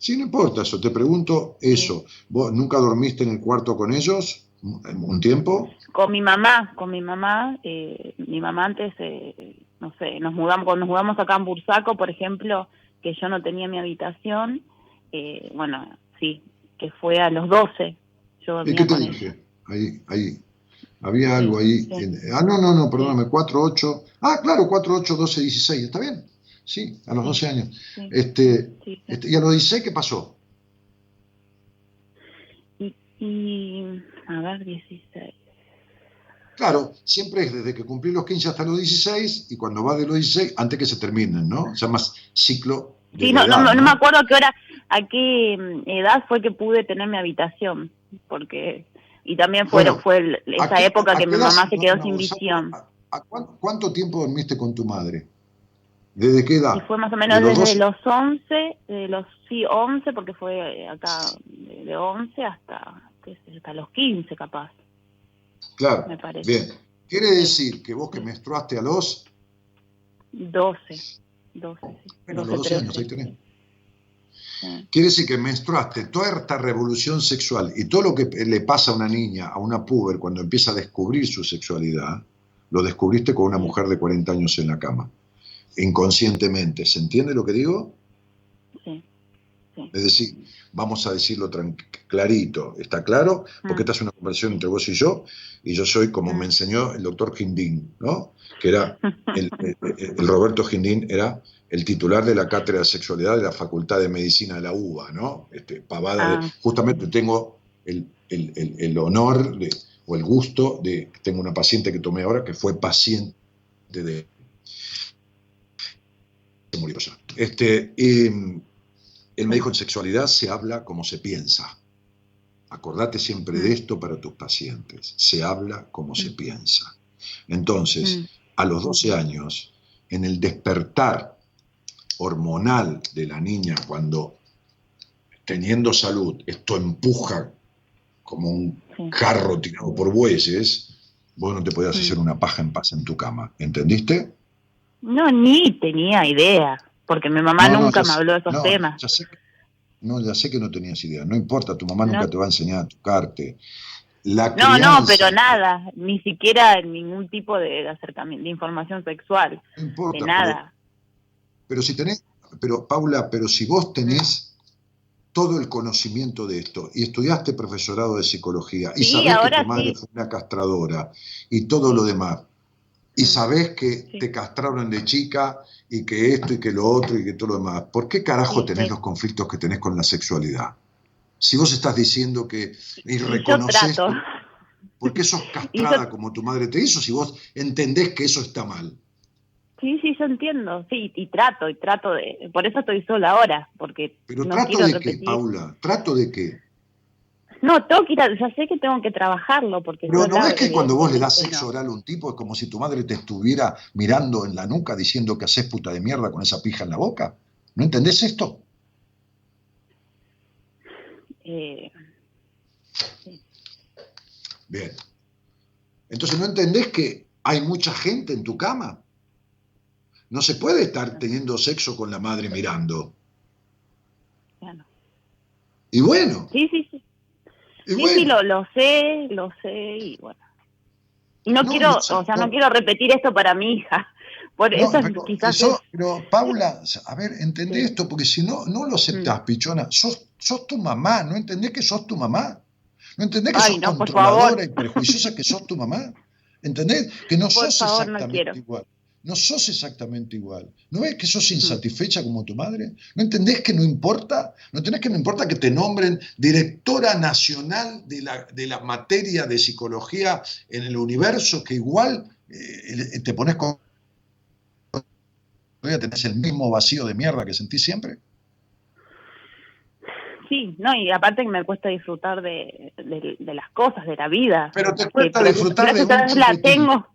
Sí, no importa eso. Te pregunto eso. ¿Vos nunca dormiste en el cuarto con ellos un tiempo? Con mi mamá, con mi mamá. Eh, mi mamá antes, eh, no sé, nos mudamos, cuando nos mudamos acá en Bursaco, por ejemplo, que yo no tenía mi habitación, eh, bueno, sí, que fue a los 12. Yo ¿Y qué te dije? Ahí, ahí. Había algo ahí. ah, no, no, no, perdóname, 4, 8. Ah, claro, 4, 8, 12, 16. ¿Está bien? Sí, a los 12 años. Este, este, ¿Y a los 16 qué pasó? Y, a ver, 16. Claro, siempre es desde que cumplí los 15 hasta los 16 y cuando va de los 16, antes que se terminen, ¿no? Se llama ciclo. sí, no, no, no, me acuerdo a qué hora, a qué mm, edad fue que pude tener mi habitación, porque. Y también fue, fue esa época que mi mamá se quedó sin visión. ¿Cuánto tiempo dormiste con tu madre? ¿Desde qué edad? Y fue más o menos desde los 11, de los sí 11, porque fue acá de 11 hasta, hasta los 15 capaz. Claro, me parece. bien. ¿Quiere decir que vos que menstruaste a los? 12, 12, sí. Bueno, los 12 años, ahí tenés. Quiere decir que menstruaste toda esta revolución sexual y todo lo que le pasa a una niña, a una puber, cuando empieza a descubrir su sexualidad, lo descubriste con una mujer de 40 años en la cama inconscientemente. ¿Se entiende lo que digo? Sí. Es decir, vamos a decirlo clarito, ¿está claro? Porque ah. esta es una conversación entre vos y yo, y yo soy como ah. me enseñó el doctor Gindín, ¿no? Que era, el, <laughs> Roberto Gindín era el titular de la cátedra de sexualidad de la Facultad de Medicina de la UBA, ¿no? Este, pavada ah. justamente tengo el, honor o el gusto de, tengo una paciente que tomé ahora que fue paciente de murió Este, él me dijo, en sexualidad se habla como se piensa. Acordate siempre de mm. esto para tus pacientes. Se habla como se mm. piensa. Entonces, mm. a los 12 años, en el despertar hormonal de la niña, cuando teniendo salud, esto empuja como un carro tirado por bueyes, vos no te podías hacer una paja en paz en tu cama. ¿Entendiste? No, ni tenía idea, porque mi mamá nunca me habló de esos temas. no, ya sé que no tenías idea, no importa, tu mamá nunca te va a enseñar a tocarte. La no, no, pero nada, ni siquiera ningún tipo de acercamiento, de información sexual, no importa, de nada. Pero, si tenés, pero Paula, pero si vos tenés todo el conocimiento de esto y estudiaste profesorado de psicología y sabés que tu madre fue una castradora y todo lo demás, y mm. sabés que te castraron de chica y que esto y que lo otro y que todo lo demás, ¿por qué carajo tenés los conflictos que tenés con la sexualidad? Si vos estás diciendo que <laughs> y reconoces, ¿por qué sos castrada como tu madre te hizo si vos entendés que eso está mal? Sí, sí, yo entiendo, sí, y trato, y trato de, por eso estoy sola ahora, porque Pero trato de qué, Paula, trato de qué. No, tengo que ir ya sé que tengo que trabajarlo porque... Pero no es que cuando vos le das sexo oral a un tipo es como si tu madre te estuviera mirando en la nuca diciendo que haces puta de mierda con esa pija en la boca. ¿No entendés esto? Eh, Bien. Entonces no entendés que hay mucha gente en tu cama. No se puede estar teniendo sexo con la madre mirando. Y bueno. Sí, sí, sí sí, sí, lo, lo sé, lo sé y bueno. Y no, quiero, o sea, no quiero repetir esto para mi hija. <laughs> Por eso pero, quizás. Pero, Paula, a ver, entendé esto, porque si no, no lo aceptás, mm. pichona. Sos, sos tu mamá, ¿no entendés que sos tu mamá? ¿No entendés que sos controladora y prejuiciosa que sos tu mamá? ¿Entendés? Que no sos exactamente igual no sos exactamente igual. ¿No ves que sos insatisfecha como tu madre? ¿No entendés que no importa? ¿No entendés que no importa que te nombren directora nacional de la, de la materia de psicología en el universo, que igual eh, te pones con... tenés el mismo vacío de mierda que sentís siempre? Sí, no, y aparte que me cuesta disfrutar de, las cosas, de la vida. Pero te cuesta disfrutar de... la tengo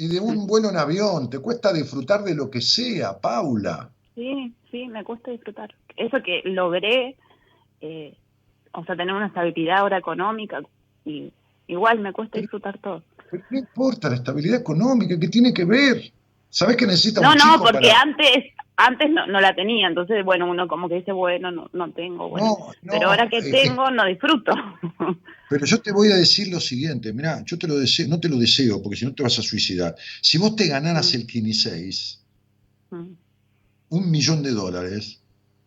y de un vuelo en avión, te cuesta disfrutar de lo que sea, Paula. Sí, sí, me cuesta disfrutar. Eso que logré, eh, o sea, tener una estabilidad ahora económica, y igual me cuesta disfrutar todo. Pero no importa la estabilidad económica, ¿qué tiene que ver? ¿Sabes que necesita no, No, porque antes, antes no, no la tenía, entonces, bueno, uno como que dice, bueno, no, no tengo, bueno. No, no, pero ahora que eh, tengo, no disfruto. <laughs> Pero yo te voy a decir lo siguiente, mirá, yo te lo deseo, no te lo deseo, porque si no te vas a suicidar. Si vos te ganaras el Kini 6, Mm, un millón de dólares,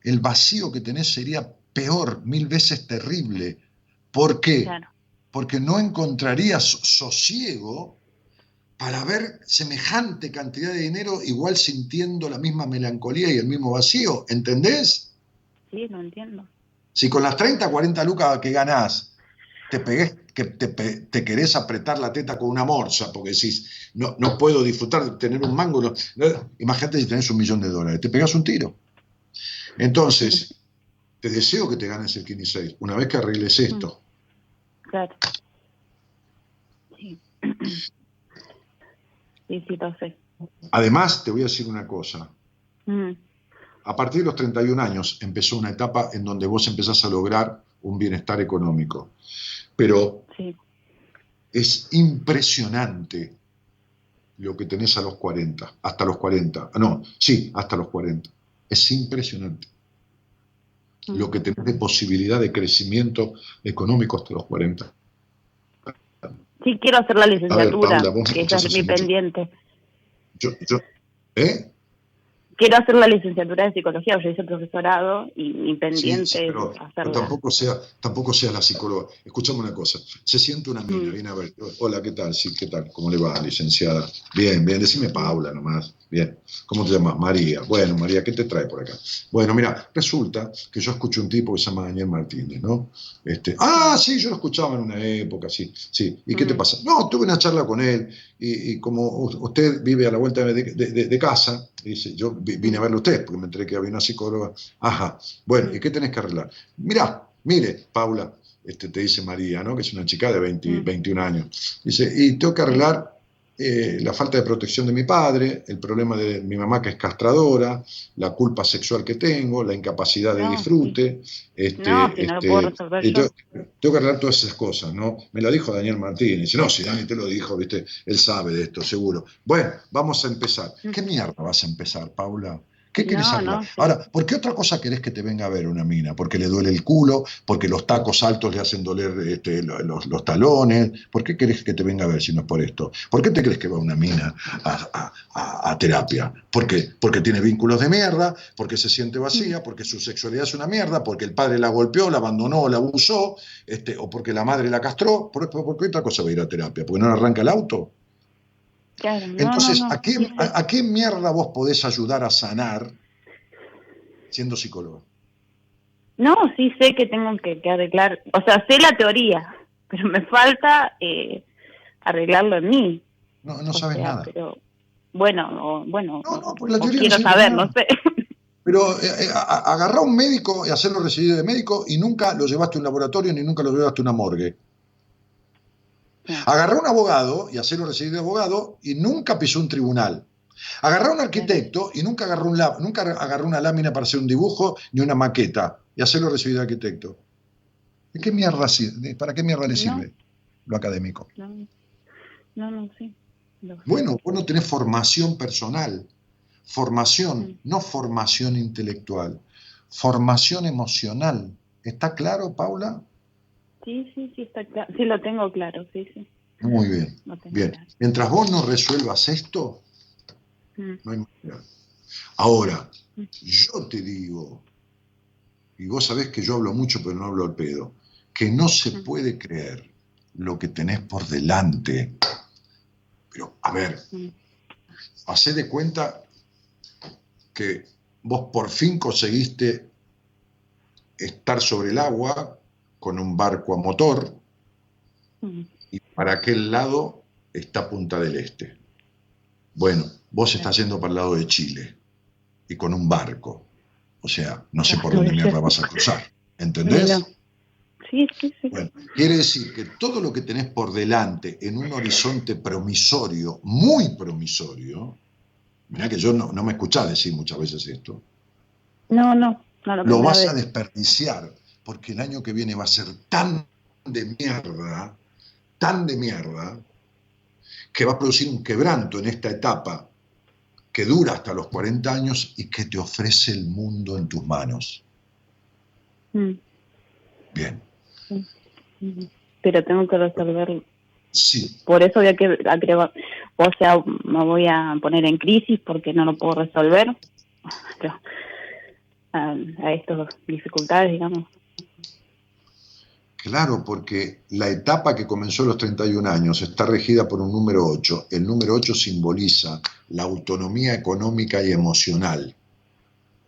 el vacío que tenés sería peor, mil veces terrible. ¿Por qué? claro. Porque no encontrarías sosiego para ver semejante cantidad de dinero igual sintiendo la misma melancolía y el mismo vacío, ¿entendés? Sí, lo entiendo. Si con las 30, 40 lucas que ganás te, pegués, que te, te querés apretar la teta con una morsa porque decís, no, no puedo disfrutar de tener un mango, no- no- imagínate si tenés un millón de dólares, te pegás un tiro. Entonces, te deseo que te ganes el 15 una vez que arregles esto. Claro. Sí. <clears throat> Sí, sí, lo sé. Además, te voy a decir una cosa. Mm, A partir de los 31 años empezó una etapa en donde vos empezás a lograr un bienestar económico. Pero sí. es impresionante lo que tenés a los 40, hasta los 40. Ah, No, sí, hasta los 40. Es impresionante Mm. lo que tenés de posibilidad de crecimiento económico hasta los 40. Sí, quiero hacer la licenciatura, Paula, que esa es mi pendiente. Yo, yo, ¿Eh? Quiero hacer la licenciatura de psicología, yo hice profesorado y mi Sí, pendiente sí, pero, tampoco sea, tampoco sea la psicóloga. Escuchame una cosa. Se siente una mina, Mm. viene a ver. Hola, ¿qué tal? Sí, ¿qué tal? ¿Cómo le va, licenciada? Bien, bien, decime Paula nomás. Bien. ¿Cómo te llamas? María. Bueno, María, ¿qué te trae por acá? Bueno, mira, resulta que yo escucho un tipo que se llama Daniel Martínez, ¿no? Este, ah, sí, yo lo escuchaba en una época, sí, sí. ¿Y qué te Mm. pasa? No, tuve una charla con él y, y como usted vive a la vuelta de, de- de- de casa, dice, yo vi- vine a verlo a usted porque me enteré que había una psicóloga. Ajá, bueno, ¿y qué tenés que arreglar? Mirá, mire, Paula, este, te dice María, ¿no? Que es una chica de 20, Mm. 21 años. Dice, y tengo que arreglar eh, la falta de protección de mi padre, el problema de mi mamá que es castradora, la culpa sexual que tengo, la incapacidad de disfrute. Este, No, si no lo este, puedo resolver y tengo, tengo que arreglar todas esas cosas, ¿no? Me lo dijo Daniel Martínez. No, si Dani te lo dijo, ¿viste? Él sabe de esto, seguro. Bueno, vamos a empezar. ¿Qué mierda vas a empezar, Paula? ¿Qué querés Mm. No, hablar? no, sí. Ahora, ¿por qué otra cosa querés que te venga a ver una mina? ¿Porque le duele el culo? ¿Porque los tacos altos le hacen doler este, lo- los, los talones? ¿Por qué querés que te venga a ver si no es por esto? ¿Por qué te crees que va una mina a, a- a- a terapia? ¿Por qué? Porque tiene vínculos de mierda, porque se siente vacía, porque su sexualidad es una mierda, porque el padre la golpeó, la abandonó, la abusó, este, o porque la madre la castró. ¿Por, por- por qué otra cosa va a ir a terapia? ¿Porque no le arranca el auto? Claro, no, Entonces, no, no. ¿a, qué, a, a qué mierda vos podés ayudar a sanar siendo psicóloga? No, sí sé que tengo que, que arreglar, o sea, sé la teoría, <laughs> pero me falta eh, arreglarlo en mí. No, no O sabes sea, nada. Pero, bueno, o- bueno, No, no, pues la teoría quiero saber, nada. no sé. <laughs> Pero eh, eh, agarrá a un médico y hacerlo residir de médico y nunca lo llevaste a un laboratorio ni nunca lo llevaste a una morgue. Agarrá a un abogado y hacerlo residir de abogado y nunca pisó un tribunal. Agarrá a un arquitecto y nunca agarró, un nunca agarró una lámina para hacer un dibujo ni una maqueta y hacerlo recibir de arquitecto. ¿De qué mierda? ¿Para qué mierda le No. sirve lo académico? No, no, no, sí. lo. Bueno, vos no tenés formación personal, formación, no formación intelectual, formación emocional. ¿Está claro, Paula? Sí, sí, sí, está claro. Sí, lo tengo claro, sí, sí. Muy bien. Bien. claro. Mientras vos no resuelvas esto, Mm, no hay manera. Ahora, Mm. yo te digo, y vos sabés que yo hablo mucho, pero no hablo al pedo, que no se Mm. puede creer lo que tenés por delante. Pero, a ver, hacé de cuenta que vos por fin conseguiste estar sobre el agua con un barco a motor mm. y para aquel lado está Punta del Este. Bueno, vos estás yendo para el lado de Chile y con un barco. O sea, no sé por dónde mierda vas a cruzar. ¿Entendés? Sí, sí, sí. Bueno, quiere decir que todo lo que tenés por delante en un horizonte promisorio, muy promisorio, mirá que yo no, no me escuchás decir muchas veces esto, No, no, no, lo primera vas a desperdiciar, porque el año que viene va a ser tan de mierda, tan de mierda, que va a producir un quebranto en esta etapa que dura hasta los 40 años y que te ofrece el mundo en tus manos. Mm. Bien. Pero tengo que resolverlo. Sí. Por eso voy a que, a que- o sea, me voy a poner en crisis porque no lo puedo resolver. <laughs> Pero, a, a estas dificultades, digamos. Claro, porque la etapa que comenzó a los 31 años está regida por un número 8. El número 8 simboliza la autonomía económica y emocional.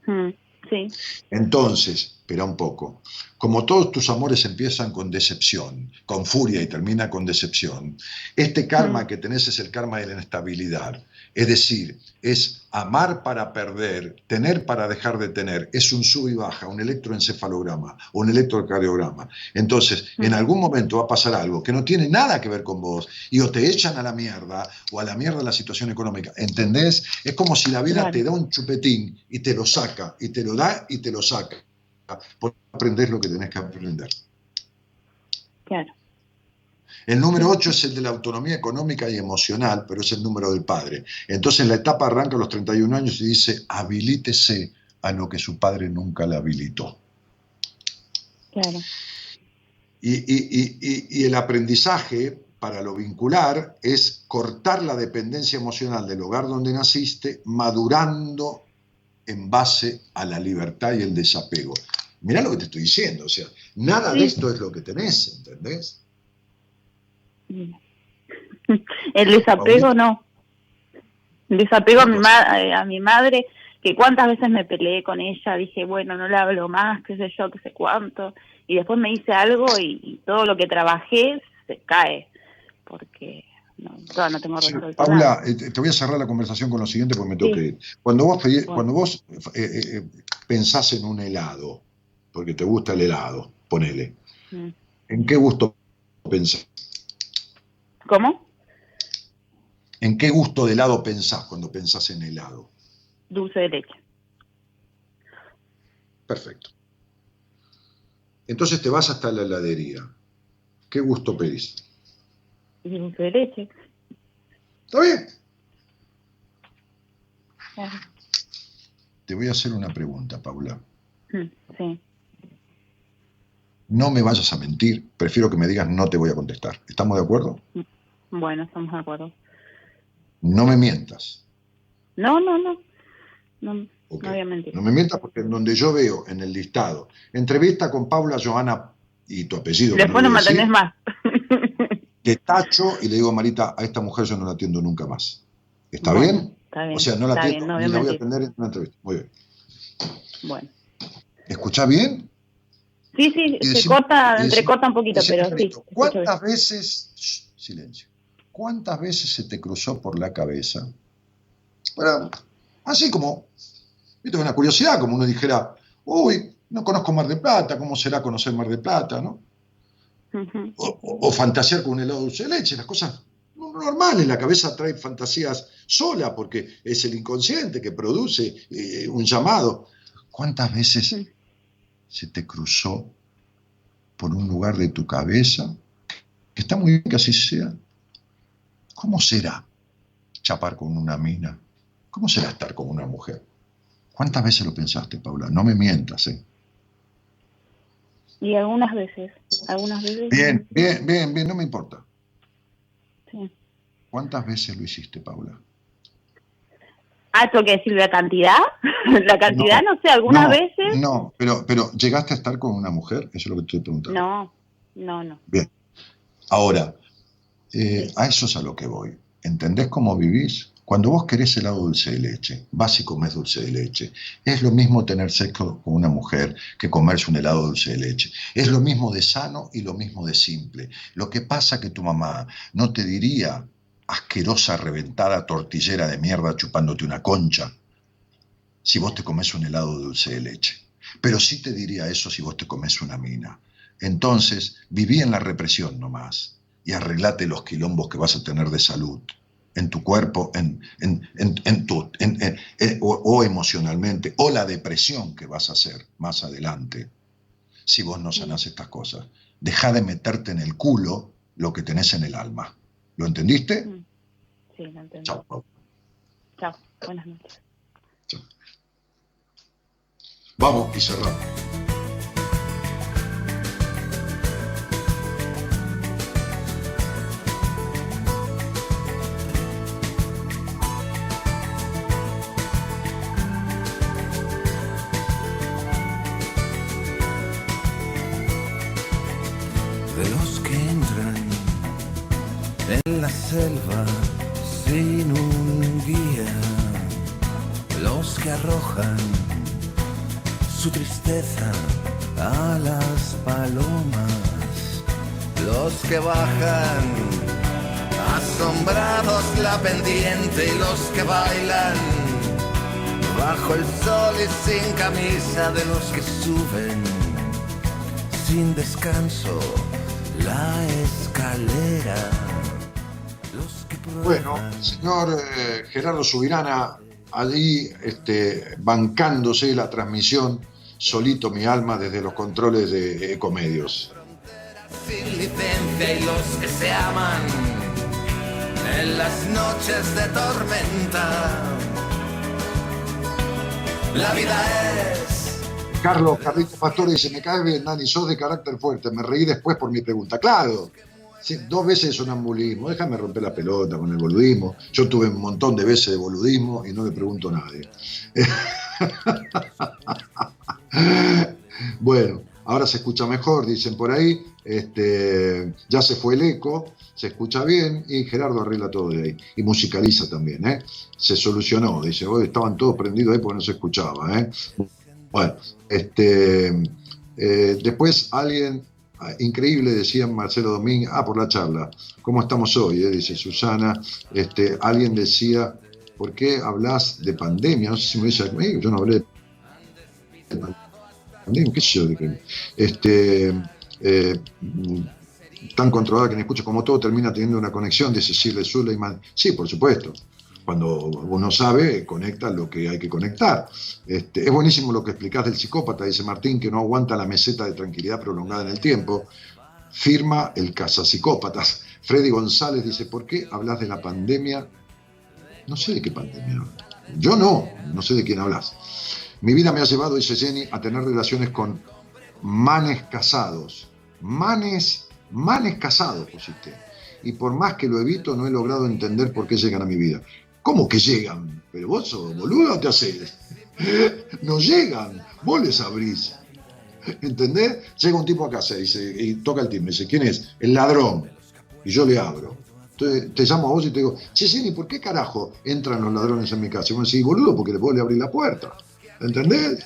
Mm, Sí. Entonces, espera un poco, como todos tus amores empiezan con decepción, con furia y termina con decepción, este karma que tenés es el karma de la inestabilidad. Es decir, es amar para perder, tener para dejar de tener, es un sub y baja, un electroencefalograma o un electrocardiograma. Entonces, en algún momento va a pasar algo que no tiene nada que ver con vos y o te echan a la mierda o a la mierda la situación económica. ¿Entendés? Es como si la vida Claro. te da un chupetín y te lo saca, y te lo da y te lo saca. Por aprender lo que tenés que aprender. Claro. El número 8 es el de la autonomía económica y emocional, pero es el número del padre. Entonces la etapa arranca a los 31 años y dice, habilítese a lo que su padre nunca le habilitó. Claro. Y, y- y- y- y el aprendizaje para lo vincular es cortar la dependencia emocional del hogar donde naciste, madurando en base a la libertad y el desapego. Mirá lo que te estoy diciendo, o sea, nada de esto es lo que tenés, ¿entendés? El desapego no. El desapego a mi, ma- eh, a mi madre, que cuántas veces me peleé con ella, dije, bueno, no le hablo más, qué sé yo, qué sé cuánto, y después me hice algo y, y todo lo que trabajé se cae, porque no, tengo Sí, Paula, eh, te voy a cerrar la conversación con lo siguiente porque me tengo Sí. que ir. Cuando vos, Bueno. cuando vos eh, eh, pensás en un helado, porque te gusta el helado, ponele, Mm. ¿en qué gusto pensás? ¿Cómo? ¿En qué gusto de helado pensás cuando pensás en helado? Dulce de leche. Perfecto. Entonces te vas hasta la heladería. ¿Qué gusto pedís? Dulce de leche. ¿Está bien? Te voy a hacer una pregunta, Paula. Mm, Sí. No me vayas a mentir, prefiero que me digas no te voy a contestar. ¿Estamos de acuerdo? Bueno, estamos de acuerdo. No me mientas. No, no, no. No, Ok. no voy a mentir. No me mientas porque en donde yo veo en el listado, entrevista con Paula Johanna y tu apellido. Después no me atendés más. Te tacho y le digo, Marita, a esta mujer yo no la atiendo nunca más. ¿Está Bueno, bien? Está bien. O sea, no la atiendo bien, no ni la voy a atender en una entrevista. Muy bien. Bueno. ¿Escuchás bien? Sí, sí, se corta, entrecorta un poquito, pero sí. ¿Cuántas veces, shh, silencio, cuántas veces se te cruzó por la cabeza? Así como, viste, una curiosidad, como uno dijera, uy, no conozco Mar de Plata, ¿cómo será conocer Mar de Plata, no? O, o- o fantasear con un helado dulce de leche, las cosas no- normales, la cabeza trae fantasías sola porque es el inconsciente que produce eh, un llamado. ¿Cuántas veces se te cruzó por un lugar de tu cabeza? Que está muy bien que así sea. ¿Cómo será chapar con una mina? ¿Cómo será estar con una mujer? ¿Cuántas veces lo pensaste, Paula? No me mientas, ¿eh? Y algunas veces, algunas veces. Bien, bien, bien, bien, no me importa. Sí. ¿Cuántas veces lo hiciste, Paula? Ah, ¿tengo que decir la cantidad? <laughs> la cantidad, no, sé, algunas No, veces. No, pero, pero ¿llegaste a estar con una mujer? Eso es lo que te estoy preguntando. No, no, no. Bien. Ahora, eh, a eso es a lo que voy. ¿Entendés cómo vivís? Cuando vos querés helado dulce de leche, vas y dulce de leche. Es lo mismo tener sexo con una mujer que comerse un helado dulce de leche. Es lo mismo de sano y lo mismo de simple. Lo que pasa que tu mamá no te diría asquerosa, reventada tortillera de mierda chupándote una concha si vos te comes un helado dulce de leche. Pero sí te diría eso si vos te comes una mina. Entonces, viví en la represión nomás y arreglate los quilombos que vas a tener de salud en tu cuerpo, en, en, en, en tu, eh, o, o emocionalmente, o la depresión que vas a hacer más adelante, si vos no sanás estas cosas. Deja de meterte en el culo lo que tenés en el alma. ¿Lo entendiste? Mm. Sí, lo entendí. Chao. Chao. Buenas noches. Vamos y cerramos. Selva sin un guía, los que arrojan su tristeza a las palomas, los que bajan asombrados la pendiente y los que bailan bajo el sol y sin camisa de los que suben sin descanso la escalera. Bueno, el señor eh, Gerardo Subirana, allí este, bancándose la transmisión, solito mi alma desde los controles de Ecomedios. sin licencia y los que se aman en las noches de tormenta. La vida es Carlos Carlito Pastor dice, me cae bien, Dani, sos de carácter fuerte. Me reí después por mi pregunta. Claro, dos veces de sonambulismo. Déjame romper la pelota con el boludismo. Yo tuve un montón de veces de boludismo y no le pregunto a nadie. <laughs> bueno, ahora se escucha mejor, dicen por ahí. Este, ya se fue el eco, se escucha bien y Gerardo arregla todo de ahí. Y musicaliza también, ¿eh? Se solucionó, dice, hoy estaban todos prendidos ahí porque no se escuchaba, ¿eh? Bueno, este, eh, después alguien, increíble, decía Marcelo Domínguez, ah, por la charla, ¿cómo estamos hoy? eh? Dice Susana, este, alguien decía, ¿por qué hablas de pandemia? No sé si me dice, "Eh, yo no hablé de pandemia, qué sé yo, de qué. Este, eh, mm, tan controlada que me escucha como todo termina teniendo una conexión, dice Shirley Suleiman. Sí, por supuesto. Cuando uno sabe, conecta lo que hay que conectar. Este, es buenísimo lo que explicás del psicópata, dice Martín, que no aguanta la meseta de tranquilidad prolongada en el tiempo. Firma el psicópatas. Freddy González dice, ¿por qué hablas de la pandemia? No sé de qué pandemia. Yo no, no sé de quién hablas. Mi vida me ha llevado, dice Jenny, a tener relaciones con manes casados. Manes, manes casados, pusiste. Y por más que lo evito, no he logrado entender por qué llegan a mi vida. ¿Cómo que llegan? ¿Pero vos sos boludo te haces? No llegan, vos les abrís. ¿Entendés? Llega un tipo a casa y, dice, y toca el timbre, dice, ¿quién es? El ladrón. Y yo le abro. Entonces te llamo a vos y te digo, che, Jenny, ¿por qué carajo entran los ladrones en mi casa? Y vos decís, boludo, porque vos le abrís la puerta. ¿Entendés?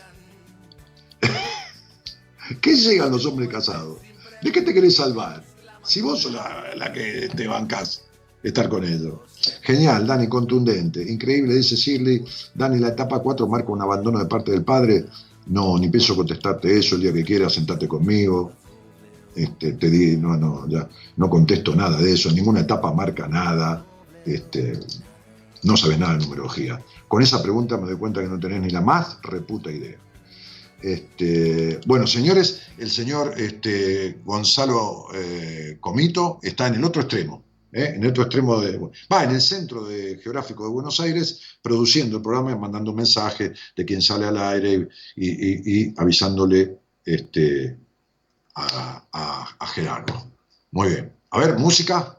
<laughs> ¿Qué llegan los hombres casados? ¿De qué te querés salvar? Si vos sos la, la que te bancás estar con ellos. Genial, Dani, contundente. Increíble, dice Shirley. Dani, la etapa 4 marca un abandono de parte del padre. No, ni pienso contestarte eso el día que quieras, sentate conmigo. Este, te di, no, no, ya, no contesto nada de eso. Ninguna etapa marca nada. Este, no sabes nada de numerología. Con esa pregunta me doy cuenta que no tenés ni la más reputa idea. Este, bueno, señores, el señor este, Gonzalo eh, Comito está en el otro extremo, ¿eh? en el otro extremo de, va en el centro geográfico de Buenos Aires, produciendo el programa, mandando mensajes de quién sale al aire y, y- y avisándole este, a Gerardo. Muy bien. A ver, música.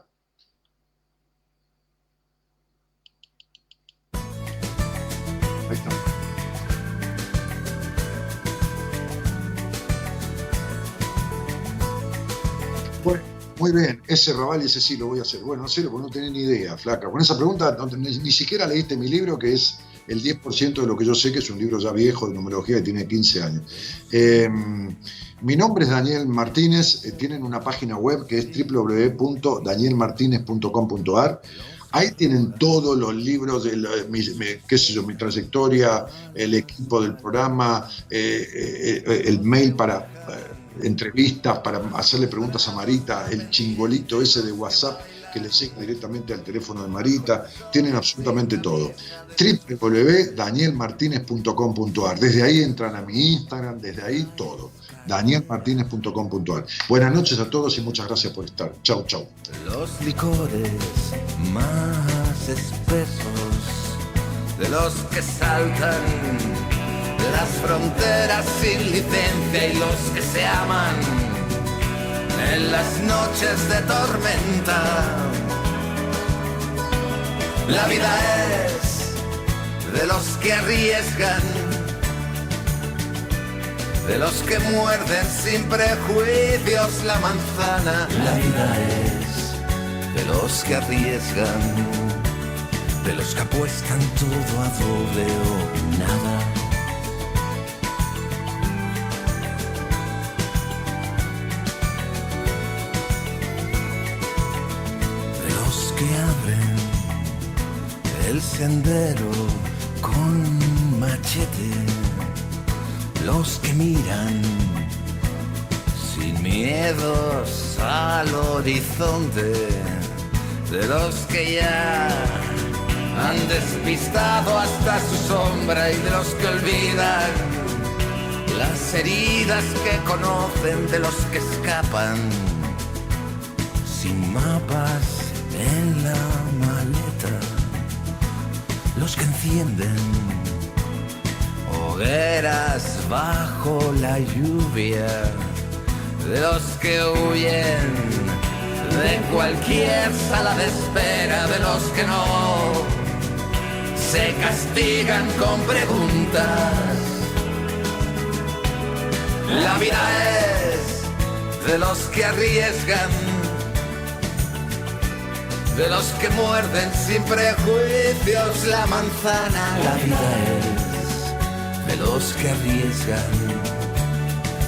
Muy bien, ese Raval ese sí lo voy a hacer. Bueno, en serio, porque no tenés ni idea, flaca. Con esa pregunta no ni, siquiera leíste mi libro, que es el 10% de lo que yo sé, que es un libro ya viejo de numerología que tiene 15 años. Eh, mi nombre es Daniel Martínez, eh, tienen una página web que es www.danielmartinez.com.ar. Ahí tienen todos los libros de la- mi, qué sé yo, mi trayectoria, el equipo del programa, eh, eh, el mail para entrevistas, para hacerle preguntas a Marita, el chingolito ese de WhatsApp que le llega directamente al teléfono de Marita, tienen absolutamente todo. www.danielmartinez.com.ar. Desde ahí entran a mi Instagram, desde ahí todo. danielmartinez.com.ar. Buenas noches a todos y muchas gracias por estar. Chau, chau. Los licores más espesos de los que saltan las fronteras sin licencia y los que se aman en las noches de tormenta. La vida es de los que arriesgan, de los que muerden sin prejuicios la manzana. La vida es de los que arriesgan, de los que apuestan todo a doble o nada. Que abren el sendero con machete, los que miran sin miedos al horizonte, de los que ya han despistado hasta su sombra y de los que olvidan las heridas que conocen, de los que escapan sin mapas en la maleta, los que encienden hogueras bajo la lluvia, de los que huyen de cualquier sala de espera, de los que no se castigan con preguntas. La vida es de los que arriesgan de los que muerden sin prejuicios la manzana. La vida es de los que arriesgan,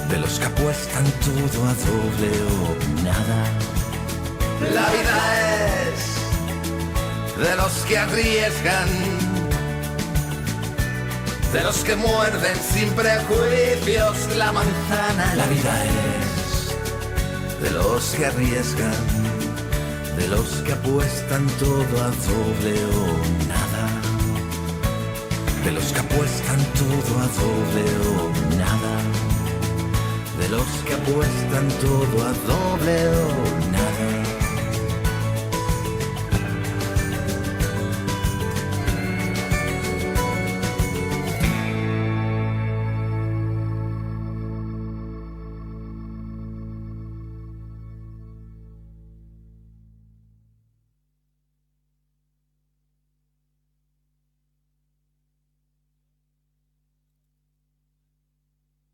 de los que apuestan todo a doble o nada. La vida es de los que arriesgan, de los que muerden sin prejuicios la manzana. La vida es de los que arriesgan de los que apuestan todo a doble o nada, de los que apuestan todo a doble o nada, de los que apuestan todo a doble o nada.